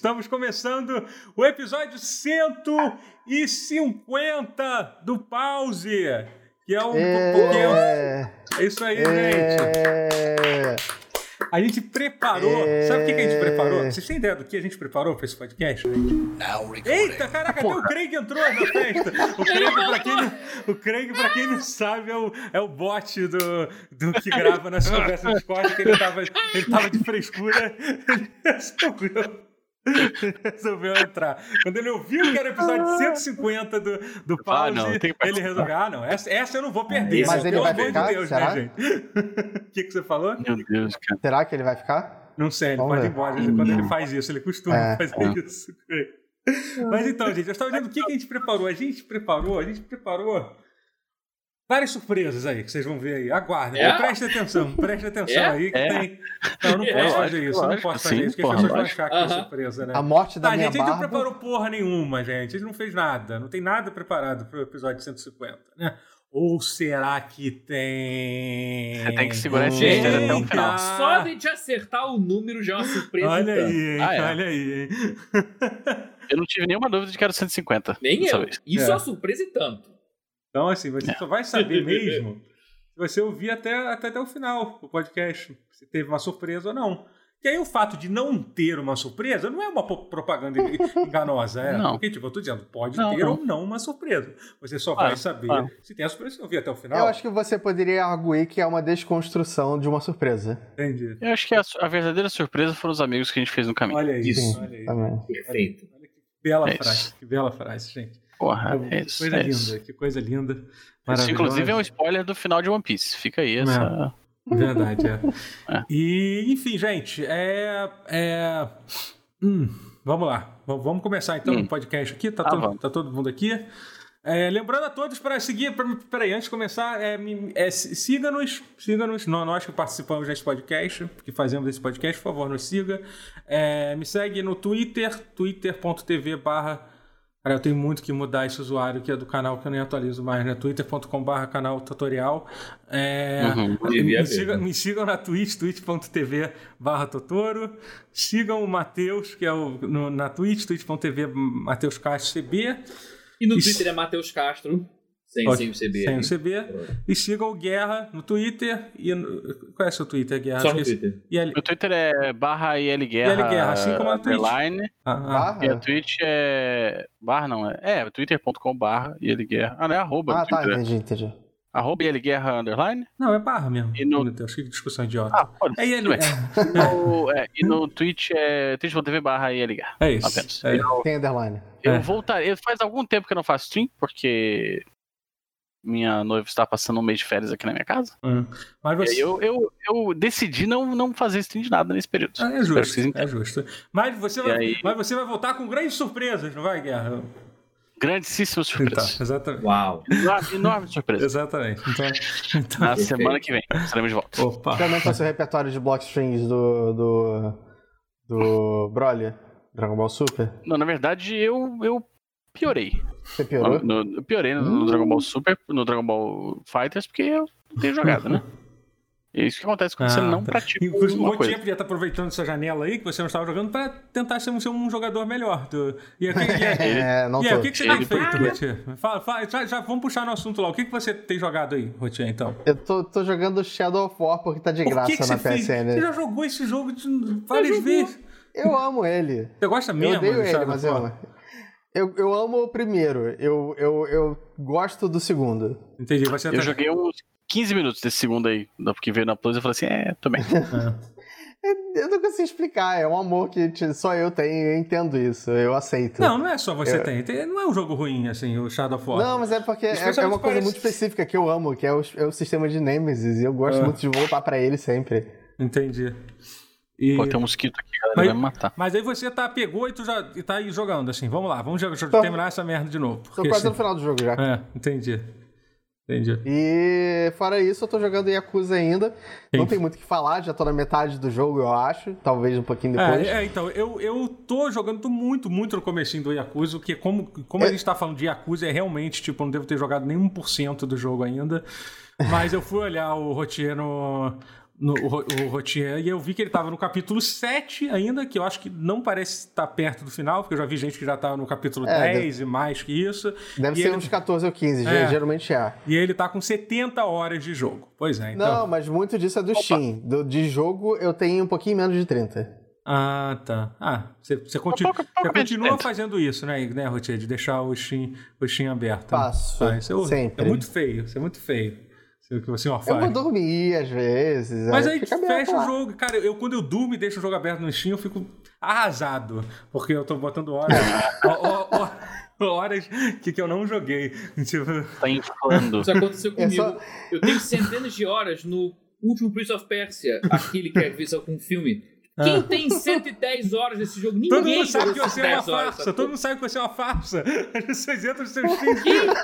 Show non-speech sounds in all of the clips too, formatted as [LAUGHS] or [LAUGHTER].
Estamos começando o episódio 150 do Pause, que é um É. É isso aí, gente. É... A gente preparou. É. Sabe o que que a gente preparou? Vocês têm ideia do que a gente preparou para esse podcast? Eita, caraca, até o Craig entrou na festa. O Craig, pra quem não, o Craig, pra quem não sabe, é o, é o bot do, do que grava nas conversas do Discord, que ele tava, ele tava de frescura. [LAUGHS] Ele resolveu. Ele [LAUGHS] Resolveu entrar. Quando ele ouviu que era o episódio 150 do, do Ah, Pause, não, tem que ele resolveu. Ah, não, essa, essa eu não vou perder. Mas né? ele Pelo vai amor ficar? de Deus, Será? né, gente? [LAUGHS] O que, que você falou? Meu Deus, cara. Será que ele vai ficar? Não sei, ele Vamos pode ir embora quando ele faz isso, ele costuma É. fazer isso. Mas então, gente, eu estava dizendo o que, que a gente preparou. A gente preparou, a gente preparou várias surpresas aí que vocês vão ver aí. Aguardem, É? prestem atenção, prestem atenção É? aí que É? tem. Não, eu não posso É, fazer isso, eu não lógico, posso fazer sim, isso, porque porra, as pessoas vão lógico. achar que é surpresa, né? A morte da Tá, minha gente, a gente não barba. preparou porra nenhuma, gente. A gente não fez nada. Não tem nada preparado pro episódio 150, né? Ou será que tem? Você tem que segurar esse Gente, mistério até o final. Só de gente acertar o número já é uma surpresa. Olha então. aí, hein? Ah, é. Olha aí, hein? Eu não tive nenhuma dúvida de que era 150. Nem eu. vez. Isso É. é uma surpresa e tanto. Então, assim, você só vai saber [LAUGHS] mesmo se você ouvir até, até, até o final o podcast, se teve uma surpresa ou não. Que aí o fato de não ter uma surpresa não é uma propaganda [LAUGHS] enganosa, é? Não. Porque, tipo, eu tô dizendo, pode Não, ter não. ou não uma surpresa. Você só vai saber claro. se tem a surpresa se ouvir até o final. Eu acho que você poderia arguir que é uma desconstrução de uma surpresa. Entendi. Eu acho que a, a verdadeira surpresa foram os amigos que a gente fez no caminho. Olha aí. Isso. Olha. Também. Perfeito. Olha que bela É isso. frase. Que bela frase, gente. Porra, Que é isso. coisa é linda, isso. que coisa linda. Isso, inclusive, é um spoiler do final de One Piece. Fica aí essa. Verdade, é. [LAUGHS] É. E, enfim, gente, é. é... Hum, vamos lá. Vamos começar então Hum. o podcast aqui. Tá, Ah, todo, tá todo mundo aqui. É, lembrando a todos para seguir, pra- peraí, antes de começar, é, é, si- siga-nos, siga-nos, nó- nós que participamos desse podcast, que fazemos esse podcast, por favor, nos siga. É, me segue no Twitter, twitter.tv barra Cara, eu tenho muito que mudar esse usuário que é do canal que eu nem atualizo mais, né? twitter.com.br canal tutorial. É, Uhum. Me, ver. sigam, me sigam na Twitch, twitch.tv barra Totoro. Sigam o Matheus, que é o, no- na Twitch, twitch.tv Matheus Castro CB. E no. Twitter é Matheus Castro, sem, Ótimo. sem o CB. Sem o aí. CB. E sigam o Guerra no Twitter. E no, qual é o seu Twitter, Guerra? Só no Esqueci. Twitter. Ali, Meu Twitter é barra IL Guerra. IL Guerra, assim como a Twitch. underline. ah, ah? E a Twitch é. Barra não, é. É, twitter.com barra IL Guerra. Ah, não, é arroba. Ah, tá, Twitter. entendi, entendi. Arroba IL Guerra underline. não, é barra mesmo. E no- Deus, que discussão idiota. Ah, pode é, bem. [LAUGHS] No- é, e no Twitch é twitch.tv barra IL Guerra. é, é isso. Apenas. É. Tem underline. Eu É. voltarei. Faz algum tempo que eu não faço stream, porque minha noiva está passando um mês de férias aqui na minha casa. Hum. Mas E você. aí eu, eu, eu decidi não, não fazer stream de nada nesse período. Ah, é justo, é justo. Mas você, E vai, aí? mas você vai voltar com grandes surpresas, não vai, Guerra? Grandíssimas Então, surpresas. exatamente. Uau. Enorme, enorme surpresa. Exatamente. Então, [LAUGHS] então- Na semana que vem estaremos de volta. opa. É vai ser o repertório de block strings do. do. do Broly? Dragon Ball Super? Não, na verdade, eu, eu piorei. Você piorou? No- no- eu piorei no, no. Dragon Ball Super, no Dragon Ball Fighters, porque eu não tenho jogado, né? [LAUGHS] É isso que acontece quando você Ah, não tá. pratica Inclusive, o coisa. podia estar aproveitando essa janela aí que você não estava jogando para tentar ser um, ser um jogador melhor. Do... E, que- e, aí- [LAUGHS] É, não e aí, tô. o que, que você Ele- tem feito, Rotier? Fala, fala, já, já vamos puxar no assunto lá. O que, que você tem jogado aí, Rotier, então? Eu tô, tô jogando Shadow of War porque tá de Por graça que, que na você fez? PSN. Você já jogou esse jogo de várias vezes. Eu amo ele. Você gosta Eu mesmo odeio do ele, mas eu amo. Eu, eu amo o primeiro. Eu, eu, eu gosto do segundo. Entendi. Você Eu tá- joguei uns 15 minutos desse segundo aí, porque veio na Plus e eu falei assim, é, tô bem. [LAUGHS] Eu não consigo explicar. É um amor que só eu tenho. Eu entendo isso. Eu aceito. Não, não é só você Eu- tem. Tem- Não é um jogo ruim, assim, o Shadow of War. Não, mas é porque é, é uma coisa parece- muito específica que eu amo, que é o, é o sistema de Nemesis. E eu gosto Ah. muito de voltar pra ele sempre. Entendi. E... Pô, tem um mosquito aqui, galera, Mas- vai me matar. Mas aí você tá, pegou e tu já e tá aí jogando, assim. Vamos lá, vamos jogar- Tô- terminar essa merda de novo. Tô porque quase se- no final do jogo já. É, entendi. Entendi. E fora isso, eu tô jogando Yakuza ainda. Não Sim. tem muito o que falar, já tô na metade do jogo, eu acho. Talvez um pouquinho depois. É, é, então, eu, eu tô jogando tô muito, muito no comecinho do Yakuza, que como, como É. a gente tá falando de Yakuza, é realmente, tipo, eu não devo ter jogado nem 1% do jogo ainda. Mas eu fui olhar o roteiro no, o, o Rotier, e eu vi que ele tava no capítulo 7 ainda, que eu acho que não parece estar perto do final, porque eu já vi gente que já tava no capítulo É, 10 e mais que isso. Deve E ser ele- uns 14 ou 15, É. geralmente é. E ele tá com 70 horas de jogo. Pois é, então. Não, mas muito disso é do Steam. Do, de jogo eu tenho um pouquinho menos de 30. Ah, tá. Ah, você, você, continu- pouco- pouco você continua fazendo isso, né, né Rotier? De deixar o Steam, o Steam aberto. né? Faço, Ah, isso é, sempre. É muito feio, isso é muito feio. É o que o senhor Eu faz. vou dormir às vezes. Mas aí fica aberto fecha o jogo. Cara, eu quando eu durmo e deixo o jogo aberto no Steam, eu fico arrasado. Porque eu tô botando horas. [LAUGHS] ó- ó- ó- horas que, que eu não joguei. [LAUGHS] Tipo, Tá inflando. Isso aconteceu É comigo. só- Eu tenho centenas de horas no último Prince of Persia, aquele que é visão com filme. Quem tem 110 horas nesse jogo? Ninguém todo mundo sabe que você é uma 10 horas, farsa. Todo mundo sabe que você é uma farsa. [LAUGHS] As pessoas entram no seu Steam.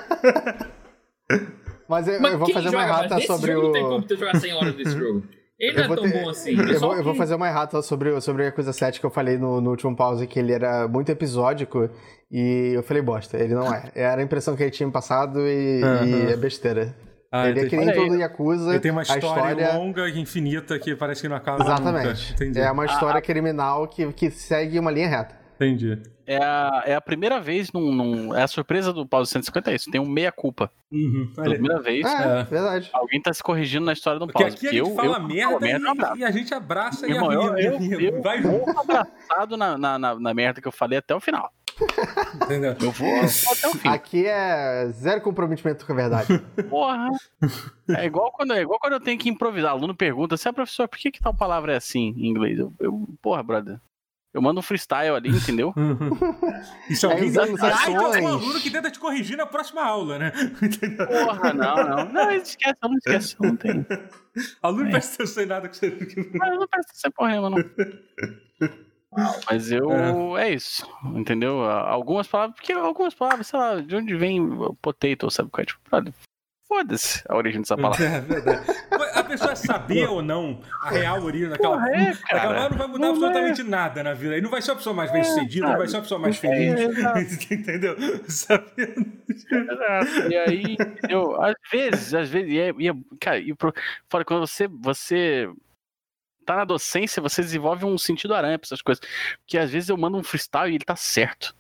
Mas eu, Mas eu vou fazer uma errata sobre jogo o. Não tem como tu jogar 100 horas desse [LAUGHS] jogo. Ele não Eu é vou tão ter- bom assim. Eu é vou, eu vou que- fazer uma errata sobre, o- sobre a Yakuza 7 que eu falei no, no último pause, que ele era muito episódico e eu falei bosta, ele não é. [LAUGHS] Era a impressão que ele tinha passado e, e é besteira. Ah, ele é que nem todo Yakuza. Ele tem uma história, a história longa e infinita que parece que não acaba Exatamente. É uma história criminal que, que segue uma linha reta. Entendi. É a, é a primeira vez num, num- É a surpresa do pause 150 é isso. Tem um meia-culpa. Uhum. Pela primeira vez, É, É. verdade. alguém tá se corrigindo na história do Porque pause. aqui a porque gente eu, fala eu, merda, merda, e, e a gente abraça e Irmão, eu, a eu, menina eu, vai vou abraçado na, na, na, na merda que eu falei até o final. entendeu? Eu vou, eu vou até o [LAUGHS] fim. Aqui é zero comprometimento com a verdade. [LAUGHS] Porra. É igual quando, é igual quando eu tenho que improvisar. O aluno pergunta assim, ah, professor, por que, que tal palavra é assim em inglês? Eu, eu- porra, brother. Eu mando um freestyle ali, entendeu? [LAUGHS] Se É, tem algum ações. aluno que tenta te corrigir na próxima aula, né? [LAUGHS] Porra, não, não. Não, esquece, não esquece, [LAUGHS] eu não tenho. Aluno É. presta atenção em nada que você. Mas não presta ser porra, não. Mas eu. É. isso, entendeu? Algumas palavras. Porque algumas palavras, sei lá, de onde vem potato, sabe é? Tipo, brother, foda-se a origem dessa palavra. É verdade. A pessoa saber ou não a real origem daquela. É, Daquela cara. não vai mudar Não absolutamente nada na vida. Ele não vai ser a pessoa mais bem sucedida, não vai ser a pessoa mais É, feliz. exato. [LAUGHS] Entendeu? Sabendo. Exato. E aí, entendeu? Às vezes, às vezes, e é, e é- cara, e pro, fora, quando você, você tá na docência, você desenvolve um sentido aranha pra essas coisas. Porque às vezes eu mando um freestyle e ele tá certo.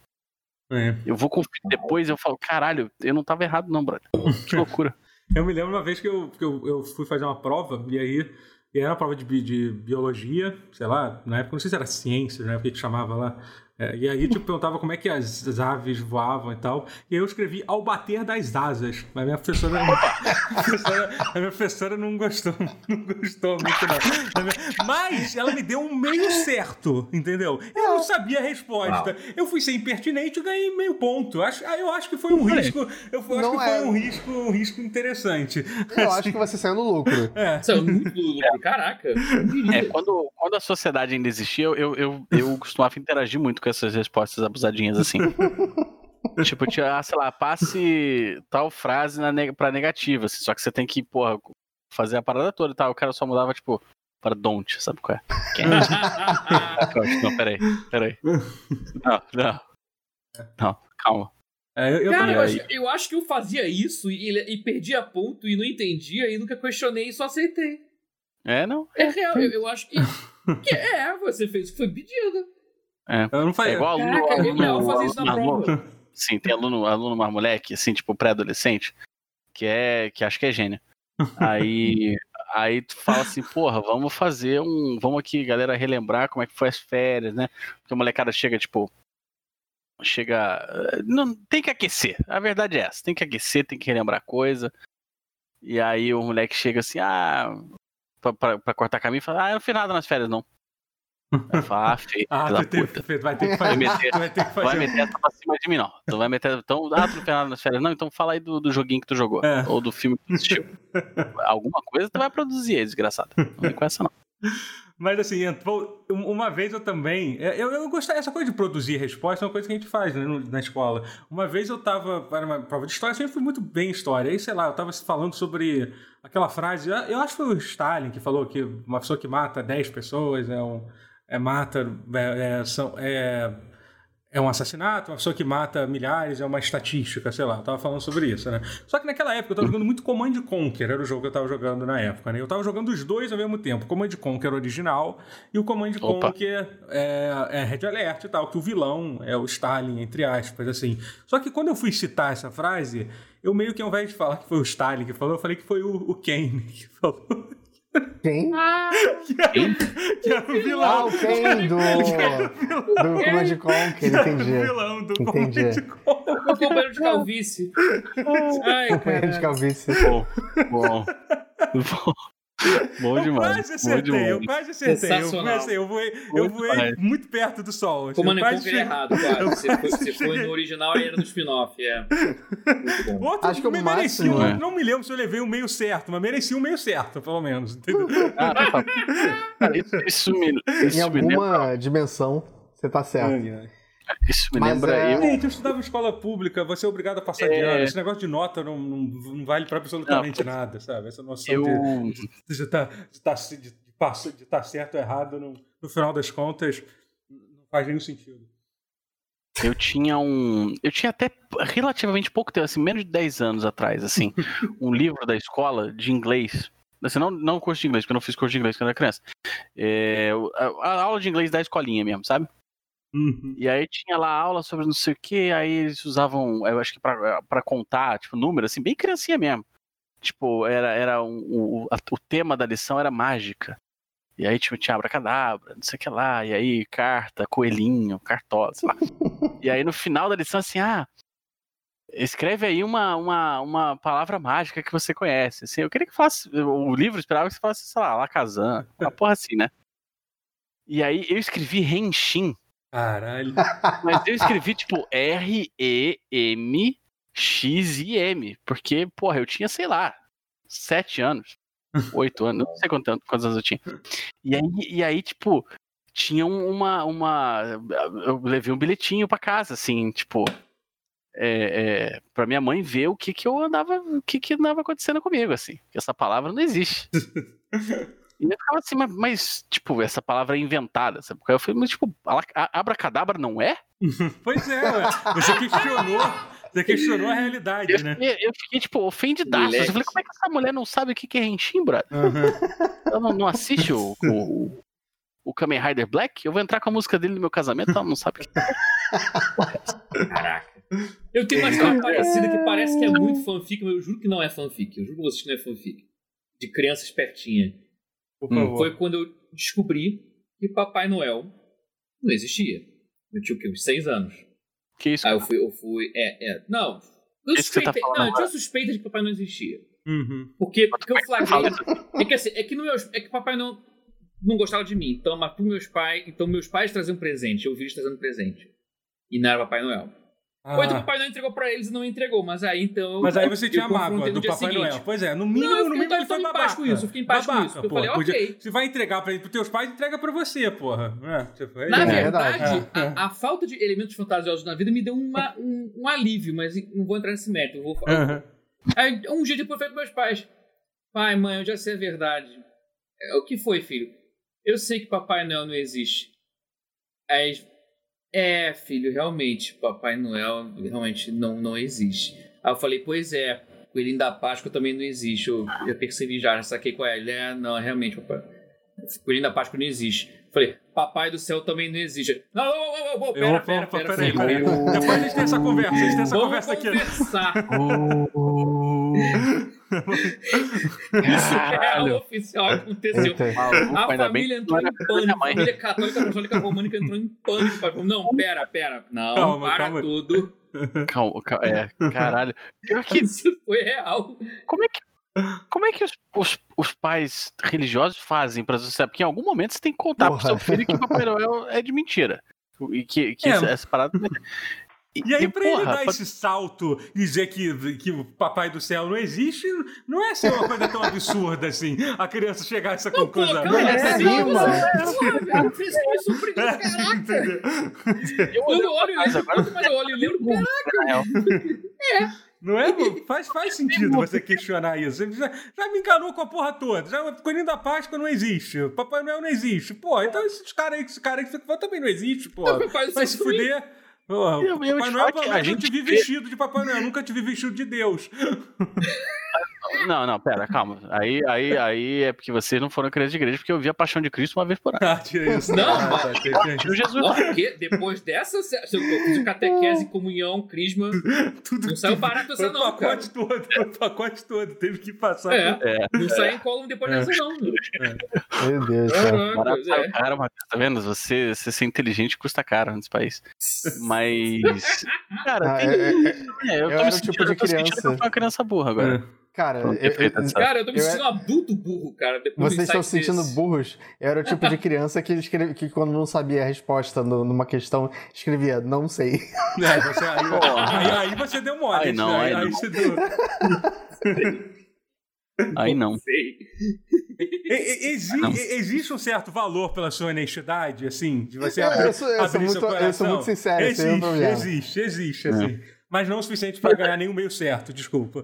É. Eu vou conferir depois e eu falo, caralho, eu não tava errado não, brother. Que loucura. Eu me lembro uma vez que eu, que eu, eu fui fazer uma prova, e aí e era uma prova de, de biologia, sei lá, na época, não sei se era ciências, né? O que que chamava lá. É, e aí, tipo, perguntava como é que as, as aves voavam e tal. E aí eu escrevi ao bater das asas. Mas minha professora, a professora, a minha professora não gostou, não gostou muito, não. Mas ela me deu um meio certo, entendeu? Eu não sabia a resposta. Eu fui ser impertinente e ganhei meio ponto. Acho, ah, eu acho que foi um risco. Eu acho Não que é. foi um risco, um risco interessante. Eu acho que você saiu no lucro. [LAUGHS] É. É muito lucro. Caraca. É, quando, quando a sociedade ainda existia, eu, eu, eu costumava interagir muito com essas respostas abusadinhas assim. [LAUGHS] tipo, tinha, ah, sei lá, passe tal frase na neg pra negativa, assim, só que você tem que, porra, fazer a parada toda e tal. O cara só mudava, tipo, para don't, sabe qual é? [LAUGHS] Pronto, não, peraí, peraí. Não, não. Não, calma. É, eu, eu Cara, eu acho, eu acho que eu fazia isso e, e perdia ponto e não entendia e nunca questionei e só aceitei. É, não. É real, eu, eu acho que, que é, você fez o que foi pedido. Eu não É igual aluno. Caraca, é aluno, fazer isso na aluno-. [LAUGHS] Sim, tem aluno, aluno mais moleque, assim, tipo pré-adolescente, que é. que acho que é gênio. Aí. [LAUGHS] Aí tu fala assim, porra, vamos fazer um. Vamos aqui, galera, relembrar como é que foi as férias, né? Porque a molecada chega, tipo. Chega. eh, Não, tem que aquecer. A verdade é essa. Tem que aquecer, tem que relembrar coisa. E aí o moleque chega assim, ah. Pra, pra, pra cortar caminho e fala, ah, eu não fiz nada nas férias, não. Falo, ah, feio, Ah, tu tem- puta. vai ter que Vai fazer. meter, Vai ter que vai fazer. meter essa pra cima de mim, não. Tu vai meter. Então, ah, tu não fez nada nas férias. Não, então fala aí do, do joguinho que tu jogou. É. Ou do filme que tu assistiu. [LAUGHS] Alguma coisa tu vai produzir aí, desgraçado. Não vem com essa, não. Mas assim, um- uma vez eu também. é, Eu, eu essa coisa de produzir resposta é uma coisa que a gente faz né, na escola. Uma vez eu tava para uma prova de história, eu sempre fui muito bem em história. Aí, sei lá, eu tava falando sobre aquela frase. Eu acho que foi o Stalin que falou que uma pessoa que mata 10 pessoas é um. É, mata. É, é, são, é, é um assassinato, uma pessoa que mata milhares é uma estatística, sei lá, eu tava falando sobre isso, né? Só que naquela época eu tava jogando muito Command Conquer, era o jogo que eu tava jogando na época, né? Eu tava jogando os dois ao mesmo tempo, Command Conquer original e o Command Opa. Conquer é, é Red Alert e tal, que o vilão é o Stalin, entre aspas, assim. Só que quando eu fui citar essa frase, eu meio que ao invés de falar que foi o Stalin que falou, eu falei que foi o, o Kane [LAUGHS] que falou. Quem? [LAUGHS] Ah, Quem? Que era o vilão. Ah, o Ken do, do Command Conquer, entendi. o vilão do entendi. O companheiro de calvície. Ai, companheiro de calvície. Bom, bom. [LAUGHS] bom. [LAUGHS] Bom demais. Eu quase acertei, eu quase acertei. Eu, comecei, eu voei, eu voei muito perto do sol. Assim, Command Conquer é errado, claro. [LAUGHS] Você foi, você foi no original e era no spin-off, é. [LAUGHS] Muito bom. Outro Acho que eu mereci um, é. não me lembro se eu levei o um meio certo, mas mereci um meio certo, pelo menos. Entendeu? Ah, tá. isso, isso me, isso em alguma dimensão, você tá certo. É, isso me Mas lembra é... eu. Gente, eu estudava em escola pública, você é obrigado a passar é... de ano. Esse negócio de nota não, não, não vale para absolutamente não, nada, sabe? Essa noção eu... de, de, estar tá, de, tá, de, de, de tá certo ou errado, no, no final das contas, não faz nenhum sentido. Eu tinha um. Eu tinha até relativamente pouco tempo, assim, menos de 10 anos atrás, assim, [LAUGHS] um livro da escola de inglês. Assim, não, não curso de inglês, porque eu não fiz curso de inglês quando era criança. É, a, a aula de inglês da escolinha mesmo, sabe? Uhum. E aí tinha lá aula sobre não sei o que, aí eles usavam, eu acho que para contar, tipo, número, assim, bem criancinha mesmo. Tipo, era, era um, um, a, o tema da lição era mágica. E aí tipo, tinha abracadabra, não sei o que lá, e aí carta, coelhinho, cartola, sei lá. e aí no final da lição, assim, ah, escreve aí uma, uma, uma palavra mágica que você conhece. Assim, eu queria que falasse, o livro esperava que você falasse, sei lá, Lacazan, uma porra assim, né? E aí eu escrevi Renshin, Caralho. [LAUGHS] Mas eu escrevi, tipo, R-E-M-X-I-M. Porque, porra, eu tinha, sei lá, sete anos. [LAUGHS] Oito anos, não sei quantos, quantos anos eu tinha. E aí, e aí tipo, tinha uma, uma. Eu levei um bilhetinho pra casa, assim, tipo. É, é, pra minha mãe ver o que que eu andava, o que que andava acontecendo comigo, assim. Essa palavra não existe. [LAUGHS] E eu ficava assim, mas, mas, tipo, essa palavra é inventada, sabe? Eu falei, mas, tipo, abracadabra não é? [LAUGHS] pois é, você questionou. Você questionou a realidade, eu né? Fiquei, eu fiquei, tipo, ofendidaço. Eu falei, como é que essa mulher não sabe o que é Henshin, brother? Uhum. Ela não, não assiste o, o, o Kamen Rider Black? Eu vou entrar com a música dele no meu casamento, ela não sabe o que é. Caraca. Eu tenho uma história parecida que parece que é muito fanfic, mas eu juro que não é fanfic. Eu juro pra vocês que não é fanfic. De criança espertinha. Hum. Foi quando eu descobri que Papai Noel não existia. Eu tinha o quê? Uns seis anos. Que isso? Aí eu fui, eu fui. É, é. Não. Eu, tá suspeitei, tá não, eu tinha suspeita de que Papai não existia. Uhum. Porque, porque eu flagrei. É que assim, é que, no meu, é que Papai não, não gostava de mim. Então, mas pros meus pais. Então, meus pais traziam presente. Eu vi eles trazendo presente. E não era Papai Noel. Ah. Ou então o Papai Noel entregou pra eles e não entregou, mas aí então. Mas aí você tinha a mágoa do Papai seguinte. Noel. Pois é, no mínimo, não, no mínimo ele foi babaca. Com isso, eu fiquei em paz babaca, com isso. Eu falei, podia, ok. Se vai entregar pra, pros teus pais, entrega pra você, porra. É, é, na é, verdade, é, a, a, falta de elementos fantasiosos na vida me deu uma, um, um, alívio, mas não vou entrar nesse mérito. Vou falar. Uhum. Aí, um dia depois eu falei pros meus pais: Pai, mãe, eu já sei a verdade. É, o que foi, filho? Eu sei que Papai Noel não existe. Aí é, filho, realmente, Papai Noel realmente não, não existe. Aí eu falei, pois é, Coelhinho da Páscoa também não existe. Eu, eu percebi já, já saquei qual é. Ele é, não, realmente, papai. Coelhinho da Páscoa não existe. Falei, Papai do Céu também não existe. Não, não, não, não, pera, pera, pera, pera, pera, pera, Depois a gente tem essa conversa, a gente tem essa Vamos conversa aqui. Conversar. [LAUGHS] Isso é oficial aconteceu. A família entrou em pânico. A família católica apostólica românica entrou em pânico. Não, pera, pera. Não, calma, para calma. tudo. Calma, calma, é, caralho. Pior que... [LAUGHS] Isso foi real. Como é que como é que os, os, os, pais religiosos fazem para você? Porque em algum momento você tem que contar Porra. pro seu filho que Papai Noel é de mentira. E que, que é. essa, essa parada. E, aí, pra porra, ele dar esse salto e dizer que, que o Papai do Céu não existe, não é assim uma coisa tão absurda assim, a criança chegar a essa não, conclusão. Pô, cara, é, é, é, mano. [LAUGHS] Eu olho, olho, mas eu olho e lembro, caraca. É. Não é? Faz, faz sentido você questionar isso. Você já, já me enganou com a porra toda. Já, Coelhinho da Páscoa não existe. Papai Noel não existe. Pô, então esses caras aí, esse cara aí que você falou também não existe, pô. Vai se fuder. Porra, eu, eu Papai Noel, a gente te vi vestido de Papai Noel, nunca te vi vestido de Deus. [LAUGHS] Não, não, pera, calma. Aí, aí, aí é porque vocês não foram crianças de igreja, porque eu vi a paixão de Cristo uma vez por ano. Ah, tira isso. Não, ah, tá, Jesus. Porque depois dessa, eu fiz catequese, comunhão, crisma, tudo não saiu barato essa não, o pacote cara. todo, o pacote todo, teve que passar. É, por... é. não saiu em colo depois é. dessa não. É. Meu Deus, cara. Barato, é. cara, Matheus, tá vendo? Você, você ser inteligente custa caro nesse país. Mas, cara, ah, tem... é, é, eu tô eu me sentindo, tipo de criança. uma criança burra agora. Cara, eu, eu, cara, eu tô me sentindo um adulto burro, cara. Vocês estão se sentindo desse. burros? Eu era o tipo de criança que, escreve, que quando não sabia a resposta no, numa questão, escrevia, não sei. [LAUGHS] É, você, aí, aí, aí, você deu mole. Aí não, aí, aí, aí não. você deu. [LAUGHS] Aí não. Sei. Exi não. Existe um certo valor pela sua honestidade, assim, de você abrir, eu sou, eu abrir muito, Eu sou muito sincero, existe, existe, existe, assim. Mas não o suficiente para ganhar nenhum meio certo, desculpa.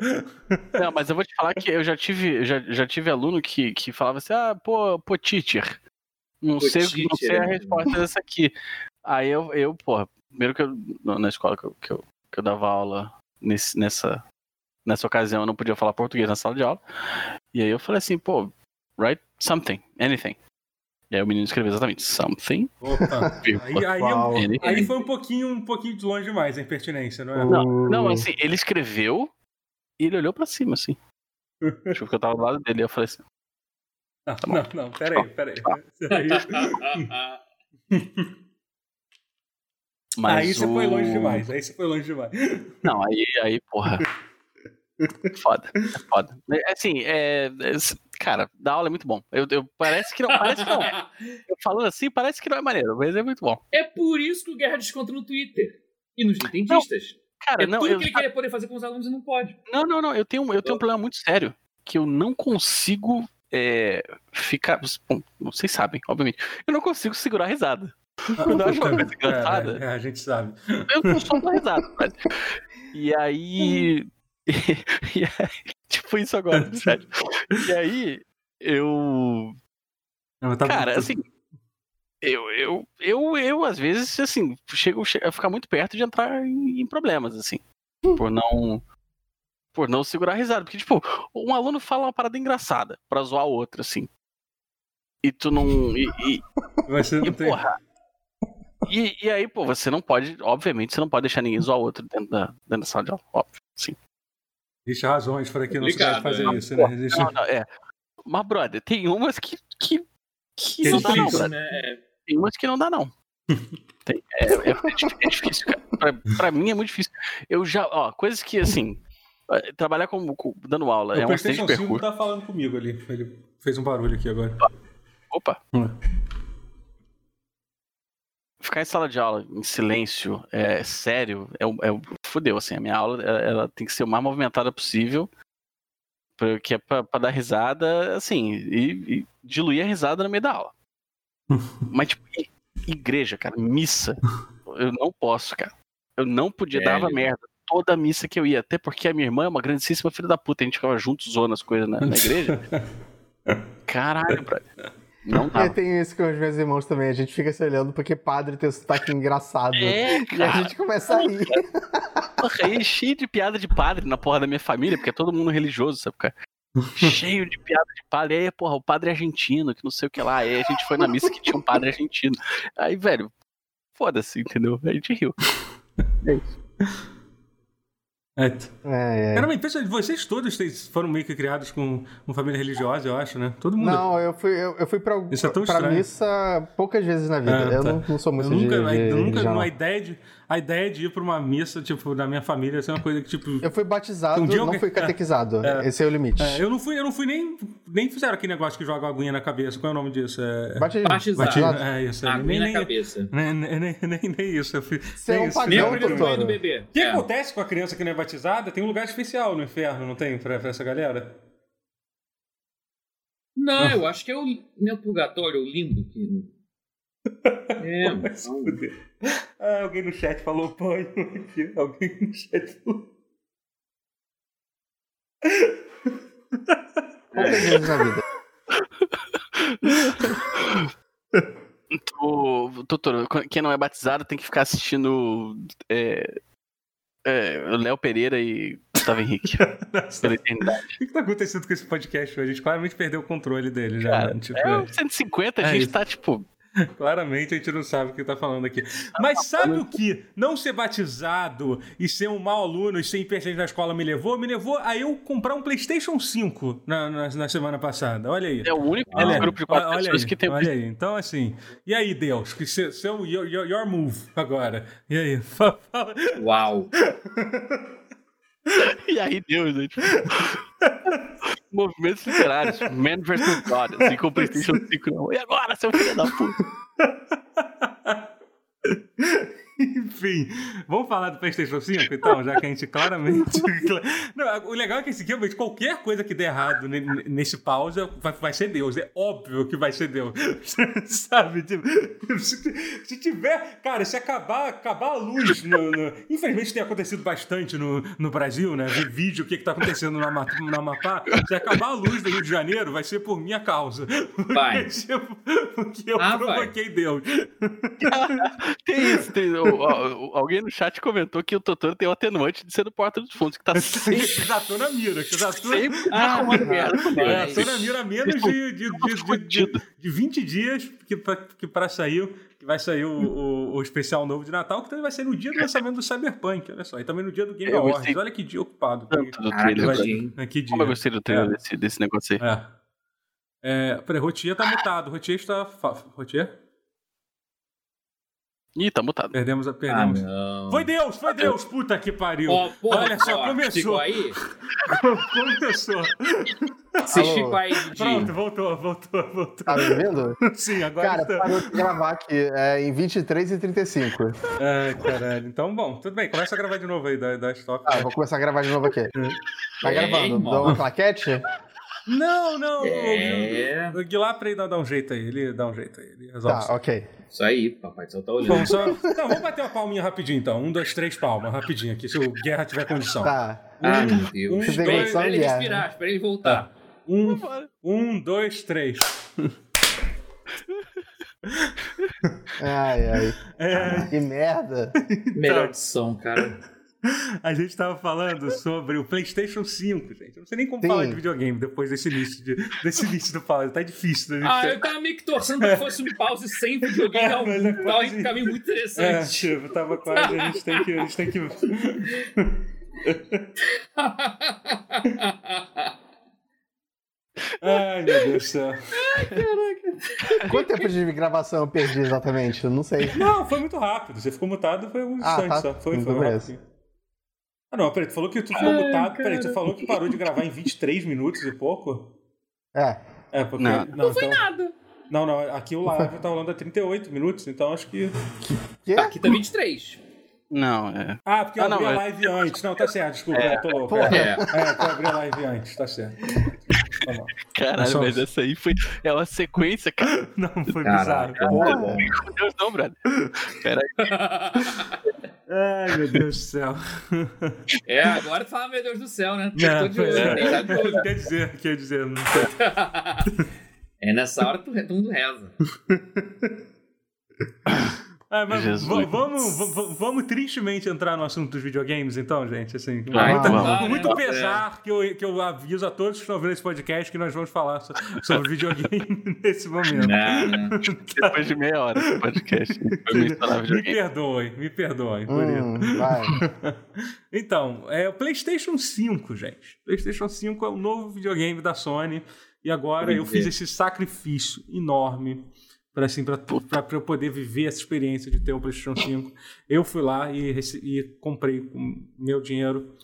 Não, mas eu vou te falar que eu já tive, já, já tive aluno que, que falava assim, ah, pô, pô, teacher, não, pô, sei, teacher. não sei a resposta dessa aqui. Aí eu, eu pô, primeiro que eu, na escola que eu, que eu, que eu dava aula nesse, nessa, nessa ocasião eu não podia falar português na sala de aula. E aí eu falei assim, pô, write something, anything. E aí o menino escreveu exatamente something. Opa. [LAUGHS] aí, aí, aí, foi um pouquinho, um pouquinho de longe demais a impertinência, não é? Não, não assim, ele escreveu e ele olhou pra cima, assim. Acho que eu tava do lado dele e eu falei assim. Não, tá não, não, peraí, peraí. [LAUGHS] Mas aí você o... foi longe demais, aí você foi longe demais. Não, aí, aí porra. Foda, é foda. É, assim, é, é, cara, dar aula é muito bom. Eu, eu, parece que não, parece que não. [LAUGHS] Eu falando assim, parece que não é maneiro, mas é muito bom. É por isso que o Guerra desconta no Twitter e nos dentistas. cara, é não. Tudo eu, que ele quer poder fazer com os alunos e não pode. Não, não, não. Eu tenho, eu tenho um problema muito sério que eu não consigo é, ficar. Bom, vocês sabem, obviamente. Eu não consigo segurar a risada. Quando eu acho uma coisa engraçada. É, é, a gente sabe. Eu não sou uma risada. Mas... E aí. [LAUGHS] e aí, tipo isso agora, [LAUGHS] sério. E aí, eu. Não, tá cara, assim. Eu, eu, eu, eu, às vezes, assim, chego, chego a ficar muito perto de entrar em, em problemas, assim. Por não. Por não segurar a risada. Porque, tipo, um aluno fala uma parada engraçada pra zoar o outro, assim. E tu não. E, e, Você não e, tem... porra, e, e aí, pô, você não pode, obviamente, você não pode deixar ninguém zoar o outro dentro da, dentro da sala de aula, óbvio, sim. Existe razões para que não se deve fazer né? isso, né? Existe... Não, não, é. Mas, brother, tem umas que. que, que, que não dá, não, né? É. Tem umas que não dá, não. [LAUGHS] Tem, é, é, é, difícil, cara. Pra, pra, mim é muito difícil. Eu já, ó, coisas que, assim. É, trabalhar como, dando aula o é um acidente de percurso. tá falando comigo ali. Ele fez um barulho aqui agora. Opa! Hum. Ficar em sala de aula em silêncio, é sério, é, é fudeu, assim, a minha aula ela tem que ser o mais movimentada possível, que é pra, pra dar risada, assim, e, e, diluir a risada no meio da aula. [LAUGHS] Mas, tipo, igreja, cara, missa, eu não posso, cara. Eu não podia, é, dava merda toda a missa que eu ia, até porque a minha irmã é uma grandíssima filha da puta, a gente ficava juntos zoando as coisas na, na igreja. [LAUGHS] Caralho, brother. Não dá. Eu tenho isso com os meus irmãos também. A gente fica se olhando porque padre tem um sotaque [LAUGHS] engraçado. É, cara. E a gente começa a rir. Porra, aí cheio de piada de padre na porra da minha família, porque é todo mundo religioso, sabe, cara? cheio de piada de padre. Aí, porra, o padre argentino, que não sei o que lá. Aí a gente foi na missa que tinha um padre argentino. Aí, velho, foda-se, entendeu? A gente riu. [LAUGHS] É isso. É. É, é. Caramba, impressionante. Vocês todos foram meio que criados com uma família religiosa, eu acho, né? Todo mundo. Não, eu fui, eu, eu fui pra, Isso é pra missa poucas vezes na vida. É, eu tá. não, não, sou muito eu nunca, de, de eu nunca, a ideia de a ideia de ir pra uma missa, tipo, da minha família, assim, é uma coisa que, tipo. Eu fui batizado, um dia não fui catequizado. É, Esse é o limite. É, eu não fui, eu não fui nem. Nem fizeram aquele negócio que joga aguinha na cabeça. Qual é o nome disso? É... Batizado. Batizado. É isso. Aguinha nem, na cabeça. Nem, nem, nem, nem, nem isso. Eu fui, Você é um pagão, bebê. O que é. acontece com a criança que não é batizada? Tem um lugar especial no inferno, não tem? Pra, pra essa galera? Não, eu acho que é o meu purgatório, o limbo. [LAUGHS] Que... É, mas ah, alguém no chat falou banho aqui. Alguém no chat falou. Poucas vezes na vida. Doutor, quem não é batizado tem que ficar assistindo é, é, Léo Pereira e Gustavo Henrique. [LAUGHS] pela eternidade. O que, que tá acontecendo com esse podcast hoje? A gente claramente perdeu o controle dele já. Cara, né? tipo, é, 150, a gente é tá, tipo, [LAUGHS] Claramente a gente não sabe o que está falando aqui. Mas sabe o que não ser batizado e ser um mau aluno e ser imperdente na escola me levou? Me levou a eu comprar um PlayStation 5 na, na, na semana passada. Olha aí. É o único olha, grupo de quatro olha pessoas aí, que tem Olha aí. Então, assim. E aí, Deus? Que seu, seu your, your move agora. E aí? [LAUGHS] Uau! [LAUGHS] e aí, Deus, né? Movimentos literários. Man vs. God. Assim com o [LAUGHS] PlayStation 5. Não. E agora, seu filho da puta? [LAUGHS] Enfim, vamos falar do PlayStation 5 então, já que a gente claramente. [LAUGHS] [LAUGHS] Não, o legal é que esse aqui, qualquer coisa que der errado nesse pausa vai, vai ser Deus. É óbvio que vai ser Deus. [LAUGHS] Sabe? Tipo, se tiver. Cara, se acabar, acabar a luz. No, no... Infelizmente tem acontecido bastante no, no Brasil, né? Ver vídeo o que, que tá acontecendo no, no Amapá. Se acabar a luz do Rio de Janeiro, vai ser por minha causa. Vai. Porque eu ah, provoquei vai. Deus. tem isso, tem alguém no chat comentou que o Totoro tem o atenuante de ser do Porta dos Fundos, que tá sempre. já tô na mira, que já tô. Sempre ah, é, tô na mira menos de, de, de, de, de 20 dias que, pra, que pra sair que vai sair o, o, o, especial novo de Natal, que também vai ser no dia do lançamento do Cyberpunk, olha só. E também no dia do Game Awards. Olha que dia ocupado. Tanto do trailer. Vai, que dia. Como eu gostei do trailer é. desse, desse negócio aí. É. É, peraí, Rotier tá mutado. Rotier está. Rotier? Ih, tá mutado. Perdemos a perdemos. Ah, foi Deus, foi Deus, puta que pariu. Oh, porra, Olha só, começou. aí? [LAUGHS] começou. Você ficou aí, Didi. Pronto, voltou, voltou, voltou. Tá me vendo? [LAUGHS] Sim, agora Cara, está... parou de gravar aqui, é em 23 e 35. Ai, caralho. Então, bom, tudo bem, começa a gravar de novo aí da, da Stock. Ah, vou começar a gravar de novo aqui. [LAUGHS] Tá gravando, dá uma claquete? Não, não. É... O Guilherme pra ele dar um jeito aí. Ele dá um jeito aí. Ele resolve. Tá, ok. Isso aí, papai só tá olhando. Bom, só... Não, vamos bater uma palminha rapidinho então. Um, dois, três palmas, rapidinho aqui, se o Guerra tiver condição. Tá. Ah, um, meu Deus. Um, espera dois, ele respirar, espera ele voltar. Tá. Um, um, dois, três. ai, ai. É... Que merda. Melhor de som, cara. [LAUGHS] A gente tava falando sobre o PlayStation 5, gente. Eu não sei nem como Sim. falar de videogame depois desse início, de, desse início do pause. Tá difícil. Né? Ah, eu tava meio que torcendo que fosse um pause sem videogame. [LAUGHS] É, mas é quase... um caminho muito interessante. É, tipo, tava quase. A gente tem que. A gente tem que... [LAUGHS] Ai, meu Deus do céu. Ai, caraca. Quanto tempo de gravação eu perdi exatamente? Eu não sei. Não, foi muito rápido. Você ficou mutado, foi um ah, instante tá. só. Foi, foi rápido. Ah, não, peraí, tu falou que tu ficou Ai, mutado. Peraí, tu falou que parou de gravar em 23 minutos e pouco? É. É, porque. Não, não, não foi então... nada. Não, não, aqui o live tá rolando a 38 minutos, então acho que. que? Aqui tá 23. Não, é. Ah, porque eu ah, abri não, a é- live é... antes. Não, tá certo, desculpa, é, tô louco. É, é, é eu abri a live antes, tá certo. Tá Caralho, mas essa aí foi. É uma sequência, [LAUGHS] cara. Não, foi Caraca, bizarro. Meu Deus, não, brother. Pera aí. [LAUGHS] Ai, meu Deus do céu. É, agora fala, meu Deus do céu, né? Não, de olho, é. Quer dizer, quer dizer. Não é nessa hora que todo mundo reza. [LAUGHS] É, mas vamos, vamos, vamos tristemente entrar no assunto dos videogames, então, gente. Assim, com muito é. pesar que eu, que eu aviso a todos que estão vendo esse podcast que nós vamos falar sobre videogame [LAUGHS] nesse momento. [LAUGHS] Não. Depois de meia hora do podcast. me perdoem, me perdoem por hum, isso. [LAUGHS] Então, é o PlayStation 5, gente. PlayStation 5 é o novo videogame da Sony. E agora eu fiz esse sacrifício enorme para assim, eu poder viver essa experiência de ter um PlayStation 5. Eu fui lá e, e comprei com meu dinheiro.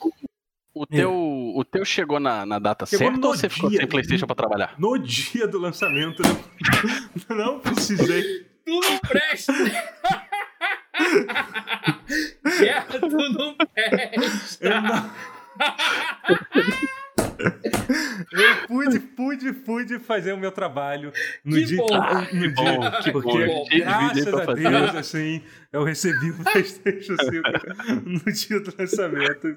O teu, é. o teu chegou na, na data chegou certa ou você dia, ficou sem PlayStation para trabalhar? No dia do lançamento, não, [LAUGHS] não precisei. Tu não presta! [LAUGHS] [LAUGHS] Guerra, tu não presta! Eu não... Eu pude, pude, pude fazer o meu trabalho no que dia. Bom. No que dia, bom, que porque, bom. graças a Deus, assim, eu recebi o PlayStation 5 no dia do lançamento.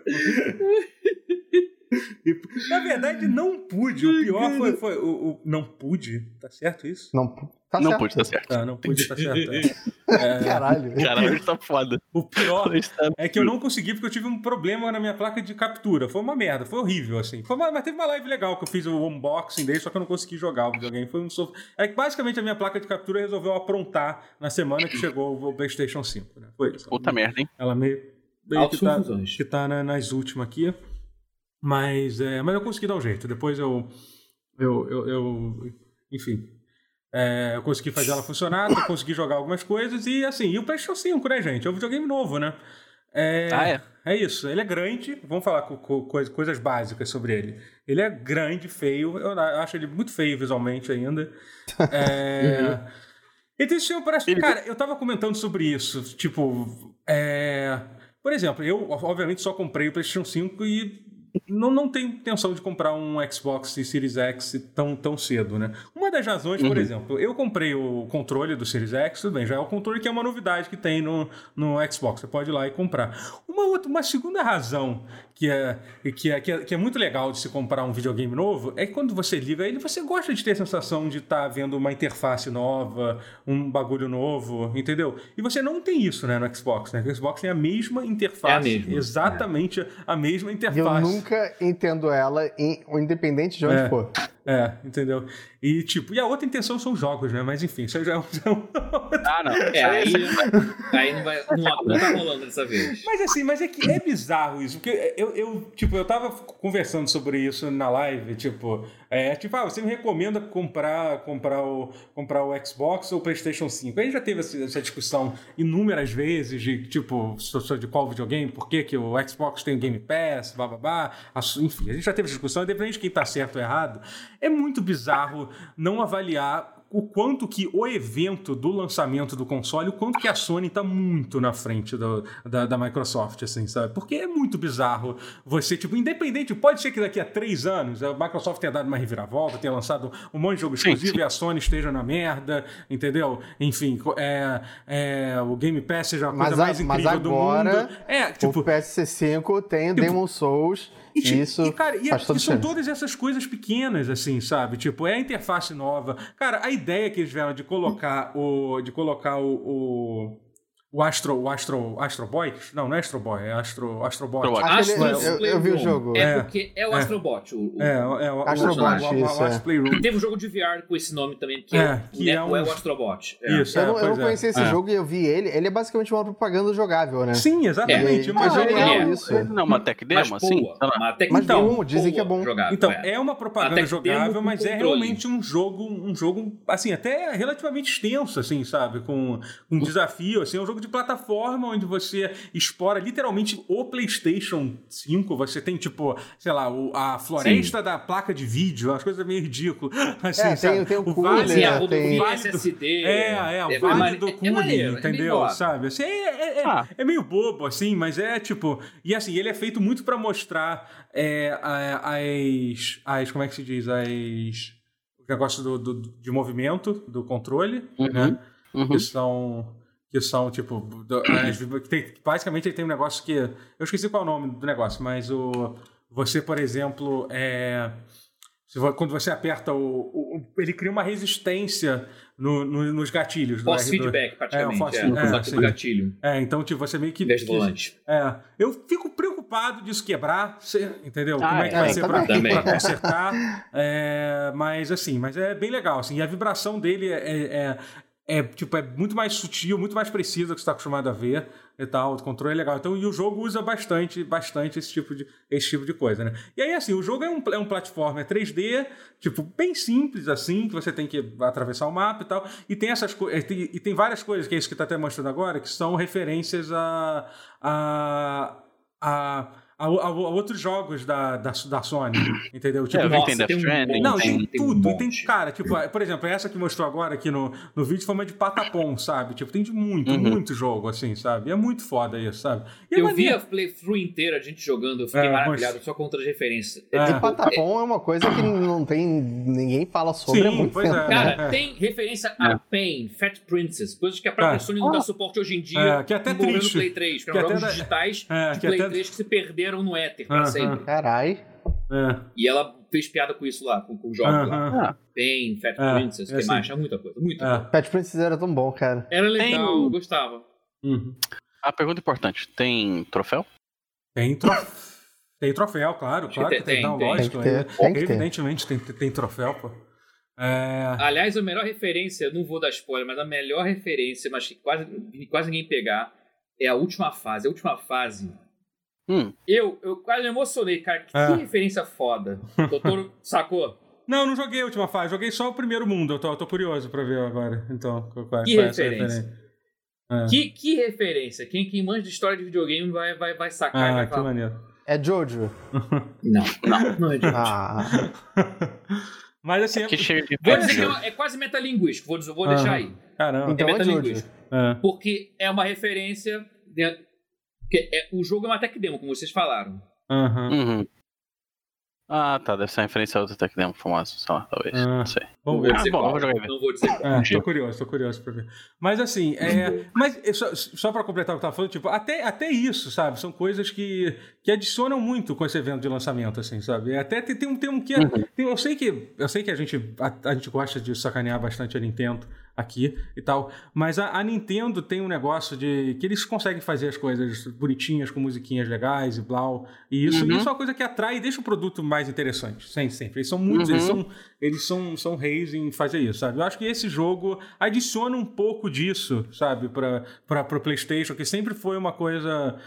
E, na verdade, não pude. O pior foi. foi o, o, não pude. Tá certo isso? Não Tá não certo. pude, tá certo. Ah, não pude, tá certo. É. [LAUGHS] Caralho. Caralho, tá foda. O pior é que eu não consegui porque eu tive um problema na minha placa de captura. Foi uma merda, foi horrível, assim. Foi uma, mas teve uma live legal que eu fiz o unboxing dele, só que eu não consegui jogar o videogame. Foi um soft... É que basicamente a minha placa de captura resolveu aprontar na semana que chegou o PlayStation 5. Né? Foi isso. Puta merda, hein? Ela meio. meio que tá, que tá nas últimas aqui. Mas, é, mas eu consegui dar um jeito. Depois eu. Eu. eu, eu enfim. É, eu consegui fazer ela funcionar, [COUGHS] consegui jogar algumas coisas e assim. E o PlayStation 5, né, gente? É um videogame novo, né? É, ah, é? É isso. Ele é grande. Vamos falar com, com, coisas básicas sobre ele. Ele é grande, feio. Eu acho ele muito feio visualmente ainda. [LAUGHS] É. uhum. Então, isso parece. Ele... Cara, eu tava comentando sobre isso. Tipo, é... por exemplo, eu, obviamente, só comprei o PlayStation 5 e não, não tenho intenção de comprar um Xbox e Series X tão, tão cedo, né? Uma das razões, uhum. por exemplo, eu comprei o controle do Series X, tudo bem, já é o controle que é uma novidade que tem no, no Xbox, você pode ir lá e comprar. Uma, outra, uma segunda razão que é, que, é, que, é, que é muito legal de se comprar um videogame novo é que quando você liga ele, você gosta de ter a sensação de estar tá vendo uma interface nova, um bagulho novo, entendeu? E você não tem isso, né, no Xbox, né? O Xbox tem a mesma interface, é a mesma. exatamente é. a mesma interface. Nunca entendo ela, independente de onde é. for. É, entendeu? E tipo, e a outra intenção são jogos, né? Mas enfim, isso já é um. [LAUGHS] ah, não. É, aí, aí não vai. Não, não tá rolando dessa vez. Mas assim, mas é que é bizarro isso, porque eu, eu, tipo, eu tava conversando sobre isso na live, tipo, é, tipo, ah, você me recomenda comprar, comprar, o, comprar o Xbox ou o PlayStation 5? Aí já teve essa discussão inúmeras vezes de, tipo, de qual videogame, por que, que o Xbox tem o Game Pass, blá blá blá. Enfim, a gente já teve essa discussão, independente de quem tá certo ou errado. É muito bizarro não avaliar o quanto que o evento do lançamento do console, o quanto que a Sony está muito na frente do, da, da, Microsoft, assim, sabe? Porque é muito bizarro você, tipo, independente, pode ser que daqui a três anos a Microsoft tenha dado uma reviravolta, tenha lançado um monte de jogo exclusivo sim, sim. e a Sony esteja na merda, entendeu? Enfim, é, é, o Game Pass seja a coisa mais incrível mas agora, do mundo. É, tipo, o PS5 tem tipo, Demon Souls e, tipo, Isso e, cara, e, é, e são todas essas coisas pequenas, assim, sabe? Tipo, é a interface nova. Cara, a ideia que eles tiveram de colocar o. de colocar o, o o Astro, o Astro, Astro Boy? Não, não é Astro Boy, é Astro, Astrobot. Astro, eu, eu, eu, vi o jogo. É, é porque é o é. Astrobot. O, o, é, é o Astrobot, o, isso, o, é. Playroom. Teve um jogo de VR com esse nome também, que é, é que é, um... é o Astrobot. É. Isso, eu não, eu não conhecia esse jogo e eu vi ele. Ele é basicamente uma propaganda jogável, né? Sim, exatamente. É, mas genial isso. Não, uma tech demo, assim? Uma tech mas então, dizem que é bom. Jogável, então, é uma propaganda jogável, mas é realmente um jogo, um jogo, assim, até relativamente extenso, assim, sabe? Com um desafio, assim, é um jogo de plataforma onde você explora literalmente o PlayStation 5. Você tem, tipo, sei lá, o, a floresta Sim. da placa de vídeo, as coisas meio ridículas. [LAUGHS] Assim, é, tem, tem, o, o vale, né? a tem... vale SSD. É, é, o é, vale do Cune, é, entendeu? sabe? Assim, é, é, ah. é, meio bobo, assim, mas é tipo. E assim, ele é feito muito para mostrar as, as. Como é que se diz? As. O negócio do, do, de movimento do controle, uhum. né? Uhum. Que são que são, tipo, [COUGHS] tem, basicamente ele tem um negócio que. Eu esqueci qual é o nome do negócio, mas o. Você, por exemplo, é, quando você aperta o, o, Ele cria uma resistência no, no, nos gatilhos. Force feedback, praticamente. É, force, é, é, é gatilho. É, então, tipo, você meio que. Desde volante. É. Eu fico preocupado disso quebrar, entendeu? Ah, Como é que vai é, ser pra, pra, consertar. É, mas, assim, mas é bem legal, assim. E a vibração dele é, é, tipo, é muito mais sutil, muito mais preciso do que você está acostumado a ver e tal. O controle é legal. Então, e o jogo usa bastante, bastante esse tipo de, esse tipo de coisa, né? E aí, assim, o jogo é um, é um plataforma 3D, tipo, bem simples, assim, que você tem que atravessar o mapa e tal. E tem essas coisas. E tem várias coisas, que é isso que está até mostrando agora, que são referências a. a, a a, a, a, outros jogos da, da, da Sony, [CLEARS THROAT] entendeu? Tipo, é, nossa, tem Death Stranding. Um não, tem, tem tudo. Um tem, cara, tipo, por exemplo, essa que mostrou agora aqui no, no vídeo foi uma de patapom, sabe? Tipo, tem de muito, uhum. muito jogo, assim, sabe? E é muito foda isso, sabe? E eu vi a playthrough inteira, a gente jogando, eu fiquei é, maravilhado mas... só com outras referências. É. E patapom é... é... uma coisa que não tem, ninguém fala sobre Sim, há muito tempo. É, cara, tem referência a Pain, Fat Princess, coisas que a própria Sony não dá suporte hoje em dia. que é até triste. Play 3, que, que eram jogos digitais de Play 3 que se perderam no éter pra sempre. Carai. É. E ela fez piada com isso lá, com, com jogos uh -huh. lá. Tem Fat é, Princess, que assim. mais? Tinha muita coisa, muita é. coisa. Fat Princess era tão bom, cara. Era legal, tem... eu gostava. Uhum. A pergunta importante, tem troféu? Tem troféu. Tem troféu, claro, claro que tem, tem, não, tem. lógico. Tem tem evidentemente tem, tem troféu, pô. É... Aliás, a melhor referência, não vou dar spoiler, mas a melhor referência, mas que quase, quase ninguém pegar, é a última fase. A última fase. Hum. Eu, eu quase me emocionei, cara. Que é. referência foda. Doutor [LAUGHS] sacou? Não, não joguei a última fase, joguei só o primeiro mundo. Eu tô, eu tô curioso pra ver agora. Então, qual, que qual referência? referência? É. Que, que referência? Quem, quem manja de história de videogame vai, vai, vai sacar. Ah, que falar. maneiro. É Jojo? [LAUGHS] Não, não, não é Jojo. Ah. [LAUGHS] Mas assim. É que chega de vou dizer que é, é quase metalinguístico, vou, vou ah. deixar aí. Caramba, então é metalinguístico. É. Porque é uma referência. Dentro, é, o jogo é uma tech demo, como vocês falaram. Uhum. Uhum. Ah, tá. Deve ser uma referência a outra Tech Demo famosa, sei lá, talvez. Ah, não sei. Vamos ver. Ah, bom, vou jogar Não vou dizer qual. É, tô curioso, tô curioso pra ver. Mas assim, é, [LAUGHS] mas só, só pra completar o que eu tava falando, tipo, até, até isso, sabe? São coisas que, que adicionam muito com esse evento de lançamento, assim, sabe? Até tem, tem um, tem um que. É, uhum. Tem, eu sei que, eu sei que a, gente, a, a gente gosta de sacanear bastante a Nintendo aqui e tal. Mas a, a, Nintendo tem um negócio de que eles conseguem fazer as coisas bonitinhas, com musiquinhas legais e blau. E isso, uhum. isso é uma coisa que atrai e deixa o produto mais interessante. Sempre, sempre. Eles são muitos, uhum. eles, são, eles são, são reis em fazer isso, sabe? Eu acho que esse jogo adiciona um pouco disso, sabe, para o PlayStation, que sempre foi uma coisa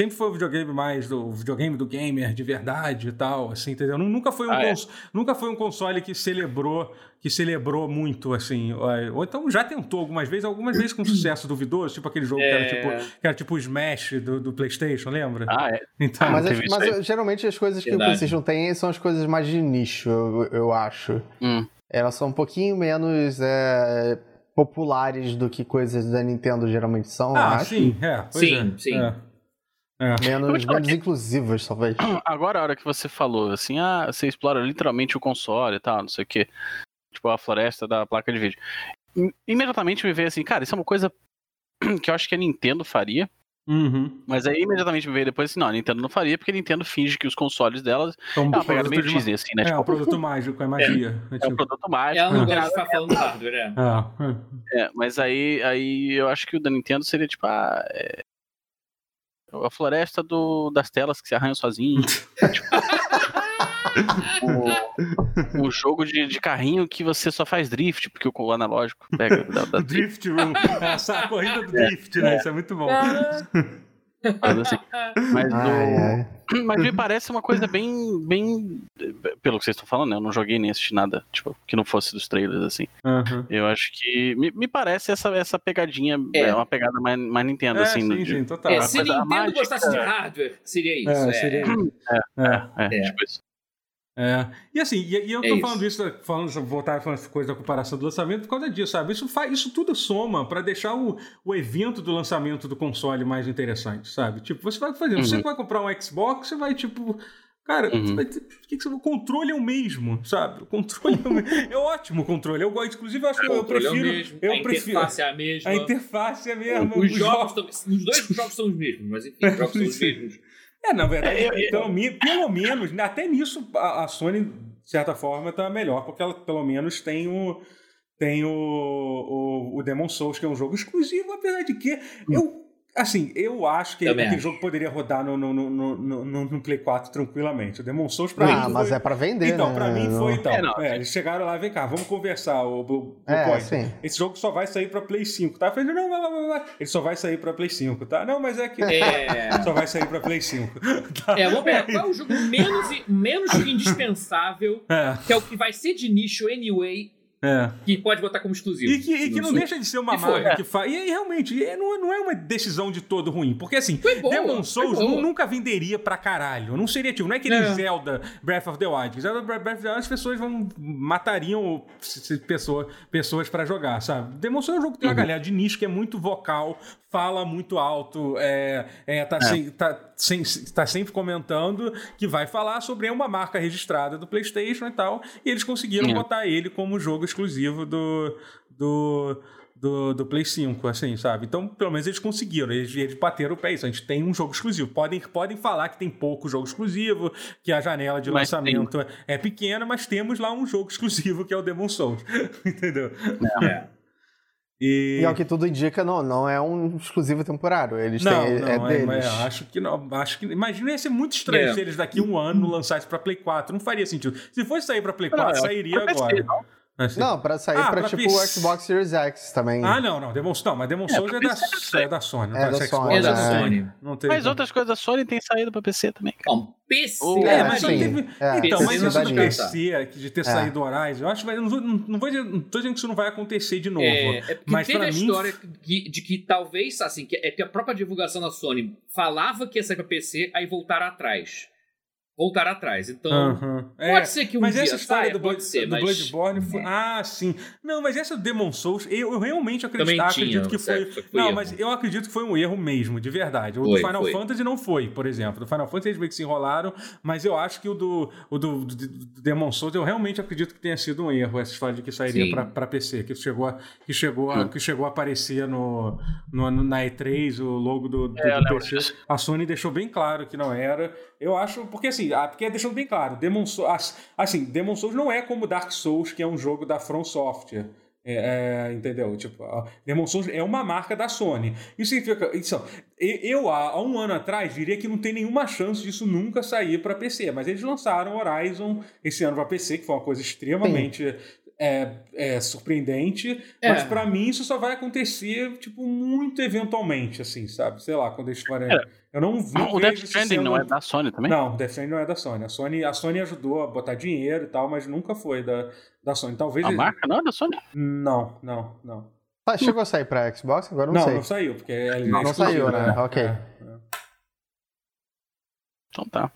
sempre foi o videogame mais do videogame do gamer de verdade e tal, assim, entendeu? Nunca foi um, ah, é? nunca foi um console que celebrou que celebrou muito, assim, ou então já tentou algumas vezes, algumas vezes com sucesso duvidoso, tipo aquele jogo é... que, era tipo, que era tipo o Smash do, do PlayStation, lembra? Ah, é. Então, mas, as, mas geralmente as coisas que verdade. o PlayStation tem são as coisas mais de nicho, eu, eu acho. Hum. Elas são um pouquinho menos é, populares do que coisas da Nintendo geralmente são. Ah, acho. sim, é. sim, é. sim. É. É. Menos, menos inclusivas, talvez. [CLEARS THROAT] Agora, a hora que você falou, assim, ah, você explora literalmente o console e tal, não sei o quê. Tipo, a floresta da placa de vídeo. Imediatamente me veio assim, cara, isso é uma coisa [CLEARS THROAT] que eu acho que a Nintendo faria. Uhum. Mas aí imediatamente me veio depois assim, não, a Nintendo não faria, porque a Nintendo finge que os consoles delas é uma pegada meio Disney, assim, né? É, tipo, um produto mágico, é [LAUGHS] magia. É, é, tipo... um produto mágico. Ela não gosta de ficar falando hardware, é. é. É, mas aí, aí eu acho que o da Nintendo seria tipo, ah, é, a floresta do, das telas que se arranham sozinho. tipo, o, o, jogo de, de, carrinho que você só faz drift, porque o analógico pega. Da, da [LAUGHS] drift Room. Essa a corrida do drift, né? Isso é muito bom. Mas, assim, [LAUGHS] mas, ai, ai. [CLEARS THROAT] mas me parece uma coisa bem, bem. Pelo que vocês estão falando, né? Eu não joguei nem assisti nada, tipo, que não fosse dos trailers, assim. Uhum. Eu acho que. Me, me parece essa, essa pegadinha. É, é uma pegada mais, mais Nintendo, é, assim. Sim, sim, total. É, se Nintendo mágica, gostasse de hardware, seria isso. É, seria... [CLEARS THROAT] É, é, é, é, tipo isso. É. E assim, e, e eu tô é falando isso, falando, voltar falando essa coisa da comparação do lançamento por causa disso, sabe? Isso, faz, isso tudo soma para deixar o, o evento do lançamento do console mais interessante, sabe? Tipo, você vai fazer, uhum. você vai comprar um Xbox, você vai, tipo. Cara, uhum. vai ter, que que você, o controle é o mesmo, sabe? O controle é, o mesmo. é ótimo o controle. Eu gosto, inclusive, eu acho que eu prefiro. É eu a prefiro, interface é a mesma. A interface é a mesma. Os, os jogos, jogos... Os dois jogos são os mesmos, mas enfim, os jogos são os [LAUGHS] mesmos. É, na verdade, é, então, pelo menos, até nisso, a, a Sony, de certa forma, tá melhor, porque ela pelo menos tem o. Tem o, o, o Demon Souls, que é um jogo exclusivo, apesar de que hum. eu Assim, eu acho que Também aquele acho. jogo poderia rodar no, no, no, no, no Play 4 tranquilamente. O Demon Souls pra ah, mim. Ah, mas foi... é pra vender. Então, né? pra mim foi então. É, não, é, eles chegaram lá, vem cá, vamos conversar. O, o, é, sim. Esse jogo só vai sair pra Play 5, tá? Eu falei, não, não, não, não, ele só vai sair pra Play 5, tá? Não, mas é que. É... [LAUGHS] Só vai sair pra Play 5. [LAUGHS] tá? É, vamos ver. Qual é o jogo menos, menos indispensável, [LAUGHS] é. que é o que vai ser de nicho anyway é. Que pode botar como exclusivo. E que, e que não deixa de ser uma marca que faz. E aí, realmente, não, não é uma decisão de todo ruim. Porque assim, boa, Demon Souls nunca venderia pra caralho. Não seria tipo, não é aquele é. Zelda Breath of the Wild. Zelda Breath of the Wild, as pessoas vão, matariam pessoa, pessoas pra jogar, sabe? Demon Souls é um jogo que tem uma uhum. galera de nicho que é muito vocal, fala muito alto, é, é, tá, é. Sem, tá, sem, tá sempre comentando que vai falar sobre uma marca registrada do PlayStation e tal. E eles conseguiram é. botar ele como jogo exclusivo do, do, do, do Play 5, assim, sabe? Então, pelo menos eles conseguiram, eles, eles bateram o pé. Isso, a gente tem um jogo exclusivo. Podem, podem falar que tem pouco jogo exclusivo, que a janela de mas lançamento tem. é pequena, mas temos lá um jogo [LAUGHS] exclusivo que é o Demon Souls. [LAUGHS] Entendeu? É. E... e ao que tudo indica, não, não é um exclusivo temporário. Eles não, têm. Não, é, é deles. É, acho que não. Acho que. Imagina ia ser muito estranho é. se eles daqui a um ano lançassem pra Play 4. Não faria sentido. Se fosse sair pra Play 4, não, sairia agora. Não. Assim. Não, pra sair ah, pra, pra tipo o Xbox Series X também. Ah, não, não. Demon, não mas Demon é, Souls é, da, é da Sony. É, da Sony. É da Sony. Não teve, mas outras coisas da Sony têm saído pra PC também. Bom, PC. é, mas sim. teve. É, então, mas isso do PC, de ter é. saído Horizon, eu acho que. Não, vou, não, vou não tô dizendo que isso não vai acontecer de novo. É, é mas teve a mim... história de, de, que talvez, assim, que, é que a própria divulgação da Sony falava que ia sair pra PC, aí voltaram atrás voltar atrás. Então, pode é, ser que um mas dia essa história saia, do, pode ser, do mas... Bloodborne foi... Ah, sim. Não, mas essa Demon Souls, eu, eu realmente acredito, acredito que foi... foi não, erro. mas eu acredito que foi um erro mesmo, de verdade. O foi, do Final foi. Fantasy não foi, por exemplo. Do Final Fantasy eles meio que se enrolaram, mas eu acho que o do, o do, do, do Demon Souls, eu realmente acredito que tenha sido um erro, essa história de que sairia para PC, que chegou, a, que, chegou a, que chegou a aparecer no, no, na E3, o logo do, do, é, do PC. A Sony deixou bem claro que não era. Eu acho, porque assim, porque deixando bem claro, Demon Souls, assim, Demon Souls não é como Dark Souls, que é um jogo da From Software. É, é, entendeu? Tipo, Demon Souls é uma marca da Sony. Isso significa. Isso, eu, há, há um ano atrás, diria que não tem nenhuma chance disso nunca sair para PC. Mas eles lançaram Horizon esse ano para PC, que foi uma coisa extremamente é, é, surpreendente. É. Mas para mim isso só vai acontecer, tipo, muito eventualmente, assim, sabe? Sei lá, quando eles forem. É. Eu não vi. O Death Stranding não é da Sony também? Não, o Death Stranding não é da Sony. A Sony, a Sony ajudou a botar dinheiro e tal, mas nunca foi da, da Sony. Talvez. A marca não é da Sony? Não, não, não. Ah, chegou a sair pra Xbox? Agora não, não sei. Não, saiu, porque é Não, não saiu, né? né? Ok. É, é. Então tá.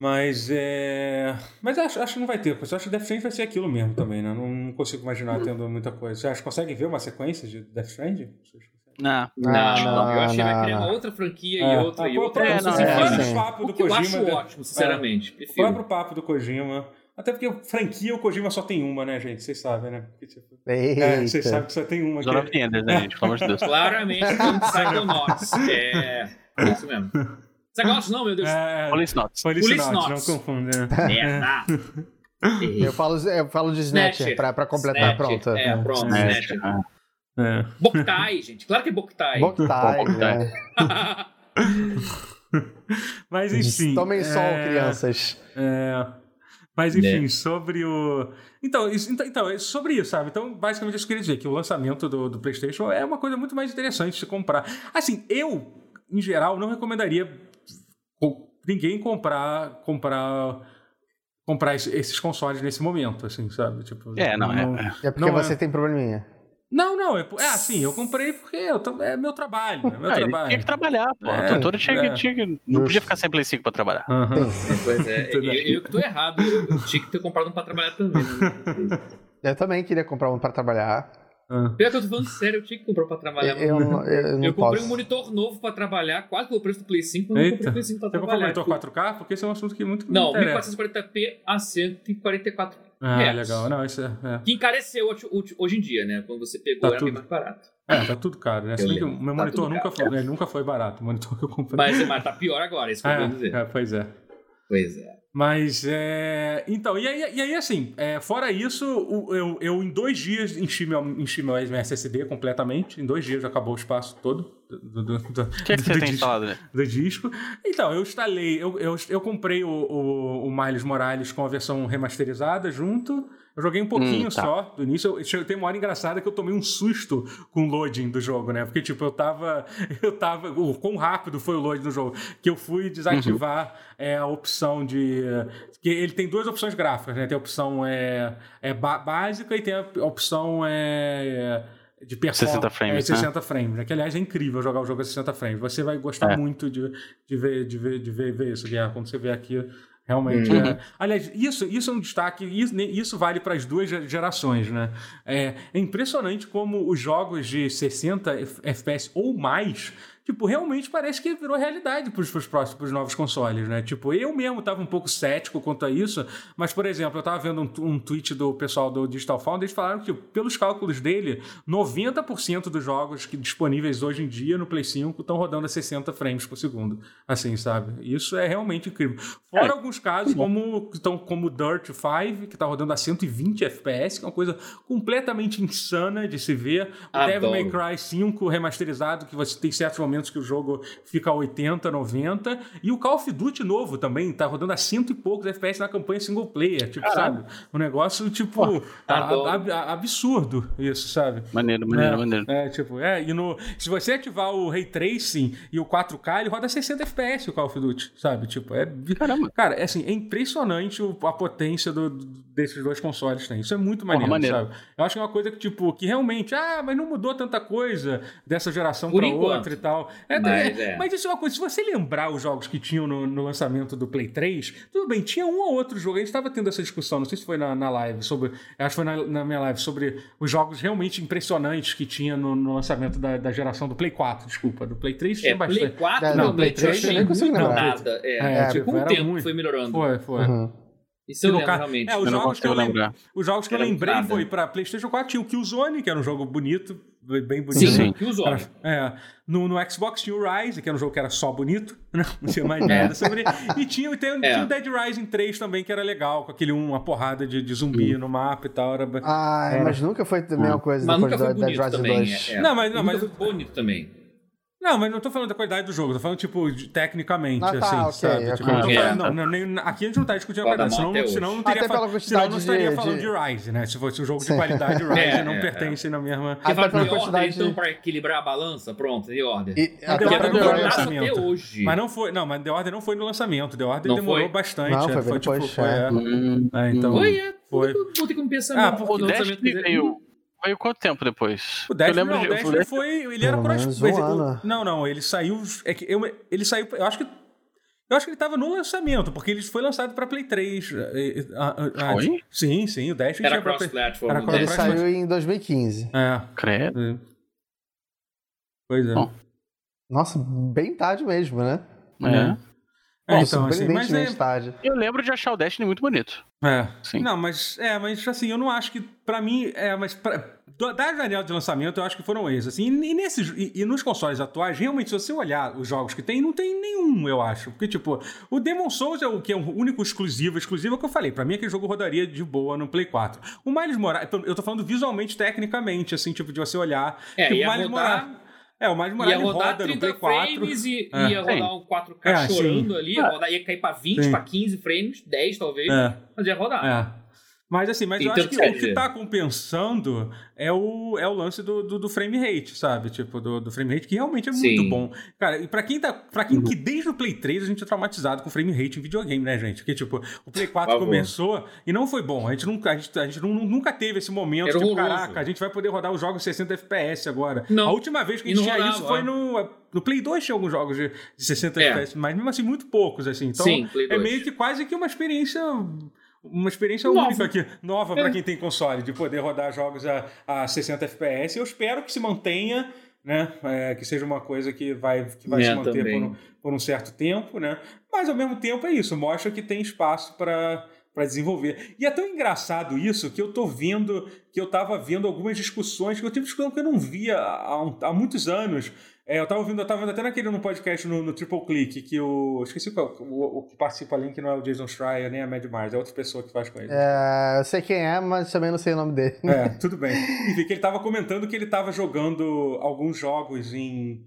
Mas é. Mas acho, acho que não vai ter, porque eu acho que Death Stranding vai ser aquilo mesmo também, né? Não, não consigo imaginar tendo muita coisa. Você acha que consegue ver uma sequência de Death Stranding? Não, não, não, eu acho que vai criar uma outra franquia é. e outra ah, e outra. É, não, é, é, papo do Kojima, eu acho ótimo, sinceramente. É, o próprio papo do Kojima. Até porque franquia o Kojima só tem uma, né, gente? Vocês sabem, né? Porque, tipo, é, vocês sabem que só tem uma. Zona of the né, gente? Pelo amor de Deus. Claramente, [LAUGHS] Psychonauts. É, é isso mesmo. Psychonauts não, meu Deus. É, Police Notes. Police, Police Notes, não confunde. Né? Merda. [LAUGHS] eu, falo, eu falo de Snatcher, Snatcher. Pra, pra completar, Snatcher. pronto. É, pronto, Snatcher. Snatcher. É. Boktai, gente. Claro que é Boktai. Boktai, né? [LAUGHS] Mas enfim. Tomem é... sol, crianças. É... Mas enfim, é. sobre o. Então, isso, então, então, é sobre isso, sabe? Então, basicamente, eu queria dizer que o lançamento do, do, PlayStation é uma coisa muito mais interessante de comprar. Assim, eu, em geral, não recomendaria ninguém comprar comprar comprar esses consoles nesse momento, assim, sabe? Tipo, é, não, não é. É porque não você é... tem probleminha. Não, não, é, é assim, eu comprei porque eu, é meu trabalho, é meu ah, trabalho. Tinha que trabalhar, pô. É, o doutor tinha, é. tinha que. Não podia ficar sem Play 5 pra trabalhar. Uhum. Pois é, [LAUGHS] eu, eu que tô errado, eu, tinha que ter comprado um pra trabalhar também. Né? Eu também queria comprar um pra trabalhar. Ah. Pior que eu tô falando sério, eu tinha que comprar pra trabalhar. Eu, eu, eu, eu comprei posso. um monitor novo pra trabalhar, quase pelo preço do Play 5, mas não comprei o Play 5 pra Você trabalhar. Você comprou um monitor 4K? Porque esse é um assunto que muito Não, 1440p a 144 ah, reais. legal. Não, isso é, é. Que encareceu hoje em dia, né? Quando você pegou, tá era tudo... bem mais barato. É, tá tudo caro, né? o meu tá monitor nunca foi, ele nunca foi barato, o monitor que eu comprei. Mas, mas tá pior agora, isso que é, eu dizer. É, pois é. Pois é. Mas, é... Então, e aí, e aí assim, é, fora isso, eu, eu em dois dias enchi meu, enchi meu SSD completamente. Em dois dias acabou o espaço todo do, do, do, que, que você tem instalado, né? do disco. Então, eu instalei, eu, eu, eu comprei o, o, o Miles Morales com a versão remasterizada junto. Eu joguei um pouquinho hum, tá. só do início. Eu, tem uma hora engraçada que eu tomei um susto com o loading do jogo, né? Porque, tipo, eu tava. [LAUGHS] Eu tava. O quão rápido foi o loading do jogo. Que eu fui desativar uhum. é, a opção de. Que ele tem duas opções gráficas, né? Tem a opção é, é básica e tem a opção é, de performance. 60 frames. É, 60 né? frames. Né? Que, aliás, é incrível jogar o jogo a 60 frames. Você vai gostar é. muito de, de, ver, de, ver, de ver, ver isso, Guerra. Quando você vê aqui Realmente. Uhum. É. Aliás, isso, isso é um destaque, isso, isso vale para as duas gerações, né? É, é impressionante como os jogos de 60 FPS ou mais tipo, realmente parece que virou realidade pros, pros próximos, pros novos consoles, né? Tipo, eu mesmo tava um pouco cético quanto a isso, mas, por exemplo, eu tava vendo um, um tweet do pessoal do Digital Foundry, eles falaram que, pelos cálculos dele, 90% dos jogos que, disponíveis hoje em dia no Play 5 estão rodando a 60 frames por segundo. Assim, sabe? Isso é realmente incrível. Fora é. alguns casos, como, tão, como Dirt 5, que tá rodando a 120 FPS, que é uma coisa completamente insana de se ver. O Devil May Cry 5 remasterizado, que você tem certos momentos momentos que o jogo fica a 80, 90. E o Call of Duty novo também, tá rodando a cento e poucos FPS na campanha single player. Tipo, Caramba. sabe? Um negócio, tipo, Pô, tá absurdo isso, sabe? Maneiro, maneiro, é, maneiro. É, tipo, é, e no, se você ativar o Ray Tracing e o 4K, ele roda 60 FPS o Call of Duty, sabe? Tipo, é. Caramba. Cara, é assim, é impressionante a potência do, desses dois consoles tem. Isso é muito maneiro, maneiro, sabe? Eu acho que é uma coisa que, tipo, que realmente, ah, mas não mudou tanta coisa dessa geração para outra e tal. É, mas, é, é. mas, isso é uma coisa, se você lembrar os jogos que tinham no, no, lançamento do Play 3, tudo bem, tinha um ou outro jogo, a gente estava tendo essa discussão, não sei se foi na, na live, sobre, acho que foi na, na, minha live, sobre os jogos realmente impressionantes que tinha no, no lançamento da, da, geração do Play 4, desculpa, do Play 3 tinha é, bastante. Play 4 não, Play 3 eu nem consigo lembrar. Nada, é, é, é tipo, com o tempo muito... foi melhorando. Foi, foi. Uhum. Isso eu lembro, realmente. É, os, jogos que eu lembrar. os jogos que eu lembrei foi para PlayStation 4 tinha o Killzone, que era um jogo bonito, bem bonito. Sim, sim. Killzone. É, no, no Xbox tinha o Rise, que era um jogo que era só bonito, [LAUGHS] né? não tinha mais nada sobre. E tinha, tem, é. tinha o Dead Rising 3 também, que era legal, com aquele uma porrada de, de zumbi no mapa e tal. Era, ah, era... mas nunca foi a mesma coisa mas depois do Dead Rising 2. É, é. Não, mas, não, mas... foi bonito também. Não, mas não tô falando da qualidade do jogo, tô falando, tipo, de, tecnicamente, ah, tá, assim, okay, sabe? Okay. Tipo, okay. falando, não, não, nem, aqui a gente não tá discutindo a qualidade, senão, senão não teria fa senão não estaria de, falando de... de Rise, né? Se fosse um jogo de qualidade, [LAUGHS] Rise é, não é, pertence é. na mesma... Até vai pela quantidade de... então, pra equilibrar a balança, pronto, The Order. E, até The Order não foi no lançamento. Até hoje. Mas não foi, não, mas The Order não foi no lançamento, The Order demorou foi? bastante. Não, foi, foi, tipo, foi, é. Hum, é, então... Foi, é. Foi. Vou ter como pensar ah, no lançamento. Veio quanto tempo depois? O Destiny, não, de, o Destiny foi. Ele era cross. Um não, não, ele saiu. É que eu, ele saiu. Eu acho que. Eu acho que ele estava no lançamento, porque ele foi lançado para Play 3. Foi? Sim, sim, o Destiny era cross-platform. Era cross ele saiu em 2015. É. Credo. É. Pois é. Bom. Nossa, bem tarde mesmo, né? É. É, então, assim, mas é. Eu lembro de achar o Destiny muito bonito. É. Sim. Não, mas é, mas assim, eu não acho que para mim é, mas pra, da janela de lançamento eu acho que foram esses, assim. E, nesses e, e, nos consoles atuais, realmente se você olhar os jogos que tem, não tem nenhum, eu acho. Porque tipo, o Demon Souls é o que é o único exclusivo, exclusivo é o que eu falei. Para mim aquele jogo rodaria de boa no Play 4. O Miles Morales, eu tô falando visualmente, tecnicamente, assim, tipo de você olhar, é, tipo, o Miles Morales é, o mais Morales ia rodar roda 30 no Play 4. frames e é. ia rodar um 4K é, chorando sim. ali, ia, rodar, ia cair pra 20, pra 15 frames, 10 talvez, é. mas ia rodar. É. Mas assim, mas então, eu acho que o que tá compensando é o, é o lance do, do, do frame rate, sabe? Tipo, do, do, frame rate, que realmente é Sim. muito bom. Cara, e pra quem tá. para quem que desde o Play 3 a gente é traumatizado com frame rate em videogame, né, gente? Porque, tipo, o Play 4 começou e não foi bom. A gente nunca, a gente, a gente nunca teve esse momento, Era tipo, horroroso. caraca, a gente vai poder rodar os jogos 60 FPS agora. Não. A última vez que a gente tinha rodava. isso foi no. No Play 2 tinha alguns jogos de, de 60 é. FPS, mas mesmo assim, muito poucos, assim. Então, Sim, é meio que quase que uma experiência uma experiência nova. única aqui, nova para é. quem tem console, de poder rodar jogos a, a 60 FPS. Eu espero que se mantenha, né? É, que seja uma coisa que vai, que vai é, se manter por um, por um, certo tempo, né? Mas ao mesmo tempo é isso, mostra que tem espaço para para desenvolver. E é tão engraçado isso que eu tô vendo, que eu tava vendo algumas discussões, que eu tive discussão que eu não via há, há muitos anos, é, eu tava ouvindo, eu tava vendo até naquele no podcast no, no Triple Click, que o. Esqueci qual. O, o que participa ali, que não é o Jason Schreier nem a Mad Mars, é outra pessoa que faz com ele. É, eu sei quem é, mas também não sei o nome dele. É, tudo bem. Enfim, que ele tava comentando que ele tava jogando alguns jogos em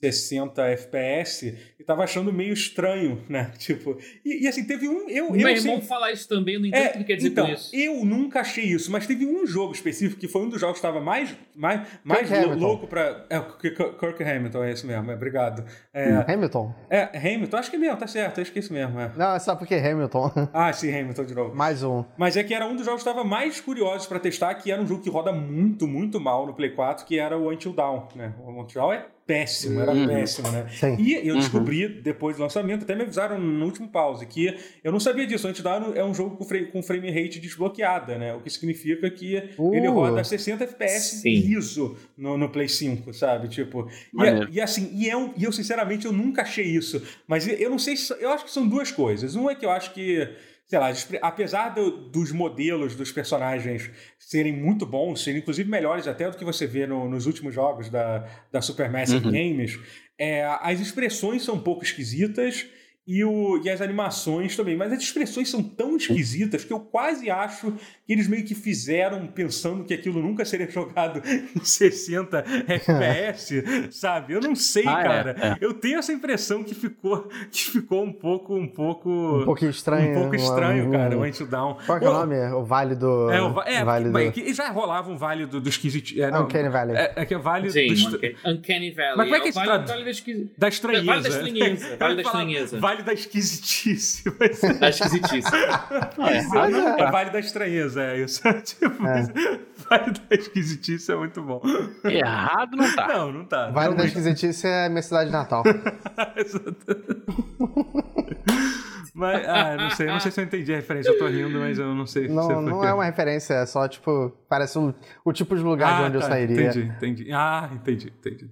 60 FPS e tava achando meio estranho, né? [LAUGHS] Tipo, e, e assim, teve um. Eu, o meu eu, irmão fala isso também, eu não entendo é, o que quer dizer então, com isso. Eu nunca achei isso, mas teve um jogo específico que foi um dos jogos que estava mais, mais, mais louco pra. É, Kirk Hamilton, é isso mesmo, é, obrigado. É, hum, Hamilton? É, Hamilton, acho que é mesmo, tá certo, acho que é isso mesmo. É. Não, é só porque é Hamilton. [LAUGHS] Ah, sim, Hamilton de novo. Mais um. Mas é que era um dos jogos que estava mais curiosos pra testar, que era um jogo que roda muito, muito mal no Play 4, que era o Until Down, né? O Until Down é péssimo, era uhum. péssimo, né? Sim. E eu uhum. descobri uhum. depois do lançamento, até me avisaram no último pause, que eu não sabia disso. Antes da é um jogo com frame, com frame rate desbloqueada, né? O que significa que uh. ele roda 60 FPS liso no, no Play 5, sabe? Tipo, e, é, e, assim, e, é um, e eu sinceramente eu nunca achei isso. Mas eu não sei se. Eu acho que são duas coisas. Uma é que eu acho que sei lá, apesar do, dos modelos dos personagens serem muito bons, serem inclusive melhores até do que você vê no, nos últimos jogos da, da Supermassive uhum. Games, é, as expressões são um pouco esquisitas e, o, e as animações também. Mas as expressões são tão esquisitas que eu quase acho que eles meio que fizeram pensando que aquilo nunca seria [LAUGHS] jogado em 60 FPS, sabe? Eu não sei, ah, é, cara. É, é. Eu tenho essa impressão que ficou, que ficou um pouco, um pouco... Um pouquinho estranho. Um pouco estranho, um, cara, o Until Down. Qual é o nome? O Vale do... É, o, é vale do... Que já rolava um Vale do, do esquisito... É, Uncanny Valley. É, é que é Vale Sim, do... Uncanny Valley. Mas como é que é, é vale, vale da, estranheza. Vale da estranheza. Vale da estranheza. Vale da esquisitice. Da [LAUGHS] esquisitice. é, é, vale da estranheza, é isso. [LAUGHS] tipo, é. vale da esquisitice é muito bom. Errado não tá. Não, não tá. Vale não da esquisitice é minha cidade natal. [LAUGHS] Mas, ah, não sei, não sei se eu entendi a referência, eu tô rindo, mas eu não sei. Não, não é uma referência, é só, tipo, parece um, o tipo de lugar ah, de onde tá, eu sairia. Entendi, entendi. Ah, entendi, entendi.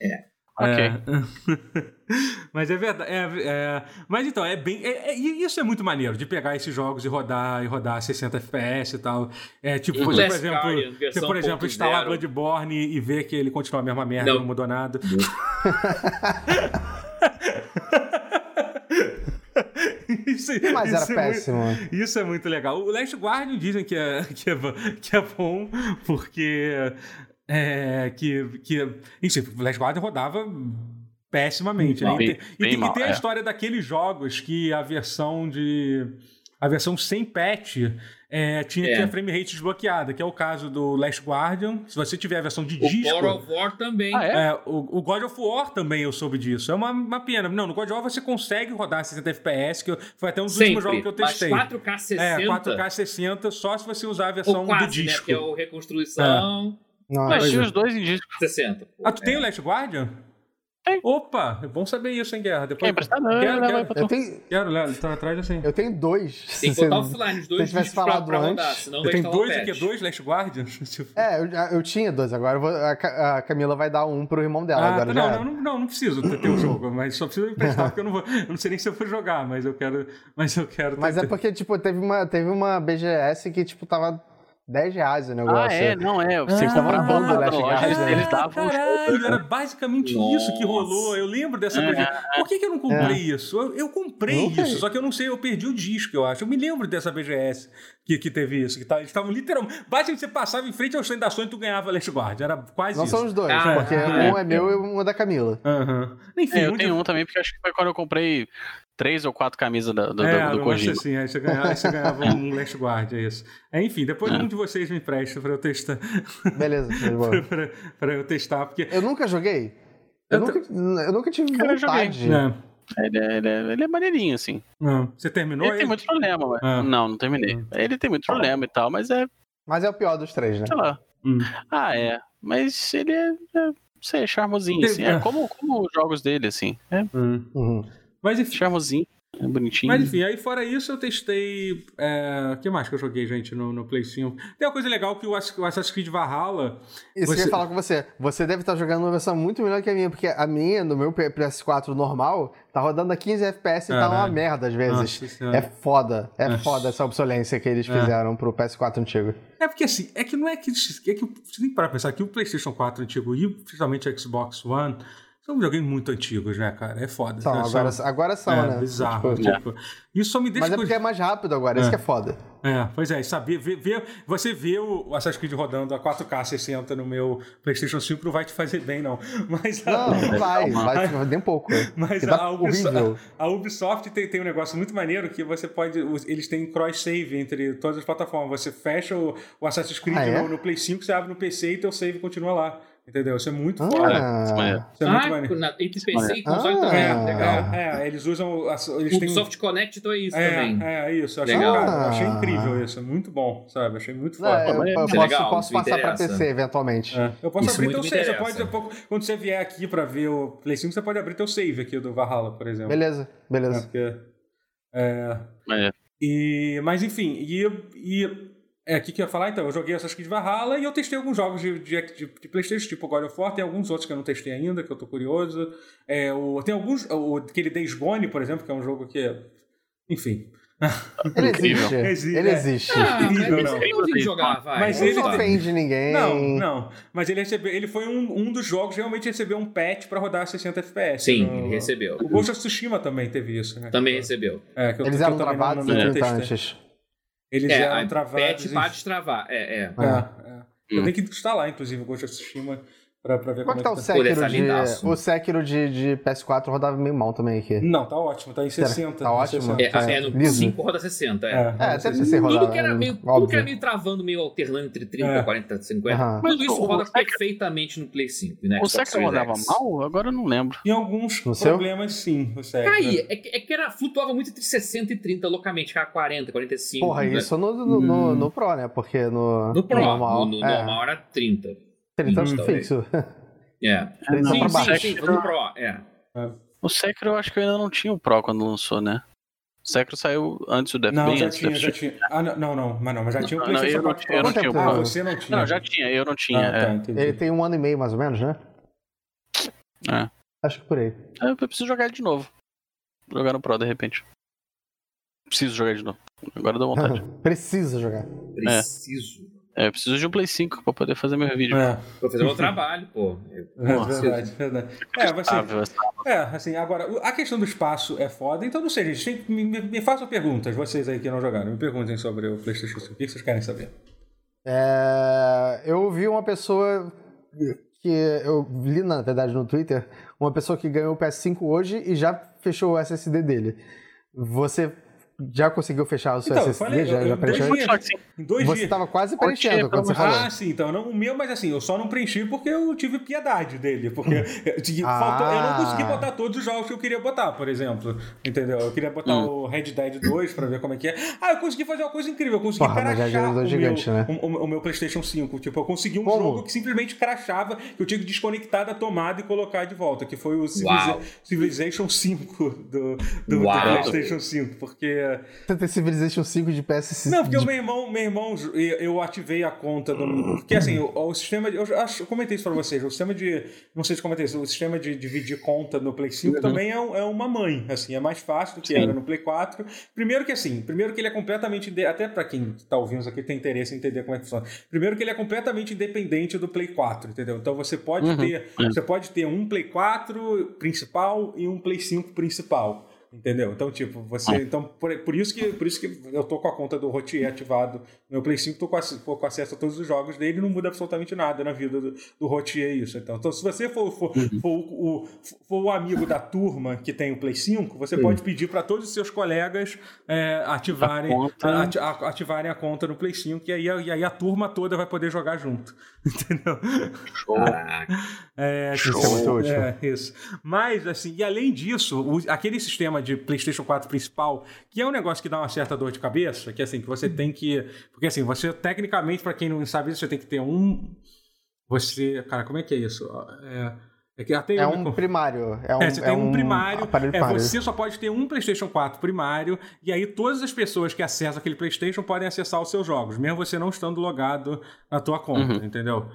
É. Ok. É. [LAUGHS] mas é verdade. É, é, mas então, é bem. É, é isso é muito maneiro de pegar esses jogos e rodar e rodar 60 FPS e tal. É tipo, por exemplo, você, por exemplo, instalar Bloodborne e ver que ele continua a mesma merda, não, não mudou nada. [LAUGHS] isso, Mas era péssimo. É muito, isso é muito legal. O Last Guardian dizem que é, que é, que é bom, porque é, que, que, enfim, o Last Guardian rodava pessimamente. Né? Bem, e, bem e, mal, e tem a é. história daqueles jogos que a versão de. A versão sem patch é, tinha, é. tinha frame rate desbloqueada, que é o caso do Last Guardian. Se você tiver a versão de o disco. O God of War também. Ah, é? é o, o, God of War também eu soube disso. É uma, uma pena. Não, no God of War você consegue rodar 60 FPS, que foi até um dos Sempre, últimos jogos que eu testei. Mas 4K 60. É, 4K 60 só se você usar a versão quase, do disco. Né, que é o reconstrução. É. Não, Mas tinha os dois em disco. 60. ah, tu é. tem o Last Guardian? Tem. Opa, é bom saber isso, hein, Guerra. Depois... Quer emprestar? Não, quero, quero. quero. Eu tenho... Quero, Léo, tá atrás assim. Eu tenho dois. Tem que botar [LAUGHS] offline os dois Se tivesse falado pra, pra antes. Rodar, senão eu tenho dois, o quê? Dois Last Guardians? [LAUGHS] é, eu, eu, tinha dois. Agora vou, a, a, Camila vai dar um pro irmão dela. Ah, agora não, não, não, não, não preciso ter o um [LAUGHS] jogo, mas só preciso emprestar, porque eu não vou. Eu não sei nem se eu vou jogar, mas eu quero. Mas eu quero. Mas ter, é porque, tipo, teve uma, teve uma BGS que, tipo, tava 10 reais o negócio. Ah, é? Não, é. Você ah, compra bando da Last Guardian. Eles davam Caralho, era basicamente Nossa. isso que rolou. Eu lembro dessa é. BGS. Por que, que eu não comprei é. isso? Eu, eu comprei isso, só que eu não sei, eu perdi o disco, eu acho. Eu me lembro dessa BGS que, que teve isso. Que tá, eles estavam literalmente. Basicamente, você passava em frente ao stand da Sony e tu ganhava Last Guard. Era quase não isso. Não são os dois, ah, porque é. um é meu e um é da Camila. Uhum. Enfim, é, eu um tenho de... um também, porque acho que foi quando eu comprei três ou quatro camisas do, do, é, do, do Kojima. Assim, aí você ganhava, aí você ganhava [LAUGHS] um Last Guard, é isso. É, enfim, depois é. um de vocês me empresta pra eu testar. Beleza, [LAUGHS] pra, pra, pra, eu testar, porque... Eu nunca joguei. Eu, eu nunca, eu nunca tive Cara, vontade. É. Ele é, ele, é, ele é maneirinho, assim. Não. Você terminou? Ele, ele? tem muito problema. Ah. Não, não terminei. Ah. Ele tem muito problema e tal, mas é... Mas é o pior dos três, né? Sei lá. Hum. Ah, é. Mas ele é... é sei, é charmosinho, assim. É [LAUGHS] como, como os jogos dele, assim. É. Hum. Uhum. Mas enfim. Charmosinho. É bonitinho. Mas enfim, aí fora isso eu testei. É... O que mais que eu joguei, gente, no, no Play 5? Tem uma coisa legal que o Assassin's Creed Valhalla. Isso você... que eu ia falar com você. Você deve estar jogando uma versão muito melhor que a minha, porque a minha, no meu PS4 normal, tá rodando a 15 FPS e tá uma merda às vezes. é foda. É Nossa. foda essa obsolência que eles é. fizeram pro PS4 antigo. É porque assim, é que não é que. É que você tem que parar pra pensar que o PlayStation 4 antigo e principalmente o Xbox One são videogames muito antigos, né, cara? É foda. São, né? agora, são, agora são, é, né? Bizarro. Tipo, tipo, isso só me deixa. Mas é porque é mais rápido agora, é. isso que é foda. É, pois é, saber, ver, ver, você vê o Assassin's Creed rodando a 4K 60 no meu PlayStation 5 não vai te fazer bem, não. [LAUGHS] Mas, não, não vai, vai nem um pouco. Mas a, tá Ubisoft, a, Ubisoft tem, tem um negócio muito maneiro que você pode. Eles têm cross-save entre todas as plataformas. Você fecha o, o Assassin's Creed ah, é? no, no, Play 5, você abre no PC e teu save continua lá Entendeu? Isso é muito ah, foda. Isso é muito ah, maneiro. Na, entre PC e console ah, também. É, legal. É, é, eles usam. Eles o têm... Soft Connect então é isso é, também. É, isso. Eu achei, cara, achei incrível isso. É muito bom, sabe? Achei muito foda. É, eu, eu, posso, legal, posso passar pra PC eventualmente. É. Eu posso isso abrir teu save. Você pode, quando você vier aqui pra ver o Play 5, você pode abrir teu save aqui do Valhalla, por exemplo. Beleza, beleza. É, porque, é, é. E, mas enfim, e, e é, o que, que eu ia falar? Então, eu joguei Assassin's Creed Valhalla e eu testei alguns jogos de, de, de, de, Playstation, tipo God of War, tem alguns outros que eu não testei ainda, que eu tô curioso. É, o, tem alguns, o, aquele Days Gone, por exemplo, que é um jogo que é... Enfim... Ele existe. Exi ele é. existe. Ah, incrível, não. não jogar, vai. Mas ele não ofende ninguém. Não, não. Mas ele recebeu, ele foi um, um dos jogos que realmente recebeu um patch pra rodar 60 FPS. Sim, no... ele recebeu. O Ghost of Tsushima também teve isso, né? Também recebeu. É, que eu, Eles eram travados em antes. Eles é, eram travados. Patch para destravar, é, é. é, é. Eu tenho que instalar, inclusive, o Ghost of Tsushima pra, pra ver como, como é que tá o Sekiro, de, o Sekiro de, de PS4 rodava meio mal também aqui. Não, tá ótimo, tá em 60. Tá ótimo? 60. É, é, no 5 roda 60, é. É, é ser rodado. Tudo que era meio, tudo que era meio travando, meio alternando entre 30, é. 40, 50. Uhum. Tudo isso roda perfeitamente no Play 5, né? O Sekiro rodava mal? Agora eu não lembro. Em alguns no problemas, seu? sim, o Sekiro. Aí, é, é que era, flutuava muito entre 60 e 30 loucamente, ficava 40, 45. Porra, né? isso no, no, no, no, Pro, né? Porque no. No Pro, no normal, no, no normal era 30. 30 hum, fixo. É. [LAUGHS] é sim, sim, sim, no Pro, é. é. O Sekiro eu acho que ainda não tinha o Pro quando lançou, né? O Sekiro saiu antes do Death Não, já tinha, já tinha. Ah, não, não, mas não, mas já tinha o PlayStation 4 Eu não tinha o Pro. Ah, você não tinha. Não, já tinha, eu não tinha. Ah, é. tá, Ele tem um ano e meio mais ou menos, né? É. Acho que por aí. É, eu preciso jogar ele de novo. Jogar no Pro de repente. Preciso jogar de novo. Agora dá vontade. [LAUGHS] Preciso jogar. Preciso. É, eu preciso de um Play 5 pra poder fazer meu vídeo. É. Pra fazer meu trabalho, pô. É, verdade, verdade. É, você, é, assim, agora, a questão do espaço é foda, então não sei, gente, tem, me, me façam perguntas, vocês aí que não jogaram, me perguntem sobre o PlayStation 5. O que vocês querem saber? É, eu ouvi uma pessoa que eu li, na verdade, no Twitter, uma pessoa que ganhou o PS5 hoje e já fechou o SSD dele. Você já conseguiu fechar o seu então, SSD? Falei, já, eu, já preencheu? Dois dias, em dois você estava quase preenchendo quando você falou. Ah, sim, então. Não, o meu, mas assim, eu só não preenchi porque eu tive piedade dele. Porque [LAUGHS] ah. faltou, eu não consegui botar todos os jogos que eu queria botar, por exemplo. Entendeu? Eu queria botar hum. o Red Dead 2 pra ver como é que é. Ah, eu consegui fazer uma coisa incrível. Eu consegui Porra, crachar o, gigante, meu, né? o, o, meu PlayStation 5. Tipo, eu consegui um como? jogo que simplesmente crachava, que eu tinha que desconectar da tomada e colocar de volta, que foi o Civiliza Civilization 5 do, do, do PlayStation 5. Porque. Você Civilization 5 de PS5. Não, porque o meu irmão, meu irmão, eu ativei a conta do. Porque assim, o, o sistema. De, eu acho eu comentei isso pra vocês. O sistema de. Não sei se comentei isso. O sistema de dividir conta no Play 5 uhum. também é, é, uma mãe. Assim, é mais fácil do que Sim. era no Play 4. Primeiro que assim, primeiro que ele é completamente. Até pra quem tá ouvindo isso aqui tem interesse em entender como é que funciona. Primeiro que ele é completamente independente do Play 4, entendeu? Então você pode uhum. ter. Você pode ter um Play 4 principal e um Play 5 principal. Entendeu? Então, tipo, você. Ah. Então, por, por, isso que, por isso que eu tô com a conta do Rotier ativado no meu Play 5, tô com, tô com acesso a todos os jogos dele não muda absolutamente nada na vida do, do Rotier isso. Então, então, se você for, for, uhum. for, o, for, o, amigo da turma que tem o Play 5, você Sim. pode pedir para todos os seus colegas é, ativarem, a ati, ativarem a conta no Play 5 e aí, e aí a turma toda vai poder jogar junto. [LAUGHS] Entendeu? Show. É, Show. É, isso. Mas, assim, e além disso, o, aquele sistema de PlayStation 4 principal, que é um negócio que dá uma certa dor de cabeça, que assim, que você tem que. Porque assim, você, tecnicamente, para quem não sabe isso, você tem que ter um. Você. Cara, como é que é isso? É. É, que até é um primário. É, um, é você tem é um, primário. É, você só pode ter um PlayStation 4 primário, e aí todas as pessoas que acessam aquele PlayStation podem acessar os seus jogos, mesmo você não estando logado na tua conta, uhum. entendeu?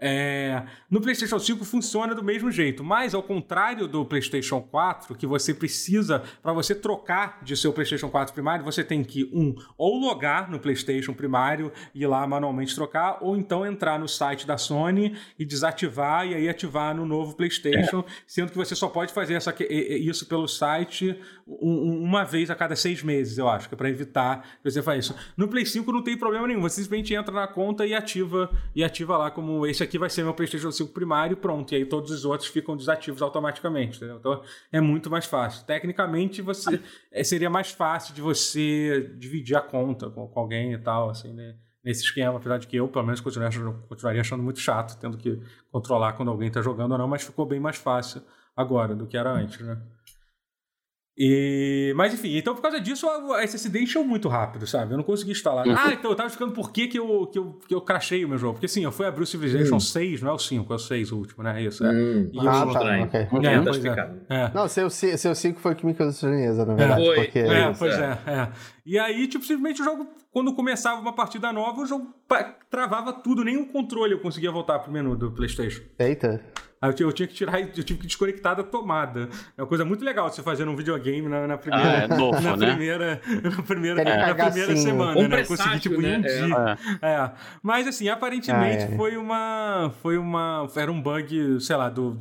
É, no PlayStation 5 funciona do mesmo jeito, mas ao contrário do PlayStation 4, que você precisa, para você trocar de seu PlayStation 4 primário, você tem que, um, ou logar no PlayStation primário e ir lá manualmente trocar, ou então entrar no site da Sony e desativar e aí ativar no novo PlayStation, é. sendo que você só pode fazer essa, isso pelo site uma vez a cada seis meses, eu acho, que é para evitar que você faça isso. No Play 5 não tem problema nenhum, você simplesmente entra na conta e ativa, e ativa lá como esse aqui vai ser meu PlayStation 5 primário, pronto. E aí todos os outros ficam desativos automaticamente. Entendeu? Então é muito mais fácil. Tecnicamente, você [LAUGHS] é, seria mais fácil de você dividir a conta com, com alguém e tal, assim, né? nesse esquema, apesar de que eu, pelo menos, continuaria, continuaria achando muito chato, tendo que controlar quando alguém está jogando ou não, mas ficou bem mais fácil agora do que era antes, né? E, mas enfim, então por causa disso a SSD encheu muito rápido, sabe? Eu não consegui instalar. Uhum. Ah, então eu tava explicando por que, que, eu, que, eu, que eu crachei o meu jogo. Porque sim, eu fui abrir o Civilization uhum. 6, não é o 5, é o 6 o último, né? É isso. É. Uhum. E ah, eu... tá, ok. É, pois é. é. Não, seu, seu 5 foi que me causou estranheza, na verdade. Foi. Porque... É, pois é. é. E aí, tipo, simplesmente o jogo, quando começava uma partida nova, o jogo travava tudo, nem o controle eu conseguia voltar pro menu do PlayStation. Eita. Aí eu, eu, tinha que tirar, eu tive que desconectar da tomada. É uma coisa muito legal você fazer num videogame na, na primeira, ah, é novo, na, né? primeira, na primeira, na primeira semana, um né? Eu consegui tipo né? em um dia. É. é. Mas assim, aparentemente ah, é. foi uma, foi uma, era um bug, sei lá, do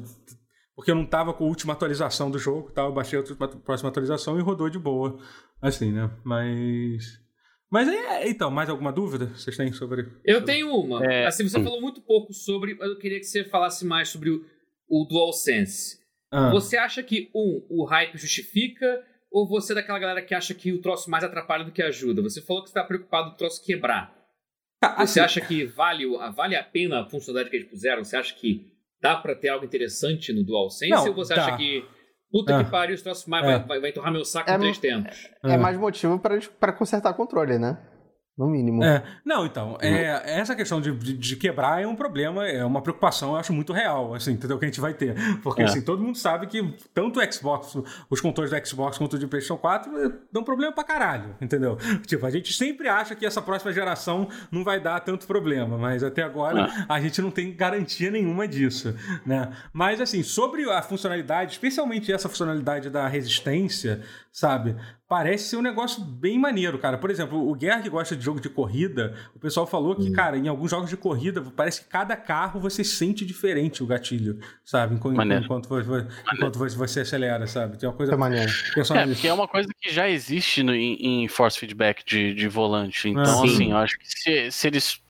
porque eu não tava com a última atualização do jogo, tá? Eu baixei a próxima atualização e rodou de boa, assim, né? Mas mas é, então, mais alguma dúvida vocês têm sobre. Eu tenho uma. É... Assim, você hum. falou muito pouco sobre, mas eu queria que você falasse mais sobre o, o DualSense. Ah. Você acha que, um, o hype justifica, ou você é daquela galera que acha que o troço mais atrapalha do que ajuda? Você falou que você está preocupado do troço quebrar. Ah, você assim... acha que vale, vale a pena a funcionalidade que eles puseram? Você acha que dá para ter algo interessante no DualSense? Não, ou você dá. acha que Puta que ah. pariu, esse troço mais, é. vai, vai, torrar meu saco é, em três tempos. É, é mais motivo para consertar controle, né? No mínimo. É, não, então, é, essa questão de, de, de, quebrar é um problema, é uma preocupação, eu acho muito real, assim, entendeu? Que a gente vai ter. Porque, é. assim, todo mundo sabe que tanto o Xbox, os controles do Xbox quanto o de PlayStation 4 eh, dão problema pra caralho, entendeu? Tipo, a gente sempre acha que essa próxima geração não vai dar tanto problema, mas até agora é. a gente não tem garantia nenhuma disso, né? Mas, assim, sobre a funcionalidade, especialmente essa funcionalidade da resistência, sabe? Parece ser um negócio bem maneiro, cara. Por exemplo, o Guerra que gosta de jogo de corrida, o pessoal falou que, hum. cara, em alguns jogos de corrida, parece que cada carro você sente diferente o gatilho, sabe? Enquanto, enquanto, você, enquanto você acelera, sabe? Tem uma coisa. É maneiro. É, porque é uma coisa que já existe no, em, em, force feedback de, de volante. Então, ah, assim, eu acho que se, se eles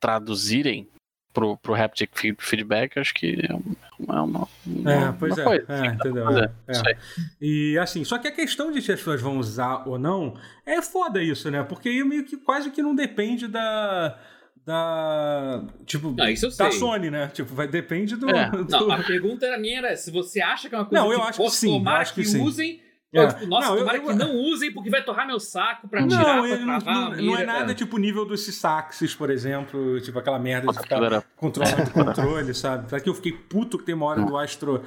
traduzirem pro, pro haptic feedback, acho que é uma, uma, é, pois uma é, coisa. É, entendeu? É, é. E assim, só que a questão de se as pessoas vão usar ou não, é foda isso, né? Porque aí meio que quase que não depende da da tipo não, da Sony, né? Tipo, vai depende do, é. [LAUGHS] do... Não, a pergunta era minha era se você acha que é uma coisa não, eu que acho que sim, tomar acho que, que usem é. Tipo, nossa, não, tomara eu, eu, que não usem porque vai torrar meu saco pra tirar, não, pra travar não, não, é nada é. tipo nível dos Saxes, por exemplo, tipo aquela merda de ficar controlando o controle, sabe? Será que eu fiquei puto que tem uma hora do Astro,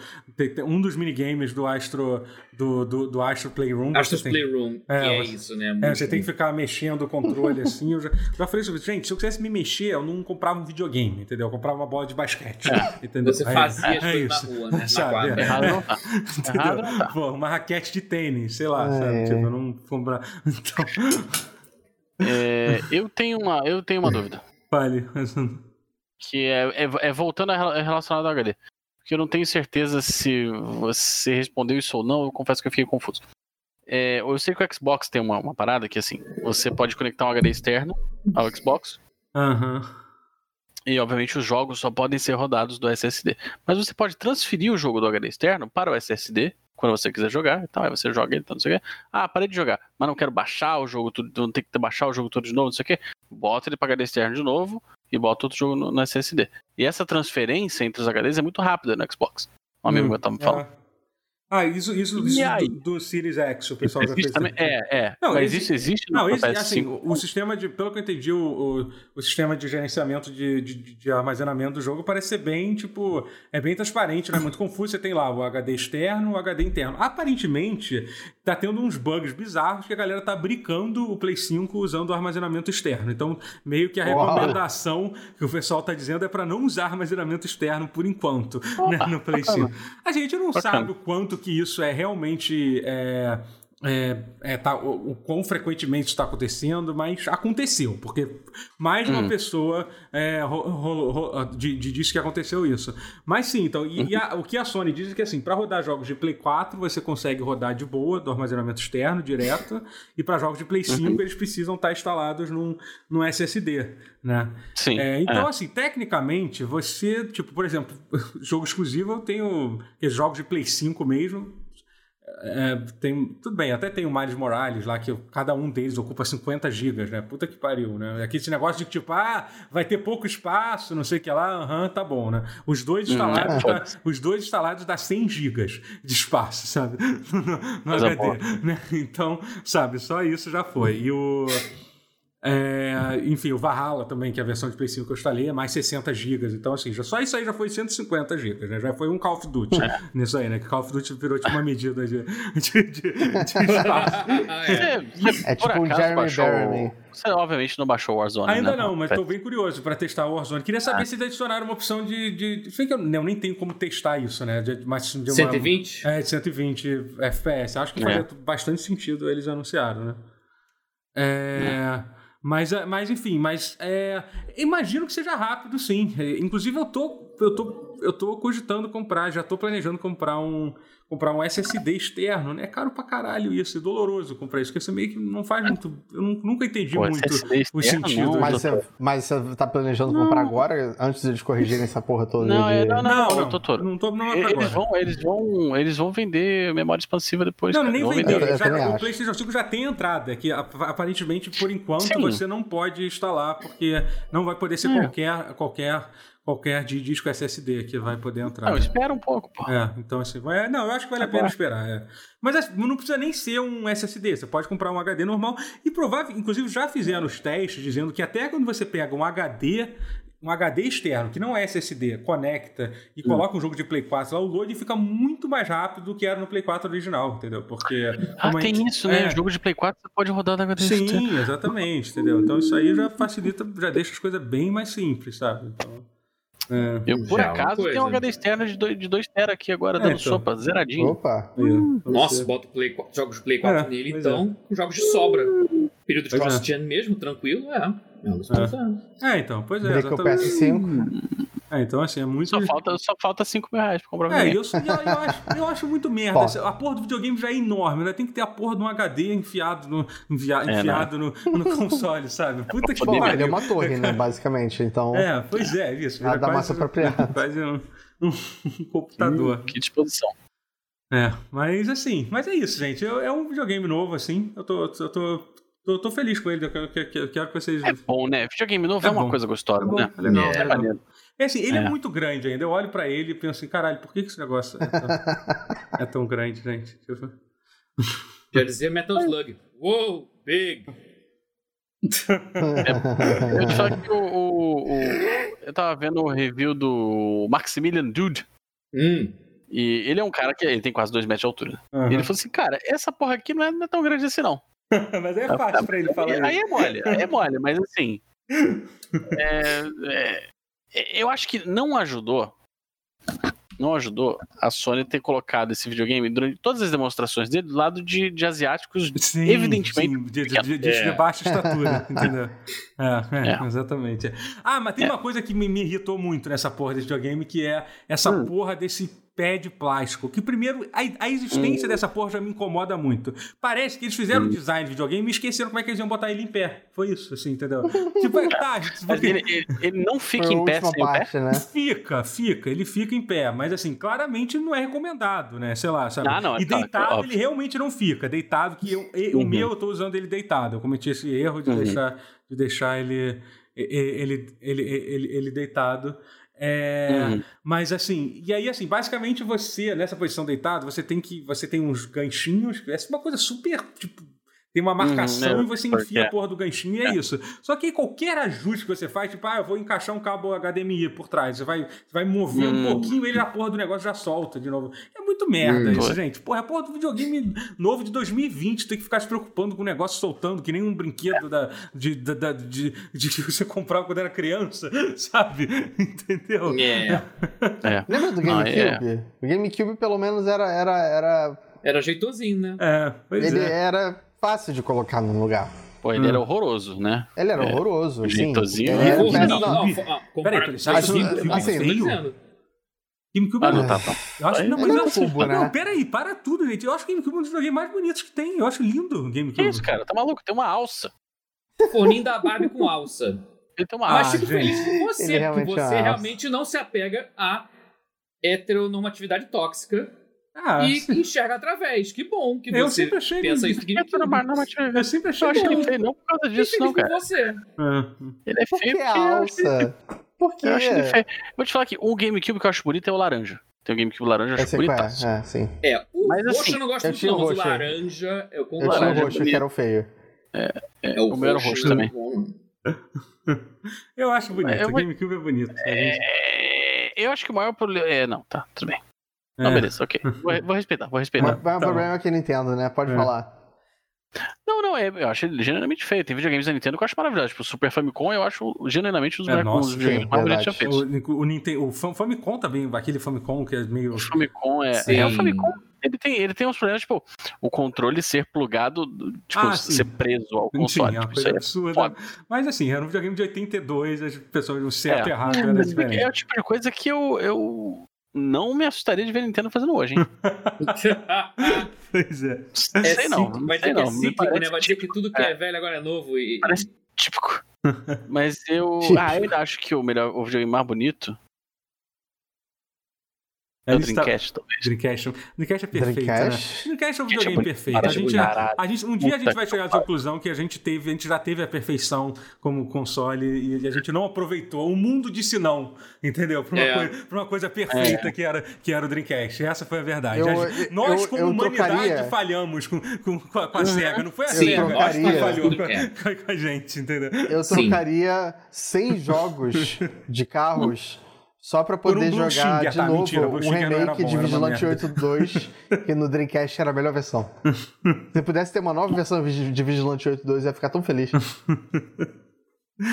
um dos minigames do Astro do, do, do Astro Playroom. Astro tem, Playroom, é, que é isso, né? É, você tem que ficar mexendo o controle assim. Eu já, já falei isso, gente, se eu quisesse me mexer, eu não comprava um videogame, entendeu? Eu comprava uma bola de basquete. É. Entendeu? Você fazia é, as coisas na rua, né? Sabe, na quadra. Não. [LAUGHS] Errado não tá. Pô, uma raquete de tênis, sei lá, é. sabe? Tipo, eu não comprar. [LAUGHS] Então. É, eu tenho uma, eu tenho uma dúvida. Fale. Que é, é, é voltando a relacionado ao HD porque eu não tenho certeza se você respondeu isso ou não, eu confesso que eu fiquei confuso. É, eu sei que o Xbox tem uma, uma, parada que assim, você pode conectar um HD externo ao Xbox. Uhum. E obviamente os jogos só podem ser rodados do SSD. Mas você pode transferir o jogo do HD externo para o SSD quando você quiser jogar então Aí você joga ele, então não sei o quê. Ah, parei de jogar, mas não quero baixar o jogo tudo, não tem que baixar o jogo todo de novo, não sei o quê. Bota ele para HD externo de novo e bota outro jogo no, no, SSD. E essa transferência entre os HDs é muito rápida no Xbox. Um amigo hum, meu tá me falando. É. Ah, isso, isso, isso do, do, Series X, o pessoal já fez. Também, é, é. Não, mas isso existe no não, esse, assim, o, o, sistema de, pelo que eu entendi, o, o, o sistema de gerenciamento de, de, de, armazenamento do jogo parece ser bem, tipo, é bem transparente, não é muito confuso. Você tem lá o HD externo, o HD interno. Aparentemente, tá tendo uns bugs bizarros que a galera tá brincando o Play 5 usando o armazenamento externo. Então, meio que a recomendação Uau. que o pessoal tá dizendo é para não usar armazenamento externo por enquanto, né, no Play 5. A gente não Bacana. sabe o quanto que isso é realmente. É, é, é, tá, o, o, quão frequentemente está acontecendo, mas aconteceu, porque mais uma hum. pessoa é, de, de, disse que aconteceu isso. Mas sim, então, e, e a, o que a Sony diz é que assim, para rodar jogos de Play 4, você consegue rodar de boa, do armazenamento externo, direto, e para jogos de Play 5, uhum. eles precisam estar instalados num, num SSD, né? Sim. É, então, é. assim, tecnicamente, você, tipo, por exemplo, [LAUGHS] jogo exclusivo, eu tenho jogos de Play 5 mesmo é, tem, tudo bem, até tem o Miles Morales lá, que cada um deles ocupa 50 gigas, né? Puta que pariu, né? Aqui esse negócio de tipo, ah, vai ter pouco espaço, não sei o que lá, aham, uhum, tá bom, né? Os dois hum, instalados, hum, os dois instalados dá 100 gigas de espaço, sabe? no, no HD, né? Então, sabe, só isso já foi. E o... É, enfim, o Valhalla também, que é a versão de Play 5 que eu instalei, é mais 60 GB. Então, assim, já, só isso aí já foi 150 GB, né? Já foi um Call of Duty é. nisso aí, né? Que Call of Duty virou tipo uma medida de, de, de, de [LAUGHS] espaço. é, é tipo um Jeremy. Você obviamente não baixou o Warzone. Ainda né? não, mas estou bem curioso para testar o Warzone. Queria saber ah. se eles adicionaram uma opção de. de... Sei que eu, eu, nem tenho como testar isso, né? De, mas de uma, 120? É, de 120 FPS. Acho que é. faz bastante sentido eles anunciaram, né? É. é. Mas, é, mas enfim, mas é, imagino que seja rápido, sim. É, inclusive, eu tô, eu tô, eu tô cogitando comprar, já tô planejando comprar um, comprar um SSD externo, né? É caro pra caralho isso, é doloroso comprar isso, porque você meio que não faz muito. Eu nunca entendi Pô, muito o sentido. Não, mas, você, mas você tá planejando não. comprar agora, antes de eles corrigirem essa porra toda? Não, de... é, não, não, não, não. Não, tô, não é eles, agora. vão, eles, vão, eles vão vender memória expansiva depois. Não, cara. nem vender. vender. Já, o PlayStation 5 já tem entrada, que aparentemente, por enquanto, Sim. você não pode instalar, porque não vai poder ser é. qualquer. qualquer qualquer de disco SSD que vai poder entrar. Não, espera um pouco, pô. É, então assim, é, não, eu acho que vale a pena esperar. É. Mas assim, não precisa nem ser um SSD, você pode comprar um HD normal e provável, inclusive já fizeram os testes dizendo que até quando você pega um HD um HD externo, que não é SSD, conecta e hum. coloca um jogo de Play 4 lá, o load fica muito mais rápido do que era no Play 4 original, entendeu? Porque. Ah, tem gente... isso, né? É... O jogo de Play 4 você pode rodar no HD Sim, externo. exatamente, entendeu? Então isso aí já facilita, já deixa as coisas bem mais simples, sabe? Então. É, eu, por acaso, tenho um HD externo de 2, de dois tera aqui agora, é, dando então. sopa, zeradinho. Opa! Hum. Nossa, bota Play, jogos de Play 4 é, nele, então, é. jogos de sobra. Período de é. cross-gen mesmo, tranquilo, é. É, é então, pois é. Break o PS5. É, então assim, é muito. Só falta, só falta 5 mil reais pra comprar um É, eu, eu, eu, acho, eu acho muito merda. a porra do videogame já é enorme, né? Tem que ter a porra de um HD enfiado no, envia, é, enfiado no, no, [LAUGHS] console, sabe? Puta que pariu. Ele é uma torre, né? Basicamente. Então. É, pois é, isso. Nada quase, massa apropriada. [LAUGHS] Quase um, um, computador. Que disposição. É, mas assim, mas é isso, gente. Eu, é um videogame novo, assim. Eu tô, eu tô Tô, tô, feliz com ele, eu quero, eu quero que vocês. É bom, né? Videogame novo é, é uma coisa gostosa, é bom, né? É legal. É, é, legal. É assim, ele é. é. muito grande ainda. Eu olho pra ele e penso assim, caralho, por que, que esse negócio é tão, é tão grande, gente? Quer dizer Metal Slug. Uou, big! é, eu te falo que o, o, o, Eu tava vendo o review do Maximilian Dude. Hum. E ele é um cara que ele tem quase dois metros de altura. Uhum. E ele falou assim, cara, essa porra aqui não é, não é tão grande assim, não. [LAUGHS] mas aí é fácil pra ele falar Aí é mole, aí é mole, mas assim. [LAUGHS] É, é, eu acho que não ajudou. Não ajudou a Sony ter colocado esse videogame durante todas as demonstrações dele do lado de, de asiáticos, sim, evidentemente. Sim, de, de, de, é. baixa estatura, [LAUGHS] entendeu? É, é, exatamente. Ah, mas tem é. uma coisa que me, me, irritou muito nessa porra desse videogame, que é essa hum. porra desse pé de plástico. Que primeiro, a, a existência hum. dessa porra já me incomoda muito. Parece que eles fizeram o hum. design de videogame e esqueceram como é que eles iam botar ele em pé. Foi isso, assim, entendeu? [LAUGHS] tipo, é, tá, porque... ele, ele, ele, não fica em pé sem parte, pé? Né? Fica, fica, ele fica em pé, mas assim, claramente não é recomendado, né? Sei lá, sabe? Ah, não, e tá, deitado ele realmente não fica. Deitado, que eu, uhum. o meu eu tô usando ele deitado. Eu cometi esse erro de uhum. deixar, de deixar ele, ele, ele, ele, ele deitado. É, uhum. Mas assim, e aí assim, basicamente você, nessa posição deitado, você tem que. Você tem uns ganchinhos, é uma coisa super, tipo, tem uma marcação uhum, e você enfia a porra do ganchinho e é, é, isso. Só que qualquer ajuste que você faz, tipo, ah, eu vou encaixar um cabo HDMI por trás, você vai, você vai mover um pouquinho ele a porra do negócio já solta de novo. É muito merda isso, gente. Porra, a porra do videogame novo de 2020 tem que ficar se preocupando com o negócio soltando, que nem um brinquedo da, de, da, da, de, de que você comprava quando era criança, [LAUGHS] sabe? Entendeu? Yeah. é. Lembra do GameCube? Ah, yeah. O GameCube, pelo menos, era. Era, era... era jeitosinho, né? É, pois ele é. era fácil de colocar no lugar. Pô, ele hum. era horroroso, né? Ele era é, horroroso, sim. Jeitosinho. Ele era, não, não, não, não, peraí, você acha que assim, feio? GameCube ah, não tá, tá. Eu acho, não, mas eu acho, cubo, né? não, peraí, para tudo, gente. Eu acho que o GameCube é um dos videogames mais bonitos que tem. Eu acho lindo o GameCube. Que isso, cara? Tá maluco? Tem uma alça. Forninho da Barbie com alça. Ele tem uma alça. Mas fico feliz com você, porque você realmente não se apega a heteronormatividade tóxica ah, e sim. enxerga através. Que bom que eu você sempre achei pensa isso. Que eu, eu sempre achei eu acho ele feio, não por causa disso, não, cara. Você. É. Ele é por feio porque... Alça? Por quê? Eu acho ele feio. Vou te falar que o GameCube que eu acho bonito é o laranja. Tem o GameCube laranja, eu acho bonito. É. é, sim. É, o mas, roxo assim, eu não gosto muito, não, mas o laranja... Eu, eu tinha o roxo que era o feio. É, é, é o, o meu era o roxo também. [LAUGHS] eu acho bonito, é, o GameCube é bonito. É... Eu acho que o maior problema... É, não, tá, tudo bem. Não, é. beleza, ok. [LAUGHS] Vou, vou, respeitar, vou respeitar. Mas, mas tá o problema é que Nintendo, né? Pode é. falar. Não, não, é, eu acho ele genuinamente feio. Tem videogames da Nintendo que eu acho maravilhoso. Tipo, o Super Famicom eu acho genuinamente um dos, é, nossa, videogames mais bonitos já feitos. O, o, Nintendo, o Famicom também, aquele Famicom que é meio. O Famicom é. Sim. É o Famicom. Ele tem, ele tem uns problemas, tipo, o controle ser plugado, tipo, ah, ser preso ao console. Sim, é uma tipo, coisa é absurda. Mas assim, era um videogame de 82, as pessoas, o certo e é. errado era diferente. É o tipo de coisa que eu, eu não me assustaria de ver a Nintendo fazendo hoje, hein? [LAUGHS] pois é. Não é sei não. Vai dizer que é cíclico, né? Vai dizer que tudo que é. é velho agora é novo. E... Parece típico. [LAUGHS] Mas eu. Ah, eu ainda acho que o melhor o videogame mais bonito é o Dreamcast, tá... Dreamcast. Dreamcast é perfeito, Dreamcast? né? Dreamcast é um videogame é perfeito. A gente, a gente, um dia a gente vai chegar à conclusão que a gente teve, a gente já teve a perfeição como console e a gente não aproveitou. O mundo disse não, entendeu? Para uma, é. coisa, uma coisa perfeita é. que, era, que era o Dreamcast. Essa foi a verdade. Eu, a nós, eu, como eu humanidade, trocaria... falhamos com, com, com, a, com a uhum. SEGA. Não foi a Sim, SEGA que falhou com, com, a gente, entendeu? Eu trocaria Sim. 100 jogos de carros [LAUGHS] só pra poder um jogar de tá, novo mentira, um remake bom, de Vigilante 8 2, [LAUGHS] que no Dreamcast era a melhor versão. [LAUGHS] Se pudesse ter uma nova versão de Vigilante 8 2, eu ia ficar tão feliz. [LAUGHS]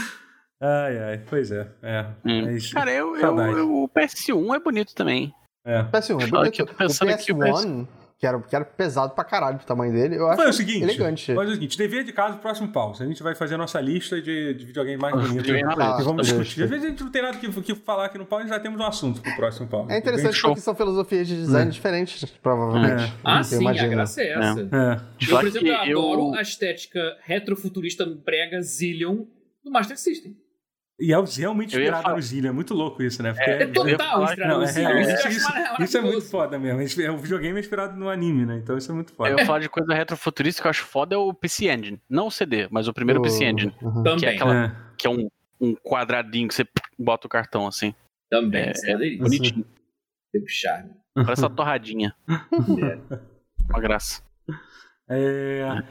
ai, ai, pois é. é. Hum. É Cara, eu, eu, eu, o PS1 é bonito também. É. PS1 é bonito. o PS1 que era, que era pesado pra caralho o tamanho dele. Eu acho Foi o seguinte, elegante. Faz o seguinte, dever de casa pro próximo pau. A gente vai fazer a nossa lista de, de videogame mais bonito. Ah, vamos discutir. Às vezes a gente não tem nada que, que falar aqui no pau, e já temos um assunto pro próximo pau. É interessante porque são filosofias de design é. diferentes, provavelmente. É. Ah, sim, imagino. a graça é essa. É. Eu, por exemplo, eu adoro a estética retrofuturista brega Zillion do Master System. E é realmente inspirado no Zillion, é muito louco isso, né? Porque é, é total inspirado no Zillion. Isso, isso, isso, é muito foda mesmo. É, o videogame é inspirado no anime, né? Então isso é muito foda. Eu ia falar de coisa retrofuturista que eu acho foda é o PC Engine. Não o CD, mas o primeiro oh, PC Engine. Uh -huh. Que é aquela. É. Que é um, um quadradinho que você bota o cartão assim. Também. É, é bonitinho. Tem charme. Parece uma torradinha. [LAUGHS] é. Uma graça. É.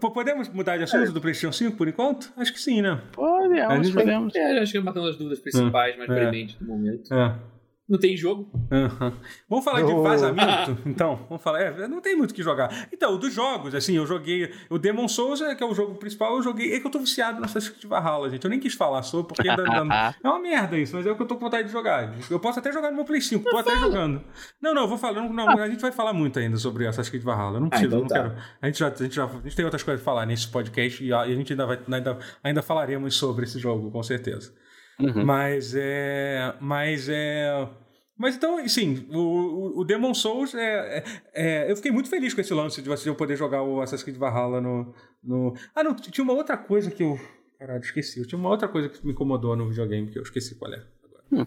Podemos mudar de assunto é. do PlayStation 5 por enquanto? Acho que sim, né? Podemos, podemos. É, acho que matando as dúvidas principais, mais é. do momento. É. Não tem jogo. Uhum. Vamos falar oh. de vazamento, [LAUGHS] então. Vamos falar. É, não tem muito o que jogar. Então, dos jogos, assim, eu joguei. O Demon Souls, que é o jogo principal, eu joguei. É que eu tô viciado nessa de Valhalla, gente. Eu nem quis falar sobre, porque ainda, ainda, [LAUGHS] é uma merda isso, mas é o que eu tô com vontade de jogar. Eu posso até jogar no meu Play 5, tô até jogando. Não, não, vou falar. Não, não, a gente vai falar muito ainda sobre Assassin's Creed Valhalla. Não preciso, ah, então não tá. quero. A gente, já, a, gente já, a gente tem outras coisas pra falar nesse podcast e a, e a gente ainda, vai, ainda, ainda falaremos sobre esse jogo, com certeza. Uhum. Mas é. Mas é. Mas então, assim, o, o Demon Souls é, é, é, Eu fiquei muito feliz com esse lance de você poder jogar o Assassin's Creed Valhalla no, no. Ah, não, tinha uma outra coisa que eu. Caralho, esqueci. Eu tinha uma outra coisa que me incomodou no videogame, que eu esqueci qual é agora. Hum.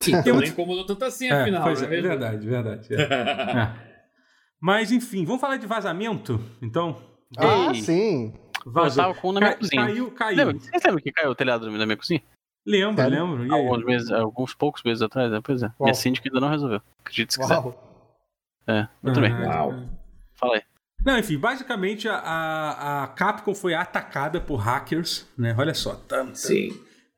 Sim, então não incomodou tanto assim, é, afinal. Pois é, é verdade, verdade. É. [LAUGHS] é. Mas, enfim, vamos falar de vazamento, então? Ah, sim. Vazou. Eu tava com um na minha Ca cozinha. Caiu, caiu. Você lembra que caiu o telhado da minha cozinha? Lembro, Sério? lembro. Alguns, meses, alguns poucos meses atrás, né? Pois é. Uau. Minha síndica ainda não resolveu. Acredite se Uau. quiser. É, eu também. Uau. Fala aí. Não, enfim, basicamente a, a Capcom foi atacada por hackers, né? Olha só, tanto. Sim.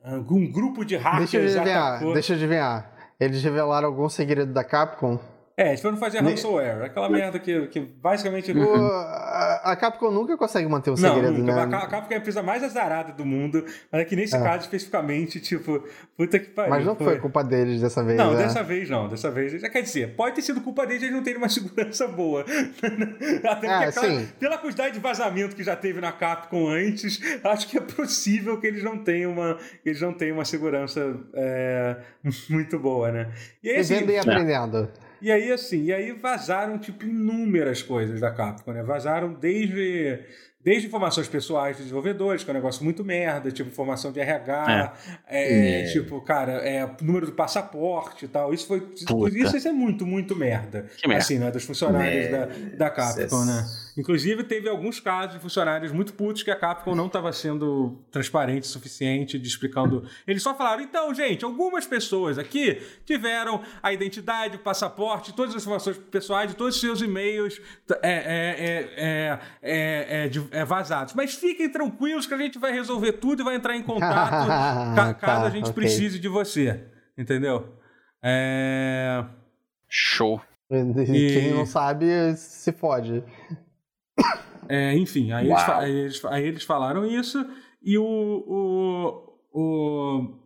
Um grupo de hackers deixa eu adivinhar, atacou... Deixa eu adivinhar. Eles revelaram algum segredo da Capcom é, eles foram fazer ransomware. Aquela merda que, que basicamente. O, a, a, Capcom nunca consegue manter o segredo, não, né? A, Capcom é a empresa mais azarada do mundo. Mas é que nesse é. caso, especificamente, tipo, puta que pariu. Mas não foi, foi culpa deles dessa vez. Não, né? dessa vez não. Dessa vez. Quer dizer, pode ter sido culpa deles eles não terem uma [LAUGHS] segurança boa. [LAUGHS] Até é, aquela, pela quantidade de vazamento que já teve na Capcom antes, [LAUGHS] acho que é possível que eles não tenham uma, eles não tenham uma segurança é, muito boa, né? E aí, assim, e aprendendo. E aí, assim, e aí vazaram, tipo, inúmeras coisas da Capcom, né? Vazaram desde, Desde informações pessoais dos desenvolvedores, que é um negócio muito merda, tipo informação de RH, é. É, tipo, cara, é, número do passaporte e tal. Isso foi. Isso, isso, é muito, muito merda. Que merda. Assim, né? Dos funcionários da, da Capcom, né? Inclusive, teve alguns casos de funcionários muito putos que a Capcom não estava sendo transparente o suficiente de explicando. Eles só falaram, então, gente, algumas pessoas aqui tiveram a identidade, o passaporte, todas as informações pessoais de todos os seus e-mails é, é, é, vazados. Mas fiquem tranquilos que a gente vai resolver tudo e vai entrar em contato [LAUGHS] caso tá, a gente okay. precise de você. Entendeu? Show. E... Quem não sabe se fode. É, enfim, aí eles, aí eles, aí, eles, falaram isso e o. o, o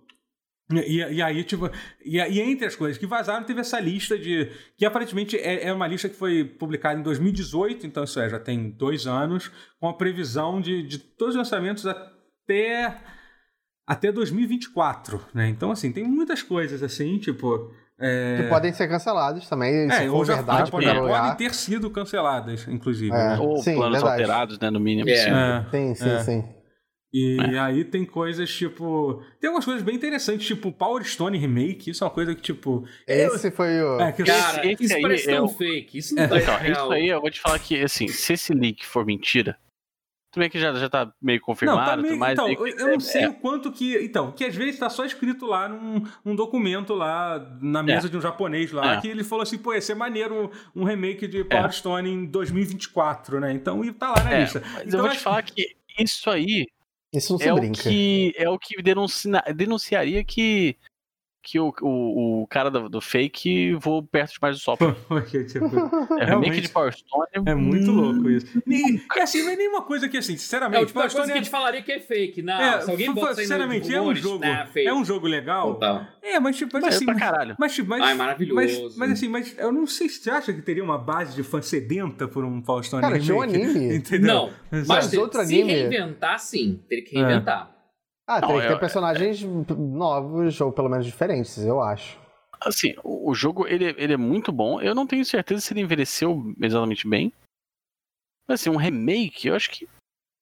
e, e, aí, tipo, e, e, entre as coisas que vazaram, teve essa lista de. Que aparentemente é, é, uma lista que foi publicada em 2018, então isso é, já tem dois anos, com a previsão de, de todos os lançamentos até. até 2024, né? Então, assim, tem muitas coisas assim, tipo. É... Que podem ser cancelados também, é, se for já, verdade. Podem, podem ter sido canceladas, inclusive. É, né? Ou sim, planos verdade. alterados, né, no mínimo. É. é. Sim, sim, é. sim. E é. aí tem coisas tipo. Tem algumas coisas bem interessantes, tipo Power Stone Remake. Isso é uma coisa que, tipo. Esse eu... foi o. É, que Cara, esse, isso parece tão fake. Isso não é. Então, isso aí eu vou te falar que, assim, se esse leak for mentira, tudo bem que já, já tá meio confirmado, não, tá meio, então, eu, eu não sei é. o quanto que. Então, que às vezes tá só escrito lá num, num documento lá na é. mesa é. de um japonês lá, é. que ele falou assim, pô, ia ser maneiro um, um remake de Power Stone em 2024, né? Então, e tá lá na é, lista. Mas então, eu vou te falar que isso aí. Isso não se é brinca. O que, é o que denuncia, denunciaria que que o, o, o cara do, do, fake voou perto demais do sol. [LAUGHS] Tipo, [LAUGHS] é remake de Power Stone. É muito hum, louco isso. E, e assim, não é nenhuma coisa que, assim, sinceramente. É, tipo, Power Stone que a gente falaria que é fake. Não, é, se alguém bota Sinceramente, é um jogo. Né, é um jogo legal. Total. É, mas tipo, mas, assim. Pra caralho. Mas, tipo, mas, ah, é maravilhoso. Mas, mas, assim, mas eu não sei se você acha que teria uma base de fã sedenta por um Power Stone Cara, tinha um anime. [LAUGHS] Entendeu? Não, mas, mas outro anime. Se reinventar, sim. Teria que reinventar. Ah, tem que ter personagens novos, ou pelo menos diferentes, eu acho. Assim, o, o jogo ele, ele é muito bom. Eu não tenho certeza se ele envelheceu exatamente bem. Mas assim, um remake, eu acho que.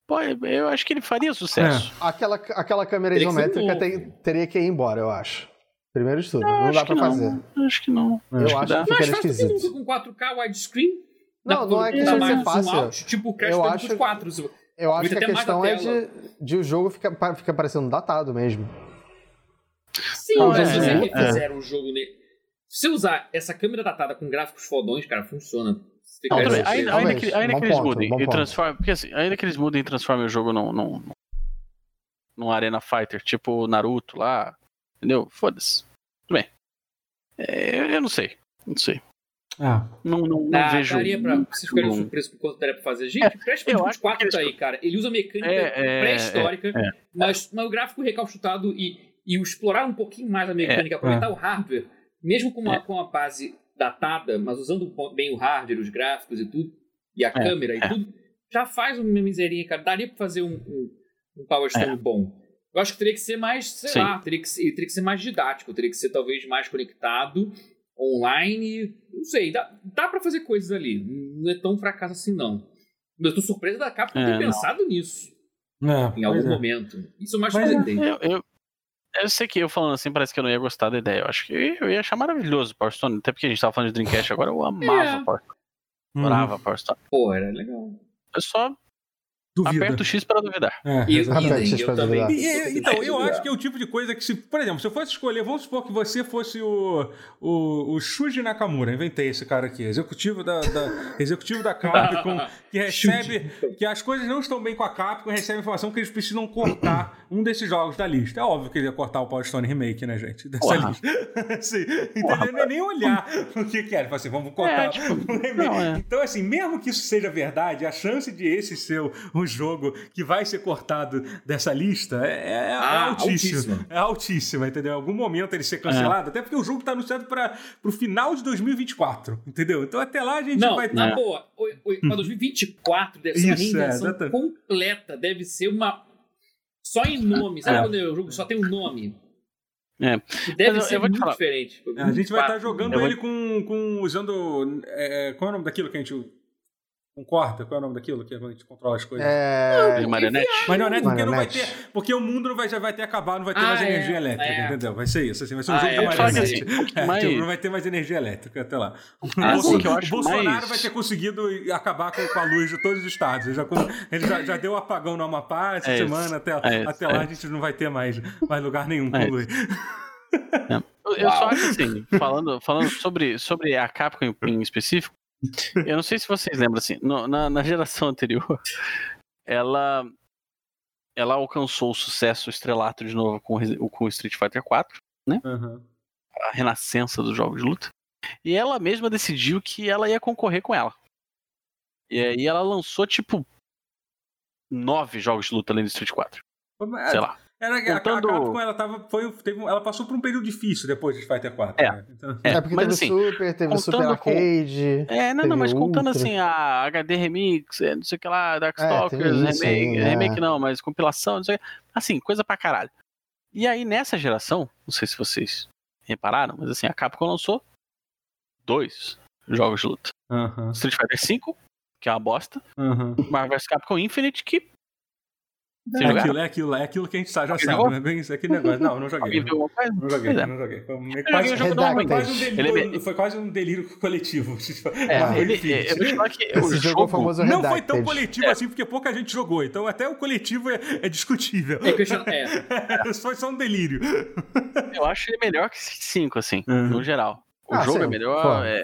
Pô, eu acho que ele faria sucesso. É. Aquela, aquela câmera teria isométrica tem, teria que ir embora, eu acho. Primeiro de tudo. Não, não dá pra não. fazer. Acho que não. Eu acho, acho que, que ficaria esquisito. com 4K widescreen? Não, não é questão de ser fácil. Out, tipo o Crash eu acho, 4. Eu acho que a questão é de, de o jogo ficar fica parecendo datado mesmo. Sim, então, mas se você refizer o jogo nele. Se você usar essa câmera datada com gráficos fodões, cara, funciona. Não, também, ainda, ainda, que, ainda que eles ponto, mudem e transformem. Porque assim, ainda que eles mudem e transformem o jogo num, num, num Arena Fighter, tipo Naruto lá. Entendeu? Foda-se. Tudo bem. É, eu não sei. Não sei. Ah. Não, não, não ah, vejo. Daria pra, vocês ficariam surpresos com quanto daria pra fazer? Gente, é, Crash Bandicoot 4 tá aí, cara. Ele usa mecânica é, é, pré-histórica, é, é. mas, mas o gráfico recalchutado e, e o explorar um pouquinho mais a mecânica, aproveitar o hardware, mesmo com uma, com a base datada, mas usando bem o hardware, os gráficos e tudo, e a câmera e tudo, já faz uma miserinha, cara. Daria pra fazer um, um, um Power Stone bom. Eu acho que teria que ser mais, sei Sim. lá, teria que, ser, teria que ser mais didático, teria que ser talvez mais conectado online. Não sei, dá, dá para fazer coisas ali. Não é tão fracasso assim, não. Mas eu tô surpresa da Capcom é, ter não. pensado nisso. É, em algum é. momento. Isso é mais surpreendente. Eu, eu, eu, sei que eu falando assim parece que eu não ia gostar da ideia. Eu acho que eu ia achar maravilhoso o Power Stone. Até porque a gente tava falando de Dreamcast agora, eu amava é. Power Stone. Adorava hum. Power Stone. Pô, era legal. Eu só Duvida. Aperta o X para duvidar. É, e, X para duvidar. E, então, eu acho que é o tipo de coisa que, se, por exemplo, se eu fosse escolher, vamos supor que você fosse o, o, o Shuji Nakamura, inventei esse cara aqui, executivo da, da executivo da Capcom, [LAUGHS] que recebe que as coisas não estão bem com a Capcom, recebe informação que eles precisam cortar um desses jogos da lista. É óbvio que ele ia cortar o Power Stone Remake, né, gente? Dessa Porra. lista. [LAUGHS] Sim, entendeu? Não é nem olhar o que quer. Assim, vamos cortar é, tipo, [LAUGHS] o remake. Não, é. Então, assim, mesmo que isso seja verdade, a chance de esse ser um jogo que vai ser cortado dessa lista é, é ah, altíssima. É altíssima, entendeu? Em algum momento ele ser cancelado, é. até porque o jogo está anunciado para o final de 2024, entendeu? Então até lá a gente Não, vai ter. Na boa, para 2024 deve ser Isso, uma reinvenção é, completa, deve ser uma. Só em nome, sabe é. quando o jogo só tem um nome? É. deve ser muito falar. diferente. a gente vai estar tá jogando ele com, com usando. É, qual é o nome daquilo que a gente Concorda? Qual é o nome daquilo que a gente controla as coisas? É... Não, marionete? Marionete, porque não vai ter. Porque o mundo vai, já vai ter acabado, não vai ter ah, mais é, energia elétrica, é. entendeu? Vai ser isso. Assim, vai ser um ah, jogo é, de marionete. Assim, é, mais... [LAUGHS] tipo, não vai ter mais energia elétrica até lá. Ah, o, que eu acho Bolsonaro mais... vai ter conseguido acabar com, com, a luz de todos os estados. Ele já, ele já, já deu apagão no Amapá essa semana. Até, até lá a gente não vai ter mais, mais lugar nenhum com luz. Eu, [LAUGHS] eu só acho assim, falando, falando sobre, sobre a Capcom em específico, eu não sei se vocês lembram, assim, no, na, na geração anterior, ela ela alcançou o sucesso estrelato de novo com, com Street Fighter 4, né? Uhum. A renascença dos jogos de luta. E ela mesma decidiu que ela ia concorrer com ela. E aí ela lançou, tipo, nove jogos de luta além do Street 4. Sei lá. Era, Contando... A Capcom, ela, tava, foi, teve, ela passou por um período difícil depois de Fighter 4. É, né? então... é, é porque mas, teve assim, Super, teve Super Arcade. Com... É, não, não, mas contando assim, a HD Remix, é, não sei o que lá, Darkstalkers, é, remake, é. remake não, mas compilação, não sei o que. Assim, coisa pra caralho. E aí, nessa geração, não sei se vocês repararam, mas assim, a Capcom lançou dois jogos de luta. Uh -huh. Street Fighter V, que é uma bosta, uh -huh. Marvel vs Capcom Infinite, que é aquilo, é aquilo, é aquilo que a gente já sabe, não é bem isso, aquele negócio. Não, não joguei. Não, não joguei, é. não joguei. Foi, quase, foi, quase um delírio, foi quase um delírio coletivo. [LAUGHS] É, ele, eu vou te falar que [LAUGHS] o jogo famoso não foi tão coletivo assim, porque pouca gente jogou. Então até o coletivo é, é discutível. É, é. [LAUGHS] Foi só um delírio. Eu acho ele melhor que 5, assim, uhum. no geral. O ah, jogo sim. é melhor, é,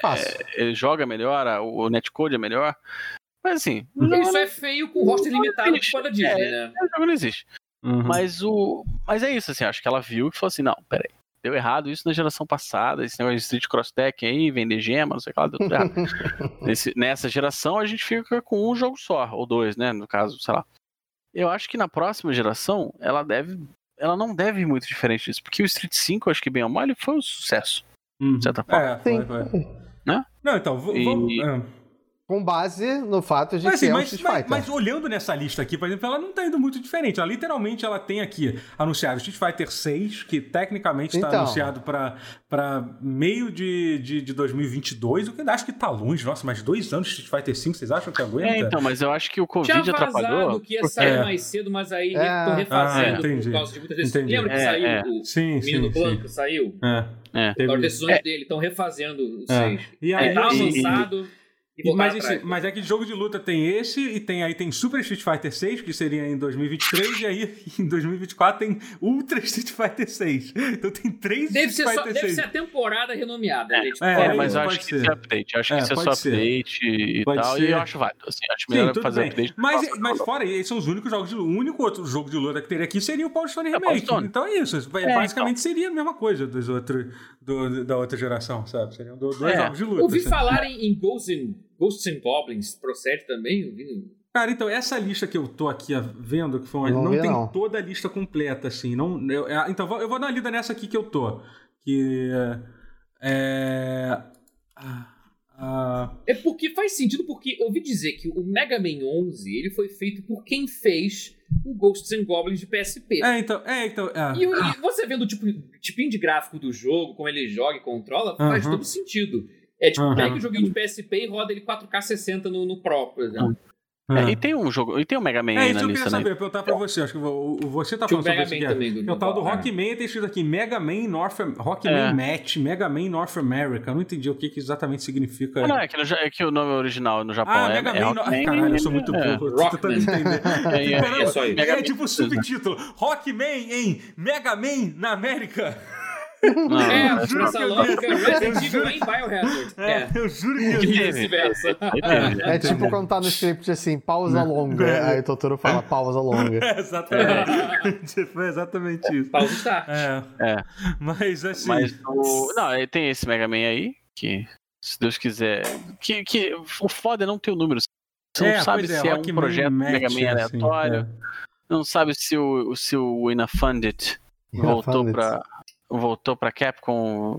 ele joga melhor, o netcode é melhor. Mas assim. Isso é feio com o roster limitado de fora Disney, é, né? O jogo não existe. Uhum. Mas, o, mas é isso, assim, acho que ela viu e falou assim: não, peraí. Deu errado isso na geração passada, esse negócio de Street Cross Tech aí, vender gema, não sei o que lá, deu tudo errado. [LAUGHS] Nesse, nessa geração a gente fica com um jogo só, ou dois, né? No caso, sei lá. Eu acho que na próxima geração ela deve. Ela não deve ir muito diferente disso, porque o Street 5, acho que bem ou mal, ele foi um sucesso. Uhum. De certa forma. É, foi, foi. Né? Não, então, vamos. É. Com base no fato de mas, que assim, é um mas, Street Fighter. Mas, mas, olhando nessa lista aqui, por exemplo, ela não tá indo muito diferente. Ela literalmente ela tem aqui anunciado Street Fighter 6, que tecnicamente está então. anunciado para meio de, de, de 2022, o que eu acho que tá longe. Nossa, mais dois anos de Street Fighter 5, vocês acham que aguenta? É, então, mas eu acho que o Covid Tinha atrapalhou. que ia sair é. mais cedo, mas aí é. tô refazendo ah, por causa de muitas vezes. Lembra que é, saiu é. o sim, Menino sim, Blanco? Sim. Saiu? É. É. Agora, decisões dele, estão refazendo o 6. É. E aí, tá avançado. Mas, esse, mas, é que jogo de luta tem esse, e tem aí tem Super Street Fighter 6, que seria em 2023, e aí [LAUGHS] em 2024 tem Ultra Street Fighter 6. Então tem três deve Street Fighter só, 6. Deve ser a temporada renomeada, é, gente. É, é mas eu acho que isso é update. Acho que isso é só update e pode tal, ser. e eu acho válido. Assim, acho melhor Sim, fazer bem. update. Mas, mas fora, esses são os únicos jogos de O único outro jogo de luta que teria aqui seria o Power Stone Remake. Então é isso. É, basicamente então. seria a mesma coisa dos outros, do, da outra geração, sabe? Seriam dois jogos de luta. Ouvi assim. falar em Ghosts Ghosts and Goblins procede também? Cara, então, essa lista que eu tô aqui vendo, que foi uma, não, não tem não. toda a lista completa, assim. Não, eu, é, então, eu vou dar uma lida nessa aqui que eu tô. Que. É. é porque faz sentido, porque ouvi dizer que o Mega Man 11 ele foi feito por quem fez o Ghosts and Goblins de PSP. É, então. É, então é. E, e, você vendo o tipo, tipinho de gráfico do jogo, como ele joga e controla, faz todo sentido. É tipo, uhum. pega o joguinho de PSP e roda ele 4K 60 no, no Pro, por exemplo. É, e tem um jogo, e tem o um Mega Man é, na né? É, isso eu queria saber, perguntar pra você, acho que você tá falando sobre isso aqui. Também, é o tal do Rockman, tem escrito aqui, Mega Man North, Rockman é. Match, Mega Man North America, eu não entendi o que, que exatamente significa. Ah, não, é que, no, é que o nome original no Japão ah, é... Mega Man, é, caralho, eu sou muito é. burro, tô tentando entender. [LAUGHS] É, é, é, tipo subtítulo, Rockman em Mega Man na América. Não, é, a essa lógica Resident Evil em Biohazard. É, é, eu juro que eu vice-versa. É, é tipo quando tá no script assim, pausa [LAUGHS] longa. Aí o Totoro fala pausa longa. [LAUGHS] É, exatamente. [LAUGHS] Foi exatamente isso. Pausa start. É. é. Mas assim. Mas o... Não, tem esse Mega Man aí, que se Deus quiser. Que, que o foda é não ter o número. Você não é, sabe é, se é, um projeto Man Mega Man assim, aleatório. Assim, não sabe se o, se o Inafunded voltou pra voltou para Capcom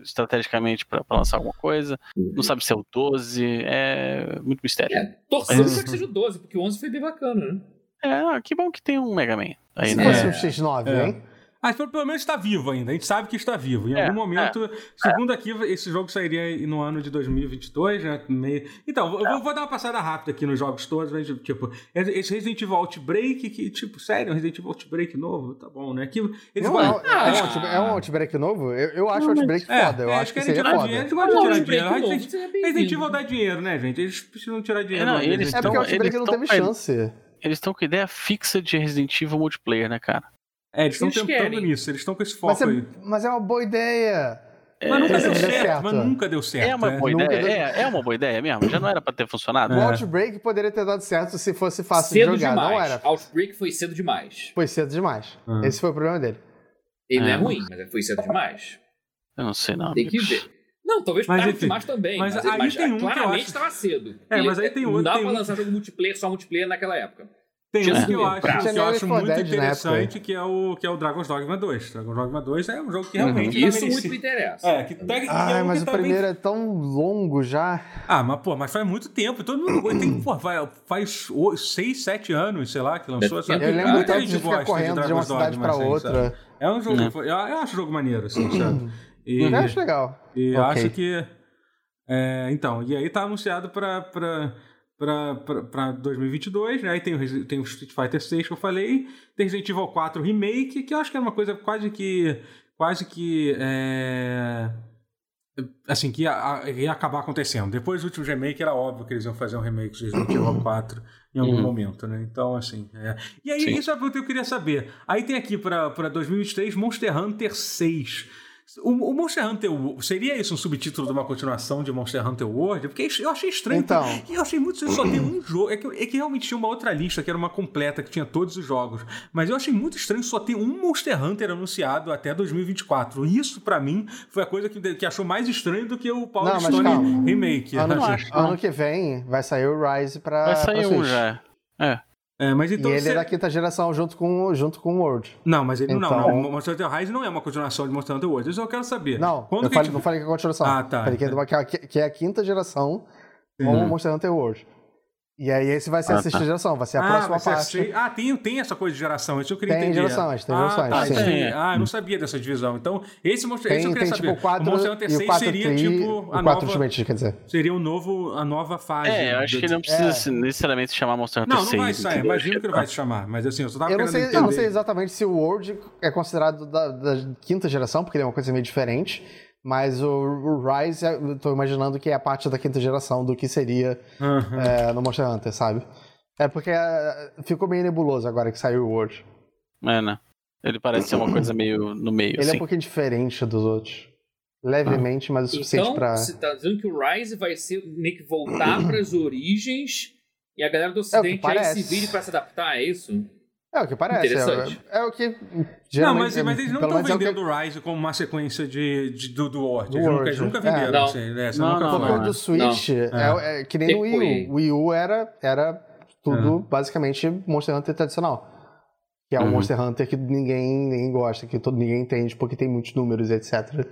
estrategicamente para lançar alguma coisa. Não uhum. sabe se é o 12, é muito mistério. É, torcendo Mas... que seja o 12, porque o 11 foi bem bacana, né? É, que bom que tem um Mega Man. Aí, se né? fosse um X9, é. hein? Ah, pelo menos está vivo ainda. A gente sabe que está vivo. Em é, algum momento, é, segundo aqui, esse jogo sairia no ano de 2022, né? Meio... Então, eu vou, vou, dar uma passada rápida aqui nos jogos todos. Mas, tipo, esse Resident Evil Outbreak, que, tipo, sério, um Resident Evil Outbreak novo, tá bom, né? Que eles não, é, ah, é, um, é um Outbreak novo? Eu, eu acho o Outbreak é, foda. Eu acho que, que seria foda. Dinheiro, eles gostam de tirar dinheiro. Resident Evil dá dinheiro, né, gente? Eles precisam tirar dinheiro. Não, eles é porque o Outbreak não teve chance. Eles estão com ideia fixa de Resident Evil multiplayer, né, cara? É, eles estão tentando querem. nisso, eles estão com esse foco mas é, aí. Mas é uma boa ideia. É, mas nunca deu certo, certo, mas nunca deu certo. É uma boa ideia, deu... é, é, uma boa ideia mesmo, já não era pra ter funcionado. O Outbreak poderia ter dado certo se fosse fácil cedo de jogar, demais. não era. Outbreak foi cedo demais. Foi cedo demais. Uhum. Esse foi o problema dele. Ele não é ruim, mas foi cedo demais. Eu não sei não. Tem que ver. Não, talvez mas, tarde demais também. Mas, mas aí mas, tem um claramente estava cedo. É, mas aí tem outro. Não dá pra lançar jogo multiplayer, só multiplayer naquela época. Tem um que eu acho, que eu acho muito interessante, que é, o, que é o Dragon's Dogma 2. Dragon's Dogma 2 é um jogo que uhum. realmente. Uhum. Isso muito me interessa. É, que pega. Ah, mas o primeiro bem... é tão longo já. Ah, mas pô, mas faz muito tempo. Todo mundo tem, pô, faz 6, 7 anos, sei lá, que lançou essa. Eu lembro tanto de ficar correndo de, de uma cidade pra assim, outra. Sabe? É um jogo. Eu, eu acho um jogo maneiro, assim, [CLEARS THROAT] sabe? E, eu acho legal. E okay. acho que. É, então, e aí tá anunciado pra. pra para 2022, né? Aí tem o, tem o Street Fighter 6 que eu falei, tem Resident Evil 4 Remake, que eu acho que é uma coisa quase que quase que é, assim, que ia, ia, acabar acontecendo. Depois do último remake era óbvio que eles iam fazer um remake de Resident Evil 4 em algum uhum. momento, né? Então, assim, é. E aí, Sim. isso é o que eu queria saber. Aí tem aqui para 2023 Monster Hunter 6. O, o, Monster Hunter seria isso um subtítulo de uma continuação de Monster Hunter World? Porque eu achei estranho. Então. Eu achei muito estranho só ter [CLEARS THROAT] um jogo. É que, é que realmente tinha uma outra lista que era uma completa que tinha todos os jogos. Mas eu achei muito estranho só ter um Monster Hunter anunciado até 2024. Isso, para mim, foi a coisa que, que achou mais estranho do que o Power Stone calma. Remake. Ano, ano que vem vai sair o Rise pra. Vai sair pra um já. É. É, mas então e ele você... é da quinta geração junto com, junto com o World. Não, mas ele então... não, não. Monster Hunter Rise não é uma continuação de Monster Hunter World. Eu quero saber. Não, Quando eu falei, gente... não falei que é continuação. Ah, tá. Falei que é, que é a quinta geração com o Monster Hunter World. E aí esse vai ser ah, a sexta tá. geração, vai ser a ah, próxima parte. Ah, tem, tem essa coisa de geração, isso eu queria tem entender. Gerações, tem gerações, ah, tá, sim. Ah, eu não sabia dessa divisão. Então, esse Monster tem, esse eu queria tem, saber. Tipo, 4, o Monster Hunter 6 seria tri, tipo a nova... Ultimate, quer dizer. Seria o novo, a nova fase. É, eu acho do... que não precisa é. necessariamente se chamar Monster Hunter 6. Não, não vai sair, imagino que não vai se chamar, mas assim, eu só tava eu não sei, Eu não sei exatamente se o World é considerado da, da quinta geração, porque ele é uma coisa meio diferente. Mas o, Rise, eu tô imaginando que é a parte da quinta geração do que seria uhum. é, no Monster Hunter, sabe? É porque uh, ficou meio nebuloso agora que saiu o World. É, né? Ele parece ser uma coisa meio no meio. Ele assim. é um pouquinho diferente dos outros. Levemente, ah. mas o suficiente então, pra. Você tá dizendo que o Rise vai ser meio que voltar [CLEARS THROAT] pras origens e a galera do Ocidente é aí se vire pra se adaptar, é isso? É o que parece. Interessante. É, é, o que. Não, mas, mas eles não estão vendendo o Rise como uma sequência de, de do, do World. Eles nunca, eles nunca venderam. É, não. Assim, né? não, nunca não, não, do Switch é, é, que nem no Wii U. O Wii U era, era tudo basicamente Monster Hunter tradicional. Que é um uhum. Monster Hunter que ninguém, ninguém gosta, que todo, ninguém entende porque tem muitos números, etc.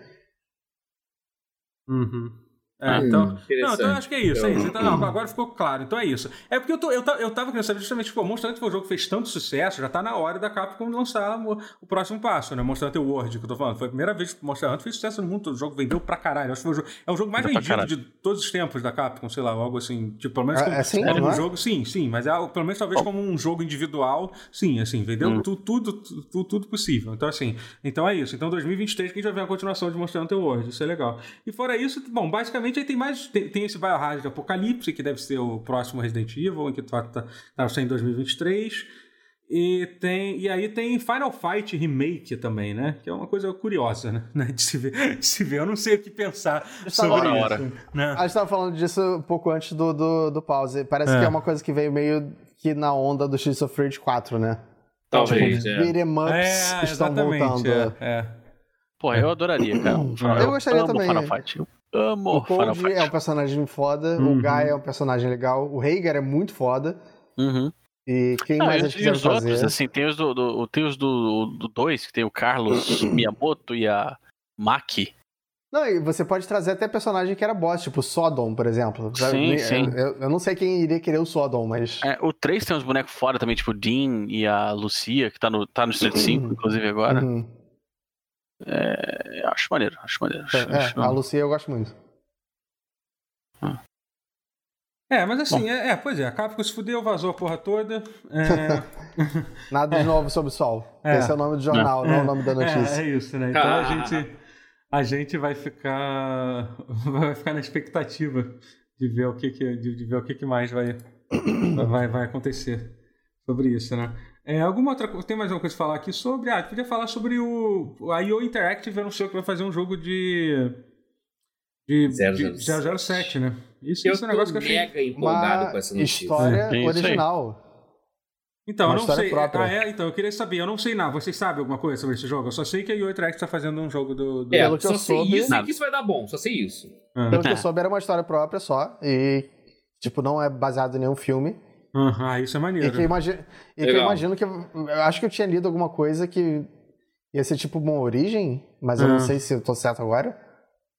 Uhum. É, hum, então, não, então acho que é isso, é isso. Então, não, agora ficou claro. Então é isso. É porque eu, tô, eu, eu tava querendo saber justamente, pô, Monster Hunter foi um jogo que fez tanto sucesso, já tá na hora da Capcom lançar o, o próximo passo, né? Monster Hunter World, que eu tô falando. Foi a primeira vez que Monster Hunter fez sucesso no mundo, o jogo vendeu pra caralho. Acho que foi o jogo, é o jogo mais vendido de todos os tempos da Capcom, sei lá, algo assim. Tipo, pelo menos como, é, assim, como um é? jogo, sim, sim, mas é, pelo menos talvez como um jogo individual, sim, assim, vendeu hum. tudo, tudo, tudo, tudo, possível. Então, assim, então é isso. Então 2023 que a gente vai ver a continuação de Monster Hunter World, isso é legal. E fora isso, bom, basicamente aí tem mais. Tem, tem esse Biohazard Apocalipse, que deve ser o próximo Resident Evil, que está tá, tá saindo em 2023. E, tem, e aí tem Final Fight Remake também, né? Que é uma coisa curiosa, né? [LAUGHS] De se ver. De se ver. Eu não sei o que pensar sobre isso. Hora. Né? A gente estava falando disso um pouco antes do, do, do pause. Parece é. que é uma coisa que veio meio que na onda do Streets of Rage 4, né? Talvez, tipo, é. ups é, estão voltando. É, é. Pô, eu adoraria, cara. Eu, gostaria também. Final Fight. Eu amo o Cold é um personagem foda, uhum. o Guy é um personagem legal, o Heiger é muito foda. Uhum. E quem mais a gente e os fazer? outros, assim, tem os do 2, do, tem os do, do dois, que tem o Carlos [COUGHS] Miyamoto e a Maki. Não, e você pode trazer até personagem que era boss, tipo Sodom, por exemplo. Sim, eu, sim. Eu, eu, não sei quem iria querer o Sodom, mas. É, o 3 tem uns bonecos fora também, tipo o Dean e a Lucia, que tá no, tá no [COUGHS] Street 5, inclusive agora. Uhum. É, acho maneiro, acho maneiro. Acho, é, acho... a Lucia eu gosto muito. Ah. É, mas assim, é, é, pois é, a Capcom se fudeu, vazou a porra toda. É... [LAUGHS] Nada de novo sobre o sol. É. Esse é o nome do jornal, não, não é o nome da notícia. É, é isso, né? Então ah. a gente, a gente vai ficar [LAUGHS] vai ficar na expectativa de ver o que, que de, de ver o que, que mais vai, vai, vai acontecer sobre isso, né? É, alguma outra Tem mais alguma coisa pra falar aqui sobre. Ah, podia falar sobre o. A IO Interactive anunciou que vai fazer um jogo de. De, 007, né? Isso, eu isso é um negócio que eu achei. mega empolgado Uma com essa notícia. História é, original. Então, Uma eu não sei. Própria. Ah, é, então, eu queria saber, eu não sei nada. Vocês sabem alguma coisa sobre esse jogo? Eu só sei que a IO Interactive tá fazendo um jogo do. do... É, Pelo que eu sei soube, isso e que isso vai dar bom, só sei isso. Uhum. Pelo que eu soube, era uma história própria só. E, tipo, não é baseado em nenhum filme. Uhum, ah, isso é maneiro. E que, eu imagino, e que eu imagino que. Eu acho que eu tinha lido alguma coisa que ia ser tipo uma origem, mas eu não sei se eu tô certo agora.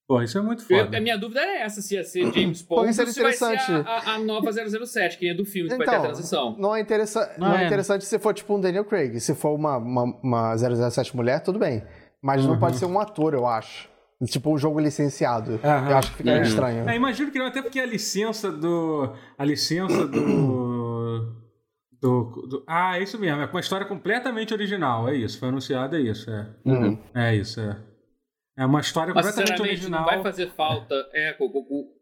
Pô, isso é muito foda. Eu, a minha dúvida era essa, se ia ser James Bond ou se vai ser a, a, a, nova 007, que é do filme, que então, vai ter a então, transição. Não é, interessa não, não é. é. interessante se for tipo um Daniel Craig. Se for uma, uma, uma 007 mulher, tudo bem. Mas uhum. não pode ser um ator, eu acho. Tipo um jogo licenciado. Uhum. Eu acho que ficaria uhum. estranho. É, imagino que não, até porque a licença do. A licença do. Do, do, ah, é isso mesmo. É uma história completamente original. É isso. Foi anunciado, é isso. É, uhum. é isso, é. É uma história Mas, completamente original. Não vai fazer falta. É,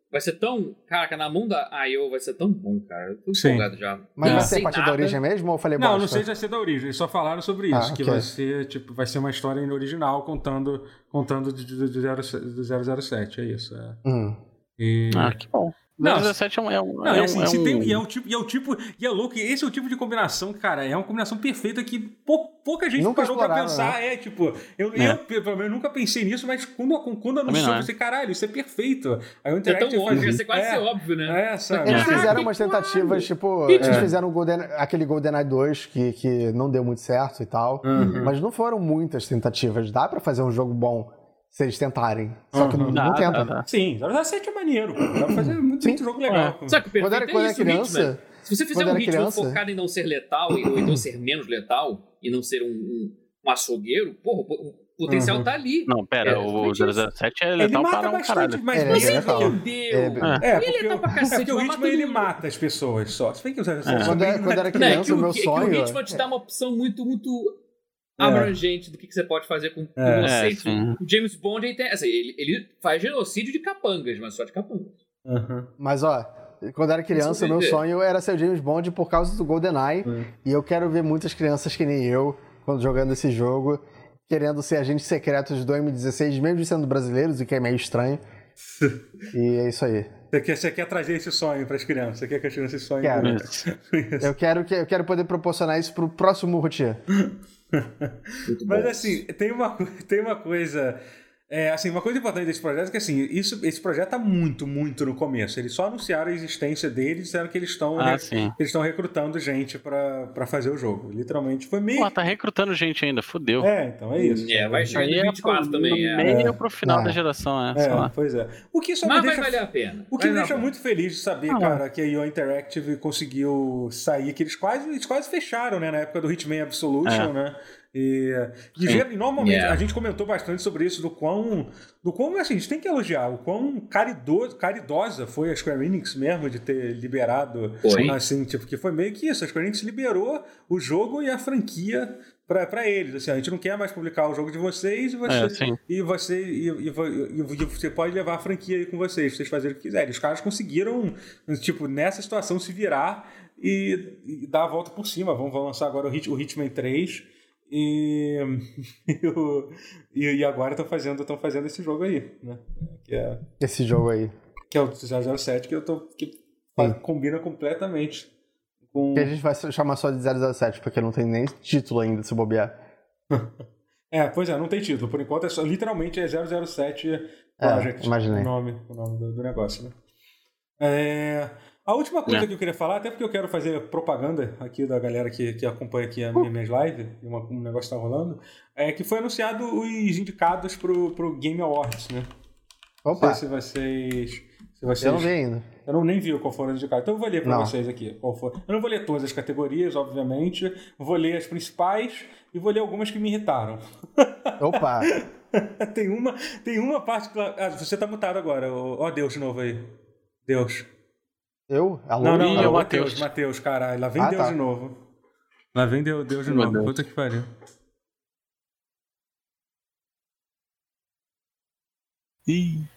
vai ser tão. Caraca, na mão da IO vai ser tão bom, cara. Eu tô empolgado já. Mas não vai ser parte da origem mesmo ou eu falei Não, bosta? não sei se vai ser da origem. Eles só falaram sobre isso. Ah, que okay. vai ser, tipo, vai ser uma história original contando, contando do, do, do 007. É isso. É. Hum. E... Ah, que bom. Não, 17 é um. É um, não, é, é assim, é um... Tem, e, é um tipo, e é o tipo. E é louco, esse é o tipo de combinação, cara, é uma combinação perfeita que pou, pouca gente nunca parou pra pensar. Né? É, tipo, eu, é. eu, pelo menos, nunca pensei nisso, mas quando, quando anunciou, eu pensei, caralho, isso é perfeito. Aí o Interactive. É tão óbvio, ia ser quase é, óbvio, né? É, sabe? Eles fizeram umas tentativas, tipo, eles fizeram Golden, aquele GoldenEye 2 que, que não deu muito certo e tal. Uhum. Mas não foram muitas tentativas. Dá pra fazer um jogo bom se eles tentarem. Só que uhum. não, não tentam. Sim, 007 é maneiro. Dá pra fazer muito, muito jogo legal. É. Só que quando era, quando é era criança. Se você fizer um ritmo criança... focado em não ser letal, ou então ser menos letal, e não ser um, um, um açougueiro, porra, o potencial uhum. tá ali. Não, pera, é, o 007 é letal para um caralho. Mas é, você é entendeu. É, é, ele é letal pra cacete. É porque o ritmo ele mata as pessoas só. Se bem que o 007 é. Quando, quando era criança, o meu sonho... o ritmo te dá uma opção muito, muito é. Abrangente do que, que, você pode fazer com, com é, você. É, o James Bond ele, tem, assim, ele, ele, faz genocídio de capangas, mas só de capangas. Uhum. Mas ó, quando era criança, o meu sonho era ser o James Bond por causa do GoldenEye. Uhum. E eu quero ver muitas crianças que nem eu, quando jogando esse jogo, querendo ser agentes secretos do M16, mesmo sendo brasileiros, o que é meio estranho. [LAUGHS] e é isso aí. Você quer, você quer trazer esse sonho para as crianças? Você quer que as crianças sonhem quero. [LAUGHS] eu quero Eu quero poder proporcionar isso pro próximo rotier. [LAUGHS] Mas assim, tem uma, [LAUGHS] tem uma coisa é, assim, uma coisa importante desse projeto é que assim, isso, esse projeto está muito, muito no começo. Eles só anunciaram a existência deles e disseram que eles estão ah, eles estão recrutando gente para fazer o jogo. Literalmente foi meio. Pô, tá recrutando gente ainda, fudeu. É, então é isso. É, vai chegar em 24 também. É. Meio pro final é. da geração, é. é pois é. O que só Mas me vai valer a pena. O que me deixa muito feliz de saber, ah, cara, que a IO Interactive conseguiu sair, que eles quase, eles quase fecharam, né, na época do Hitman Absolution, é. né? E, e, e normalmente yeah. a gente comentou bastante sobre isso, do quão. Do quão, assim, a gente tem que elogiar o quão caridoso, caridosa foi a Square Enix mesmo de ter liberado. Foi. Assim, tipo, que foi meio que isso. A Square Enix liberou o jogo e a franquia para eles. Assim, a gente não quer mais publicar o jogo de vocês e você, é, e, você e, e, e, você pode levar a franquia aí com vocês, vocês fazerem o que quiserem. Os caras conseguiram, tipo, nessa situação se virar e, dar a volta por cima. Vamos, vamos lançar agora o, Hit, o Hitman 3 e, [LAUGHS] e, e agora estão fazendo, estão fazendo esse jogo aí, né? Que é, esse jogo aí. Que é o 007, que eu tô. que combina completamente com. Que a gente vai chamar só de 007, porque não tem nem título ainda se bobear. [LAUGHS] é, pois é, não tem título. Por enquanto é só, literalmente é 007 é, Project. É, imaginei. O nome, o nome do, do negócio, né? É. A última coisa é. que eu queria falar, até porque eu quero fazer propaganda aqui da galera que, que acompanha aqui a minha, minhas lives, e uma, um negócio está rolando, é que foi anunciado os indicados pro, pro Game Awards, né? Opa! Não sei se vocês, se vocês... Eu não vi ainda. Eu não, nem vi qual foram os indicados. Então eu vou ler para vocês aqui. Qual for. Eu não vou ler todas as categorias, obviamente. Vou ler as principais e vou ler algumas que me irritaram. [LAUGHS] Opa! tem uma, tem uma parte. Ah, você tá mutado agora. Ó, oh, Deus de novo aí. Deus. Eu? Alô? Não, não, não, Matheus, Matheus, caralho. Lá vem ah, Deus tá. de novo. Lá vem Deus, Deus de Meu novo. Deus. Puta que pariu. Ih.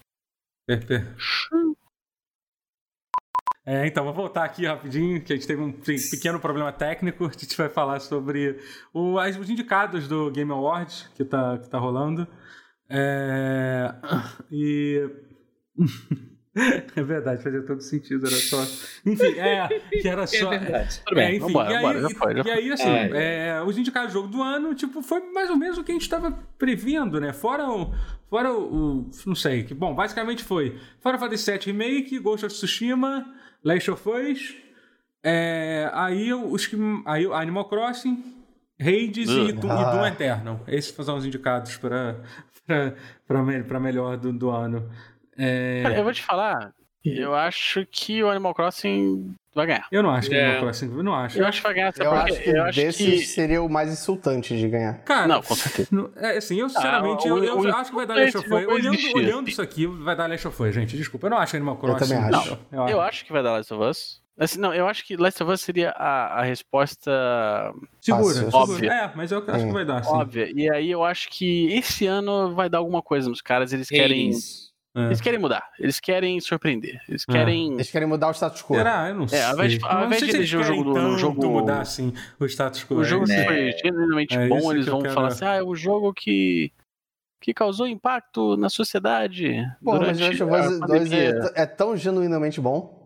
É, então, vou voltar aqui rapidinho, que a gente teve um pequeno problema técnico. A gente vai falar sobre o, os indicados do Game Awards que tá, que tá rolando. É, e. [LAUGHS] É verdade, fazia todo sentido, era só. Enfim, é, que era é só. É verdade. Tudo bem, é, enfim, vambora, e aí, vambora, já foi, já foi. E aí, assim, é, os indicados do jogo do ano, tipo, foi mais ou menos o que a gente estava prevendo, né? Fora o. Fora o, o. Não sei, que, bom, basicamente foi. Fora Fantasy VII Remake, Ghost of Tsushima, Last of Us. É, aí os que. Aí Animal Crossing, Hades uh, e, Doom, ah. e Doom Eternal. Esses foram os indicados para para melhor do, do ano. É... Cara, eu vou te falar, eu acho que o Animal Crossing vai ganhar. Eu não acho que o Animal é. Crossing. Eu não acho. Eu acho que vai ganhar. Eu acho que eu acho desse que... seria o mais insultante de ganhar. Cara, não, com certeza. É, assim, eu sinceramente, ah, o, eu, eu acho que vai dar Last of Us. Olhando, olhando isso aqui, vai dar Last of Us, gente. Desculpa, eu não acho Animal Crossing. Eu também acho. Não, eu, eu acho que vai dar Last of Us. Assim, não, eu acho que Last of Us seria a, a resposta segura, óbvia. É, mas eu acho que vai dar, sim. Óbvia. E aí eu acho que esse ano vai dar alguma coisa nos caras, eles querem... É. Eles querem mudar, eles querem surpreender, eles é. querem. Eles querem mudar o status quo. Será? Eu não sei. É, ao invés de, ao invés de eleger o jogo no jogo. mudar assim o status quo. O jogo é. foi genuinamente é bom, eles vão quero... falar assim: ah, é o jogo que. que causou impacto na sociedade. Pô, durante mas Last of Us 2 é, é, tão genuinamente bom.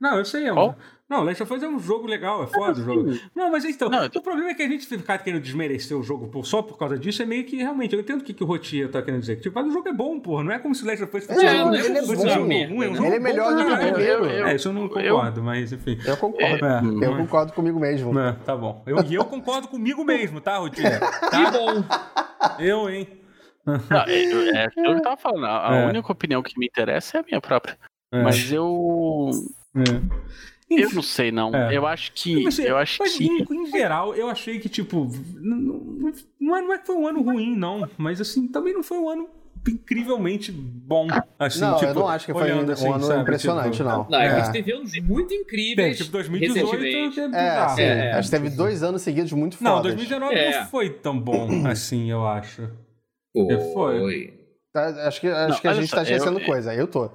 Não, eu sei, é um, não, Last of Us é um jogo legal, é foda o jogo. Não, mas então, não, tô... o problema é que a gente ficar querendo desmerecer o jogo por, só por causa disso é meio que realmente. Eu entendo o que, que o Rotia tá querendo dizer. Tipo, mas o jogo é bom, porra. Não é como se Last of Us fosse é, um, ele é bom, ruim, é um jogo ele é melhor do que o primeiro. É, isso eu não concordo, eu, mas enfim. Eu concordo. É, eu mas... concordo comigo mesmo. É, tá bom. Eu, e eu concordo comigo mesmo, tá, Rotia? Tá que bom. Eu, hein? Não, é, é, eu tava falando. A, é. única opinião que me interessa é a minha própria. É. Mas eu. É. Eu não sei, não. É. Eu acho que. Mas, eu acho mas, que. Em, em, geral, eu achei que, tipo. Não, não, é, não é que foi um ano ruim, não. Mas assim, também não foi um ano incrivelmente bom. Assim, não, tipo, eu não acho que foi um, assim, um ano sabe, impressionante, tipo, não. Não, é. a gente teve anos muito incríveis. Tem, tipo, 2018 é, é, sim, é, acho que teve dois anos seguidos muito fodas. Não, 2019 é. não foi tão bom [CLEARS THROAT] assim, eu acho. Foi. foi. Tá, acho que, acho não, que a gente tá esquecendo eu, coisa, eu tô.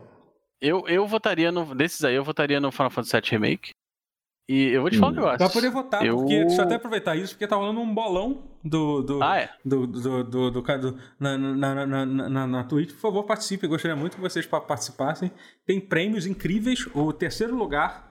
Eu, eu votaria no. Desses aí, eu votaria no Final Fantasy VII Remake. E eu vou te falar o que eu acho. Pra poder votar, eu... porque. Deixa eu até aproveitar isso, porque tá rolando um bolão do. do ah, é? Do, do, do, do, do na, na, na, na, na Twitch. Por favor, participe. Eu gostaria muito que vocês participassem. Tem prêmios incríveis. O terceiro lugar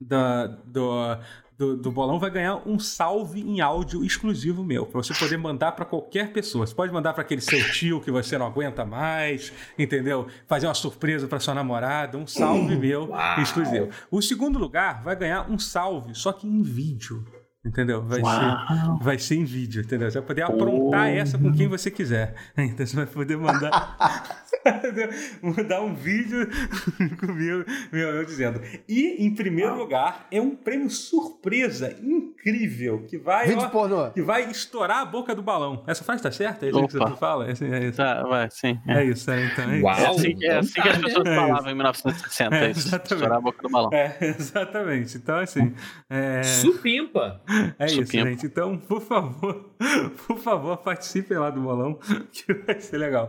da, do, do, do, bolão vai ganhar um salve em áudio exclusivo meu, para você poder mandar para qualquer pessoa. Você pode mandar para aquele seu tio que você não aguenta mais, entendeu? Fazer uma surpresa para sua namorada, um salve meu Uau. exclusivo. O segundo lugar vai ganhar um salve, só que em vídeo. Entendeu? Vai ser, vai ser em vídeo, entendeu? Você vai poder aprontar oh. essa com quem você quiser. [LAUGHS] Então você vai poder mandar, [LAUGHS] mandar um vídeo [LAUGHS] comigo, meu, eu dizendo. E, em primeiro lugar, é um prêmio surpresa incrível que vai, vídeo ó, pornô. que vai estourar a boca do balão. Essa frase tá certa? É isso que você fala? É, assim, é isso. Tá, vai, sim. É, é isso, é, então. É, Uau. é assim, é assim que as pessoas é falavam em 1960. É, isso, estourar a boca do balão. É, exatamente. Então, assim. É... Supimpa. É isso, gente. Então, por favor, [LAUGHS] por favor, participem lá do bolão, [LAUGHS] que vai ser legal.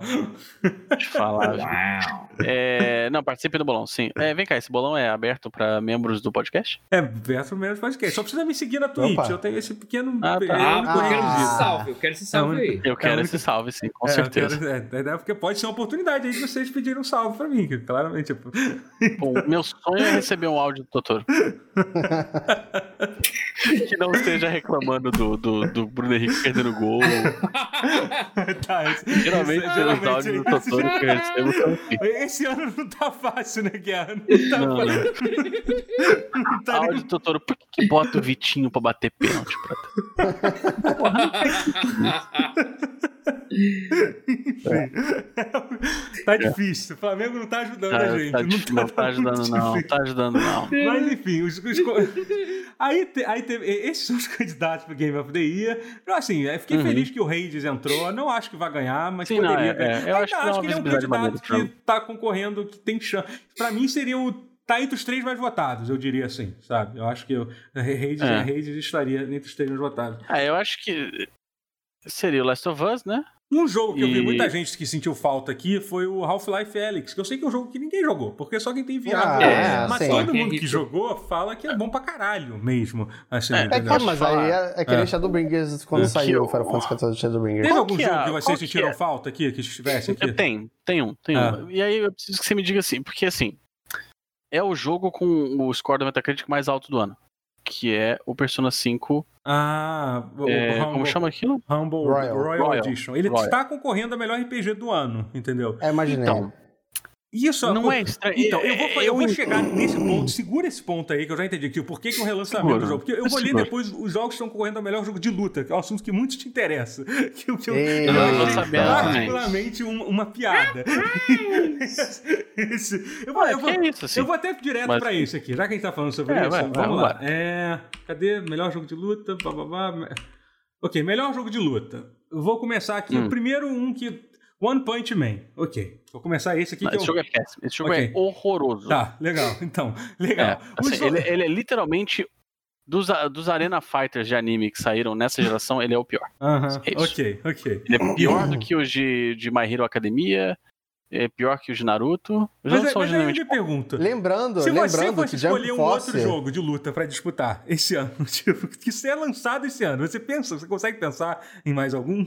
Deixa eu falar. [LAUGHS] É, não, participem do bolão, sim. É, vem cá, esse bolão é aberto para membros do podcast? É aberto para membros do podcast. Só precisa me seguir na Twitch. Opa. Eu tenho esse pequeno. Ah, tá. ah, eu quero esse salve. Eu quero esse salve é aí. Eu quero é esse salve, sim, com é, certeza. Quero, é, porque pode ser uma oportunidade aí de vocês pedirem um salve para mim, claramente. Bom, meu sonho é receber um áudio do Totoro. que não esteja reclamando do, do, do Bruno Henrique perdendo gol. [LAUGHS] tá, esse, geralmente esse, os áudios do Totoro que eu recebo são assim. Esse ano não tá fácil, né, Guerra? Não tá não, fácil. Não. [LAUGHS] não tá Áudio Totoro, por que, que bota o Vitinho pra bater pênalti, Prata? [LAUGHS] tá difícil. O Flamengo não tá ajudando tá, a gente. Tá, não, tá, não tá ajudando, não. Não tá ajudando, não. Mas enfim, os, os aí, te, aí teve, esses [LAUGHS] são os candidatos pro Game of the Year. Eu, assim, eu fiquei uhum. feliz que o Hades entrou. Não acho que vai ganhar, mas Sim, poderia não, é, ganhar. É, eu acho, acho que ele é um candidato que tá concorrendo, que tem chance. Pra mim, seria o tá entre os três mais votados, eu diria assim, sabe? Eu acho que o Hades, é. Hades estaria entre os três mais votados. Ah, eu acho que seria o Last of Us, né? Um jogo que e... eu vi muita gente que sentiu falta aqui foi o Half-Life Alyx, que eu sei que é um jogo que ninguém jogou, porque só quem tem VR. Ah, é, mas sim. todo mundo que jogou fala que é bom pra caralho mesmo. Assim, é, é mas aí é, é que nem é. Shadowbringers quando saiu o Final Fantasy XIV Shadowbringers. Tem algum jogo que vocês sentiram é? falta aqui, que estivesse aqui? Tem, tem um, tem ah. um. E aí eu preciso que você me diga assim, porque assim, é o jogo com o score do Metacritic mais alto do ano que é o Persona 5. Ah, o, é, Humble, como chama aquilo? Humble Royal, Royal, Royal Edition. Ele Royal. está concorrendo a melhor RPG do ano, entendeu? É, imaginei. Então, isso não é estranho. Então, eu vou, eu, eu vou chegar nesse ponto, segura esse ponto aí, que eu já entendi aqui. Por que, que o relançamento segura, do jogo? Porque eu vou ler depois os jogos que estão correndo ao melhor jogo de luta, que é um assunto que muito te interessa. Que, [LAUGHS] que eu, Ei, eu, eu achei particularmente uma, uma piada. esse, [LAUGHS] eu, vou, eu, vou, isso, assim. eu vou até direto Mas... pra isso aqui, já que a gente tá falando sobre é, isso. Vai, vamos vai, lá. É, cadê? Melhor jogo de luta. Blá, blá, blá. Ok, melhor jogo de luta. Eu vou começar aqui. Hum. O primeiro um que One Punch Man. Ok. Vou começar esse aqui. Não, esse eu... jogo é péssimo. Esse jogo okay. é horroroso. Tá, legal. [LAUGHS] Então, legal. É, assim, jogo... ele, ele, é literalmente. Dos, dos Arena Fighters de anime que saíram nessa [LAUGHS] geração, ele é o pior. Uh -huh. é ok, ok. Ele é pior do que os de, de My Hero Academia, é pior que os de Naruto. Os mas, mas aí eu me pergunto. Lembrando, se lembrando você fosse que escolher um Force... outro jogo de luta para disputar esse ano, [LAUGHS] tipo, que isso é lançado esse ano, você pensa, você consegue pensar em mais algum?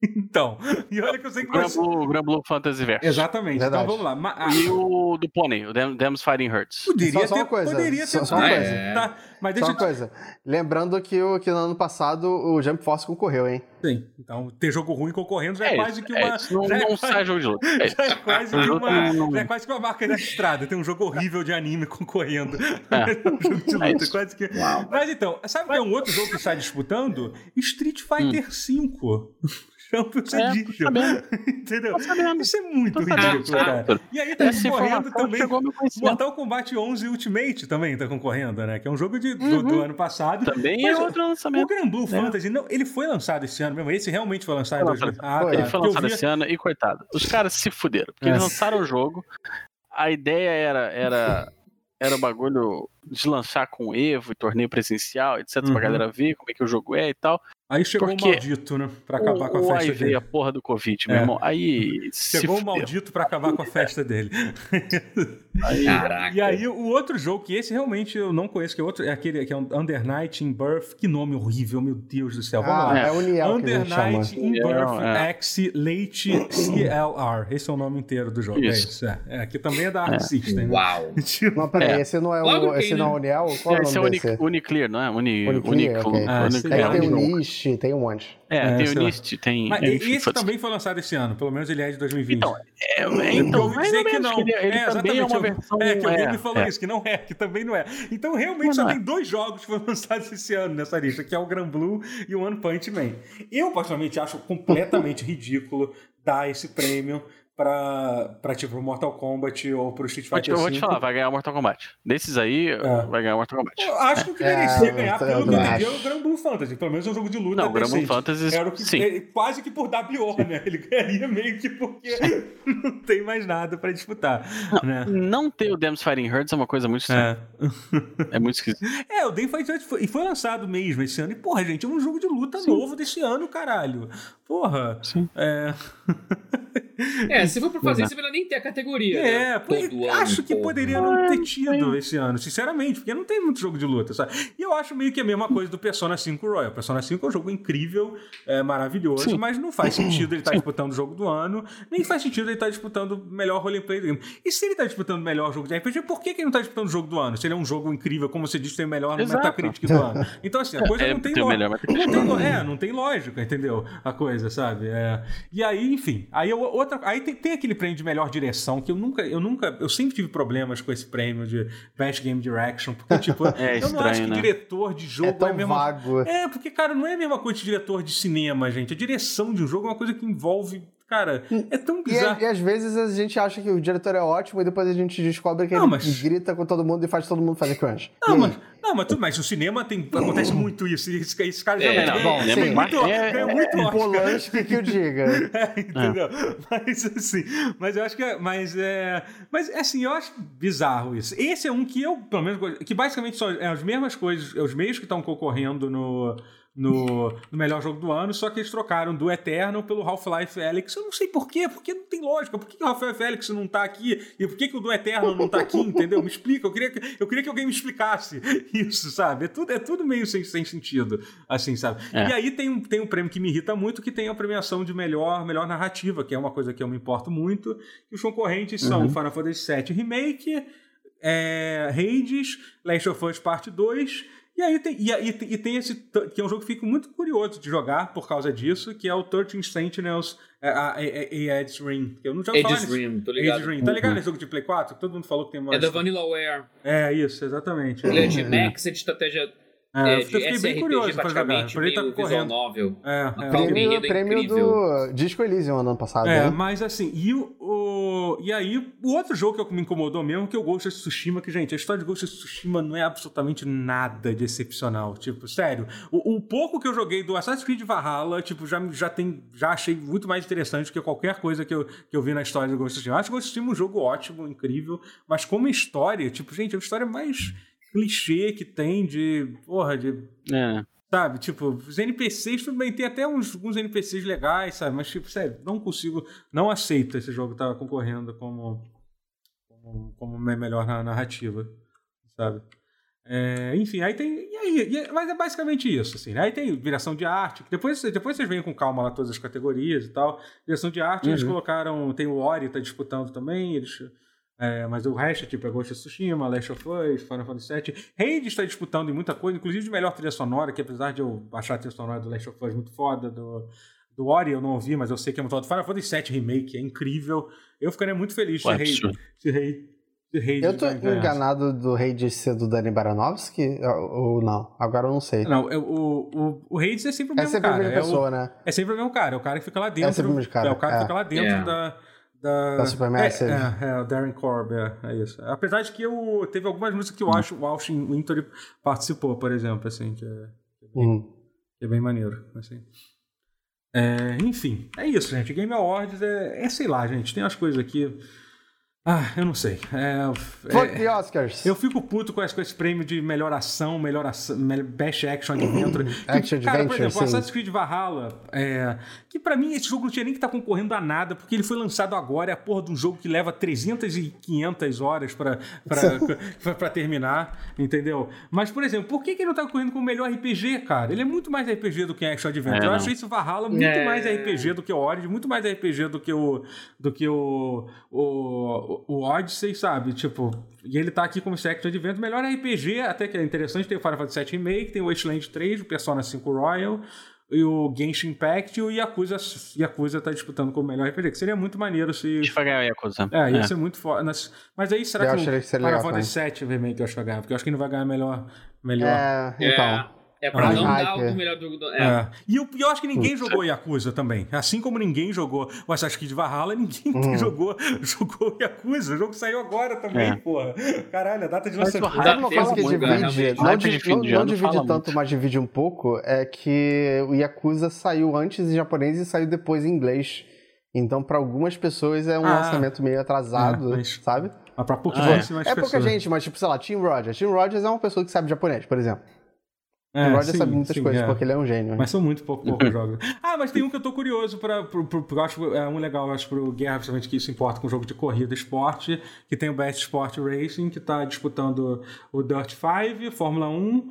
Então, e olha que eu sei que você... O Grand Blue Fantasy Verso. Exatamente, então Verdade. então vamos lá. Ah, e o do Pony, o Dems Fighting Hurts. Poderia só, ter, só uma coisa. Poderia ter só, só uma coisa. É... Tá, mas deixa só uma coisa. Lembrando que, o, que no ano passado o Jump Force concorreu, hein? Sim, então ter jogo ruim concorrendo já é, é quase que uma. É, não, já não é sai jogo de luta. É [LAUGHS] já, é quase que uma, já é quase que uma marca da estrada. Tem um jogo horrível de anime [LAUGHS] concorrendo. É. um [LAUGHS] jogo de é luta. quase que... Mas então, sabe que é um outro jogo que está disputando? Street Fighter hum. Champions é, Edition. [LAUGHS] Entendeu? Isso é muito ridículo, cara. E aí tá Essa concorrendo também. Mortal Kombat 11 Ultimate também tá concorrendo, né? Que é um jogo de, uhum. do, do, ano passado. Também é outro lançamento. O Grand Blue é. Fantasy, não, ele foi lançado esse ano mesmo. Esse realmente foi lançado foi em 2000. Ah, tá. Ele foi lançado esse ano e coitado. Os caras se fuderam. Porque é. eles lançaram o jogo. A ideia era. era era o bagulho de lançar com Evo e torneio presencial, etc, uhum. pra galera ver como é que o jogo é e tal. Aí chegou Porque o maldito, né? Pra acabar o, com a festa aí dele. a porra do Covid, meu é. irmão. Aí. [LAUGHS] Chegou o maldito pra acabar com a festa dele. [LAUGHS] Aí, Caraca. E aí, o outro jogo, que esse realmente eu não conheço, que é outro, é aquele que é Under Night in Birth. Que nome horrível, meu Deus do céu. Vamos ah, lá. É o Niel Under Night in Birth é. X Late CLR. Esse é o nome inteiro do jogo. É isso. É isso. É. que também é da Arc é. System. Né? Uau. [LAUGHS] Tipo, não, peraí, esse não é o, esse não é o Niel? Qual é o nome esse é Uniclear, não é? Uni, Uniclear, Uniclear. Okay. Ah, Uniclear. tem o Niche, tem um monte. É, é tem o Nist, tem. Mas esse também foi lançado esse ano, pelo menos ele é de 2020. Então, é, é então eu ouvi dizer que não. Que ele, ele é, também é uma versão. É, que o Gabe é, falou é. isso, que não é, que também não é. Então, realmente, só tem dois jogos que foram [LAUGHS] lançados esse ano nessa lista, que é o Gran Blue e o One Punch Man. Eu, particularmente, acho completamente ridículo dar esse prêmio pra, pra tipo Mortal Kombat ou pro Street Fighter Eu vou te falar, vai ganhar Mortal Kombat. Desses aí, é. vai ganhar Mortal Kombat. Eu acho que o que merecia é, ganhar, pelo que eu entendi, é o Grand Blue Fantasy. Pelo menos é um jogo de luta Não, o Grand Blue Fantasy, Era o que, sim. Quase que por WO, né? Ele ganharia meio que porque [LAUGHS] não tem mais nada pra disputar. Não, né? não ter o Dems Fighting Herds é uma coisa muito estranha. É, é muito esquisito. [LAUGHS] É, o Dems Fighting Herds foi, e foi lançado mesmo esse ano. E, porra, gente, é um jogo de luta sim. novo desse ano, caralho. Porra. Sim. É... [LAUGHS] [LAUGHS] é, se for pra fazer, você vai nem ter a categoria. É, né? acho que poderia não ter tido esse ano, sinceramente, porque não tem muito jogo de luta, sabe? E eu acho meio que a mesma coisa do Persona 5 Royal. Persona 5 é um jogo incrível, é, maravilhoso, Sim. mas não faz sentido ele estar tá disputando o jogo do ano, nem faz sentido ele estar tá disputando o melhor roleplay do game. E se ele está disputando o melhor jogo de RPG, por que, que ele não está disputando o jogo do ano? Se ele é um jogo incrível, como você disse, tem o melhor Exato. Metacritic do ano. Então, assim, a coisa é, não tem, lógica. Não tem, é, não tem lógica, entendeu? A coisa, sabe? É... E aí, enfim, aí o, outra. Aí tem, tem aquele prêmio de melhor direção que eu nunca, eu nunca. Eu sempre tive problemas com esse prêmio de Best Game Direction. Porque, tipo, [LAUGHS] é eu estranho, não acho que né? diretor de jogo é, tão é mesmo. Vago. É, porque, cara, não é a mesma coisa de diretor de cinema, gente. A direção de um jogo é uma coisa que envolve Cara, é tão bizarro. E, e, às vezes a gente acha que o diretor é ótimo e depois a gente descobre que não, ele mas... grita com todo mundo e faz todo mundo fazer crunch. Não, mas, não, mas, tu, mas no cinema tem, acontece muito isso. Esse, esse cara já é, não, bom, é, muito, é, é, muito é, Polanski que eu diga. [LAUGHS] É, entendeu? Mas assim, mas eu acho que é, mas é, mas assim, eu acho bizarro isso. Esse é um que eu, pelo menos, que basicamente são é as mesmas coisas, é os meios que estão concorrendo no no, no, melhor jogo do ano, só que eles trocaram do Eternal pelo Half-Life Alyx. Eu não sei porquê, porque não tem lógica. Por que, o Half-Life Alyx não tá aqui? E por que, que o do Eternal não tá aqui, entendeu? Me explica. Eu queria, que, eu queria que alguém me explicasse [LAUGHS] isso, sabe? É tudo, é tudo meio sem, sem sentido, assim, sabe? É. E aí tem um, tem um prêmio que me irrita muito, que tem a premiação de melhor, melhor narrativa, que é uma coisa que eu me importo muito. E os concorrentes são uhum. Final Fantasy VII Remake, é, Hades, Last of Us Part 2 e aí tem, e, e, e, tem esse. que é um jogo que fico muito curioso de jogar por causa disso, que é o 13 Sentinels é, a, a, a Edge Ring. Eu não já Edge Ring, tô ligado. Edge Ring. Tá ligado uhum. nesse jogo de Play 4? Todo mundo falou que tem uma. É da Vanillaware. É, isso, exatamente. Ele é de Max, é de estratégia é, é, eu fiquei bem curioso pra jogar. Por ele tá correndo. Novel. É, é. Prêmio, prêmio do Disco Elysium ano passado. É, né? mas assim, e, o, o, e aí, o outro jogo que me incomodou mesmo, que é o Ghost of Tsushima, que, gente, a história de Ghost of Tsushima não é absolutamente nada de excepcional. Tipo, sério, o, o pouco que eu joguei do Assassin's Creed Valhalla, tipo, já, já, tem, já achei muito mais interessante que qualquer coisa que eu, que eu vi na história do Ghost of Tsushima. Eu acho que Ghost of Tsushima é um jogo ótimo, incrível, mas como história, tipo, gente, é uma história mais clichê que tem de. Porra, de. É. Sabe, tipo, os NPCs, tudo bem, tem até uns, alguns NPCs legais, sabe? Mas, tipo, sério, não consigo. Não aceito esse jogo estar tá concorrendo como, como, como melhor na narrativa, sabe? É, enfim, aí tem. E aí, e, mas é basicamente isso, assim. Né? Aí tem direção de arte. Depois, depois vocês veem com calma lá todas as categorias e tal. Direção de arte, uhum. eles colocaram. Tem o Ori, tá disputando também. Eles é, mas o resto, tipo, é Ghost of Tsushima, Last of Us, Final Fantasy VII. Hades está disputando em muita coisa, inclusive de melhor trilha sonora, que apesar de eu achar a trilha sonora do Last of Us muito foda, do, do Ori eu não ouvi, mas eu sei que é muito foda. Final Fantasy VII Remake é incrível. Eu ficaria muito feliz se Hades, se Hades Eu tô enganado do Hades ser do Dani Baranovski ou não? Agora eu não sei. Não, o, o, o Hades é sempre o é mesmo é sempre cara. A mesma pessoa, é o, né? É sempre o mesmo cara. É o cara que fica lá dentro. É sempre o mesmo cara. É o cara que fica lá dentro yeah. da da, da Supermassive. É, é, é, o Darren Corb, é, é, isso. Apesar de que eu, teve algumas músicas que eu acho o Austin Wintory participou, por exemplo, assim, que é, é, bem, uhum. que é bem maneiro, assim. É, enfim, é isso, gente. Game Awards é, é, sei lá, gente. Tem umas coisas aqui. Ah, eu não sei. É, Fuck é, the Oscars. Eu fico puto com esse, com esse prêmio de melhor ação, melhor ação, Best Action Adventure. action cara, Adventure, por exemplo, sim. Assassin's Creed Valhalla, é, que para mim esse jogo não tinha nem que estar tá concorrendo a nada, porque ele foi lançado agora, é a porra de um jogo que leva 300 e 500 horas para [LAUGHS] terminar, entendeu? Mas, por exemplo, por que, que ele não tá concorrendo com o melhor RPG, cara? Ele é muito mais RPG do que Action Adventure. É, eu acho isso Valhalla muito é. mais RPG do que o Origin, muito mais RPG do que o, do que o, o o, Odyssey, sabe? Tipo, e ele tá aqui como Sector Adventure, melhor RPG, até que é interessante, tem o Final Fantasy VII Remake, tem o Wasteland 3, o Persona 5 Royal, e o Genshin Impact e o Yakuza, Yakuza tá disputando como melhor RPG, que seria muito maneiro se... Deixa eu ganhar o Yakuza. É, ia é. ser muito foda. Mas aí, será eu que o Final Fantasy VII Remake eu acho que vai ganhar? Porque eu acho que ele não vai ganhar melhor... melhor. É, então... É. É pra não dar o melhor do. do é. é. E eu, eu acho que ninguém jogou Yakuza também. Assim como ninguém jogou o Assassin's Creed Valhalla, ninguém [LAUGHS] hum. jogou, jogou Yakuza. O jogo saiu agora também, é. porra. Caralho, a data de lançamento. Coisa que divide? Não, divide, não, não divide tanto, muito. mas divide um pouco. É que o Yakuza saiu antes em japonês e saiu depois em inglês. Então, para algumas pessoas é um ah. lançamento meio atrasado, é, mas... sabe? Mas pra pouquíssimas ah, é. é pouca gente, mas tipo, sei lá, Tim Rogers. Tim Rogers é uma pessoa que sabe japonês, por exemplo. É, o Roger sabe muitas sim, coisas, é. porque ele é um gênio. Mas são muito pouco, pouco [LAUGHS] jogos. Ah, mas tem um que eu tô curioso para eu acho é um legal, acho pro Guerra, principalmente que isso importa com jogo de corrida esporte, que tem o Best Sport Racing, que tá disputando o Dirt 5, Fórmula 1,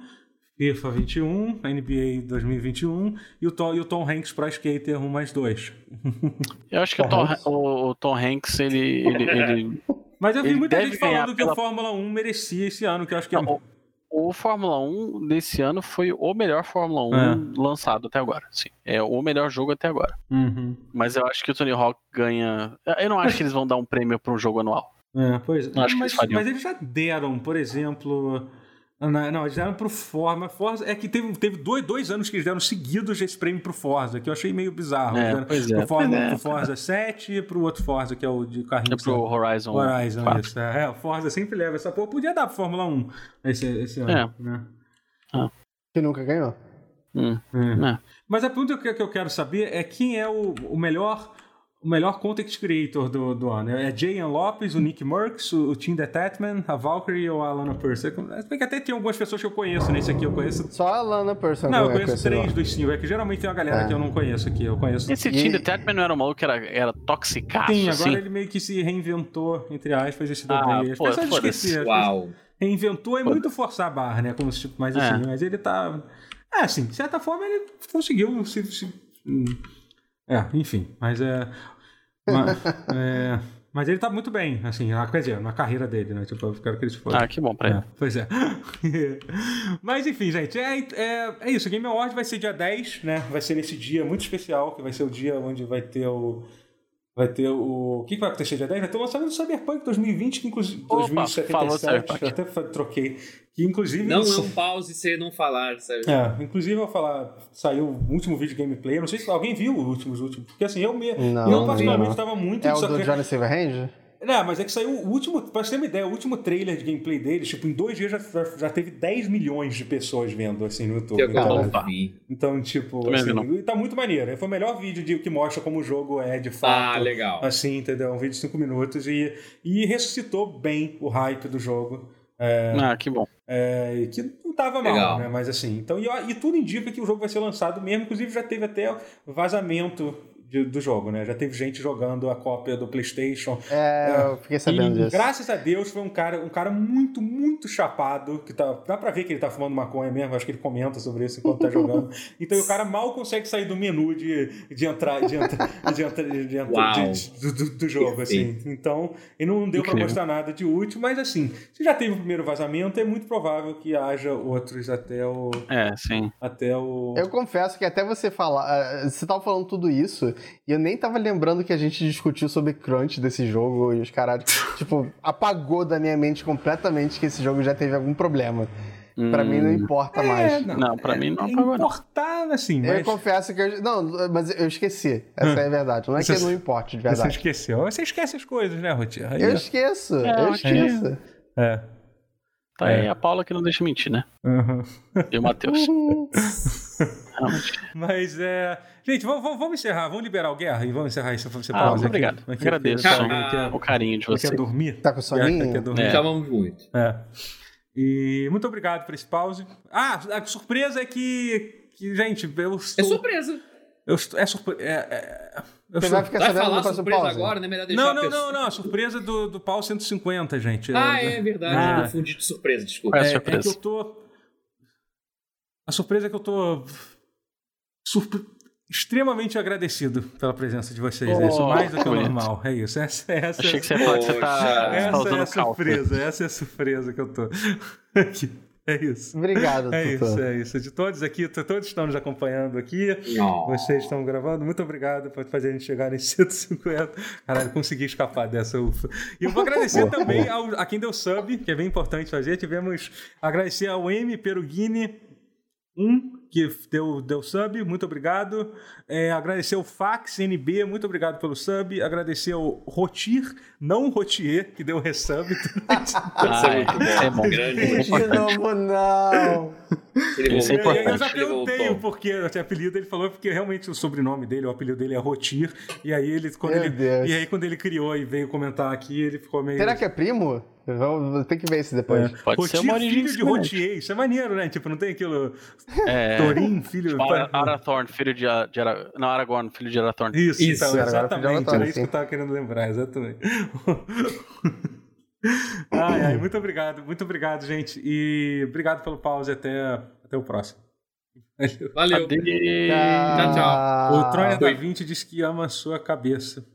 FIFA 21, NBA 2021 e o Tom, e o Tom Hanks Pro Skater 1 mais 2. [LAUGHS] Eu acho que o Tom, o, o Tom Hanks, ele, ele, ele [LAUGHS] Mas eu vi muita gente falando que o Fórmula 1 merecia esse ano, que eu acho que é... Não, o Fórmula 1 desse ano foi o melhor Fórmula 1 é. lançado até agora. Sim, é o melhor jogo até agora. Uhum. Mas eu acho que o Tony Hawk ganha. Eu não acho que eles vão dar um prêmio para um jogo anual. É, pois. Não, mas, eles mas eles já deram, por exemplo. Não, não, eles deram pro Forza. Forza é que teve, teve dois, dois anos que eles deram seguidos esse prêmio pro Forza, que eu achei meio bizarro. É, pois é, pro, Forza, é. pro Forza 7 e pro outro Forza, que é o de carrinho. É pro Horizon. Horizon, 4. isso. É, é, o Forza sempre leva essa porra. Podia dar pro Fórmula 1 esse, esse ano. É. Né? Ah. Que nunca ganhou. Hum. É. Mas a pergunta que eu quero saber é quem é o, o melhor o melhor content creator do, do ano. É Jay Lopes, o Nick Merckx, o, Tim Detatman, a Valkyrie ou a Alana Purser. que até tem algumas pessoas que eu conheço nesse aqui. Eu conheço. Só a Alana Purser. Não, eu conheço três dos cinco. É que geralmente tem uma galera é. que eu não conheço aqui. Eu conheço. Esse Tim Detatman não era um maluco que era, era toxicaço? Sim, agora assim? ele meio que se reinventou, entre aspas, esse ah, bem. Pô, esqueci, Uau. Reinventou é muito forçar a barra, né? Como se, tipo, mais assim. É. Mas ele tá. É, assim, de certa forma ele conseguiu se, se... É, enfim, mas é. Mas, [LAUGHS] é, mas ele tá muito bem, assim, quer dizer, na carreira dele, né? Tipo, eu quero que ele se fosse. Ah, que bom pra ele. É, pois é. [LAUGHS] mas enfim, gente, é, é, é isso. O Game Award vai ser dia 10, né? Vai ser nesse dia muito especial, que vai ser o dia onde vai ter o Vai ter o. O que, vai acontecer dia 10? Vai ter o lançamento do Cyberpunk 2020, que inclusive. Opa, 2077, eu até troquei. Que inclusive. Não é um pause se não falar, sabe? É, inclusive eu vou falar. Saiu o último vídeo de gameplay. Eu não sei se alguém viu os últimos, últimos. Porque assim, eu mesmo. Eu particularmente estava muito. É o do Johnny Silverhand? Não, mas é que saiu o último, pra você ter uma ideia, o último trailer de gameplay deles, tipo, em dois dias já, já, já teve 10 milhões de pessoas vendo, assim, no YouTube. Eu então, então, tipo, assim, tá muito maneiro. Foi o melhor vídeo de, que mostra como o jogo é, de fato. Ah, legal. Assim, entendeu? Um vídeo de 5 minutos e, e ressuscitou bem o hype do jogo. É, ah, que bom. É, que não tava mal, Legal. né? Mas assim, então, e, e, tudo indica que o jogo vai ser lançado mesmo. Inclusive, já teve até vazamento de, do jogo, né? Já teve gente jogando a cópia do PlayStation. É, é eu fiquei sabendo e, disso. Graças a Deus foi um cara, um cara muito, muito chapado, que tá, dá pra ver que ele tá fumando maconha mesmo, acho que ele comenta sobre isso enquanto tá jogando. [LAUGHS] Então o cara mal consegue sair do menu de, de entrar, de entrar, de entrar, de entrar de, do, do, jogo, assim. Então, ele não deu para mostrar nada de útil, mas assim, se já teve o primeiro vazamento, é muito provável que haja outros até o. É, sim. Até o. Eu confesso que até você falar. Eh, você tava falando tudo isso, e eu nem tava lembrando que a gente discutiu sobre crunch desse jogo e os caras, [LAUGHS] tipo, apagou da minha mente completamente que esse jogo já teve algum problema. Hum. Pra mim não importa é, mais. Não, não pra é, mim não apagou. Importar, assim, mas... Eu confesso que eu. Não, mas eu esqueci. Essa hum. é a verdade. Não é você, que não importe, de verdade. Você esqueceu. Você esquece as coisas, né, Rotinha? Eu esqueço. É, eu esqueço. É. Tá é. aí a Paula que não deixa mentir, né? Uhum. E o Matheus. [LAUGHS] Mas é. Gente, vamos, vamos, encerrar, vamos liberar o guerra e vamos encerrar isso. Você ah, muito obrigado. Aqui, Agradeço o carinho de você. Quer dormir? Tá com soninho? Quer dormir? É. Chamamos muito. É. E muito obrigado por esse pause. Ah, a surpresa é que. que gente, eu estou... É surpresa. Eu estou... É surpresa. É, é... Eu Você vai ficar vai falar surpresa pause? agora, né? Melhor deixar não, não, não, não. A surpresa do, do pau 150, gente. Ah, é, é verdade. Ah. Eu confundi de surpresa, desculpa. É, é, surpresa. é que eu tô. A surpresa é que eu tô. Surpre extremamente agradecido pela presença de vocês. Oh, é isso mais do que o normal. É isso. Essa, essa, Achei que você que você tá, essa tá usando é a surpresa. Essa é a surpresa que eu tô. Aqui. É isso. Obrigado, É isso, é isso. De todos aqui, todos estão nos acompanhando aqui. Oh. Vocês estão gravando. Muito obrigado por fazer a gente chegar em 150. Caralho, consegui escapar dessa ufa. E eu vou agradecer também ao, a quem deu sub, que é bem importante fazer. Tivemos agradecer ao M Perugini, um que deu, deu sub, muito obrigado. É, agradecer ao Fax NB, muito obrigado pelo sub. Agradecer ao Rotir, não Rotier, que deu resub. [LAUGHS] ah, é, é bom. Grande. De novo, não. Ele é importante. Eu já perguntei o porquê o apelido, ele falou porque realmente o sobrenome dele, o apelido dele é Rotir. E aí ele, quando ele, e aí quando ele criou e veio comentar aqui, ele ficou meio. Será que é primo? Vou ter que ver isso depois. É. Pode Rotir, ser uma origem filho de Rotier, isso é maneiro, né? Tipo, não tem aquilo. É... Thorin, filho tipo, de. Arathorn, filho de, de Ara... Não, Aragorn, filho de Arathorn. Isso, isso então, exatamente. Era isso que eu tava querendo lembrar, exatamente. [LAUGHS] ai, ai, muito obrigado, muito obrigado, gente. E obrigado pelo pause. Até, até o próximo. Valeu. Adeus. Tchau, tchau. O Troia da 20 diz que ama a sua cabeça.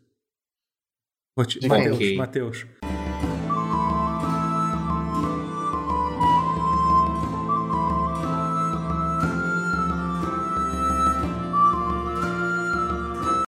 Matheus, Matheus.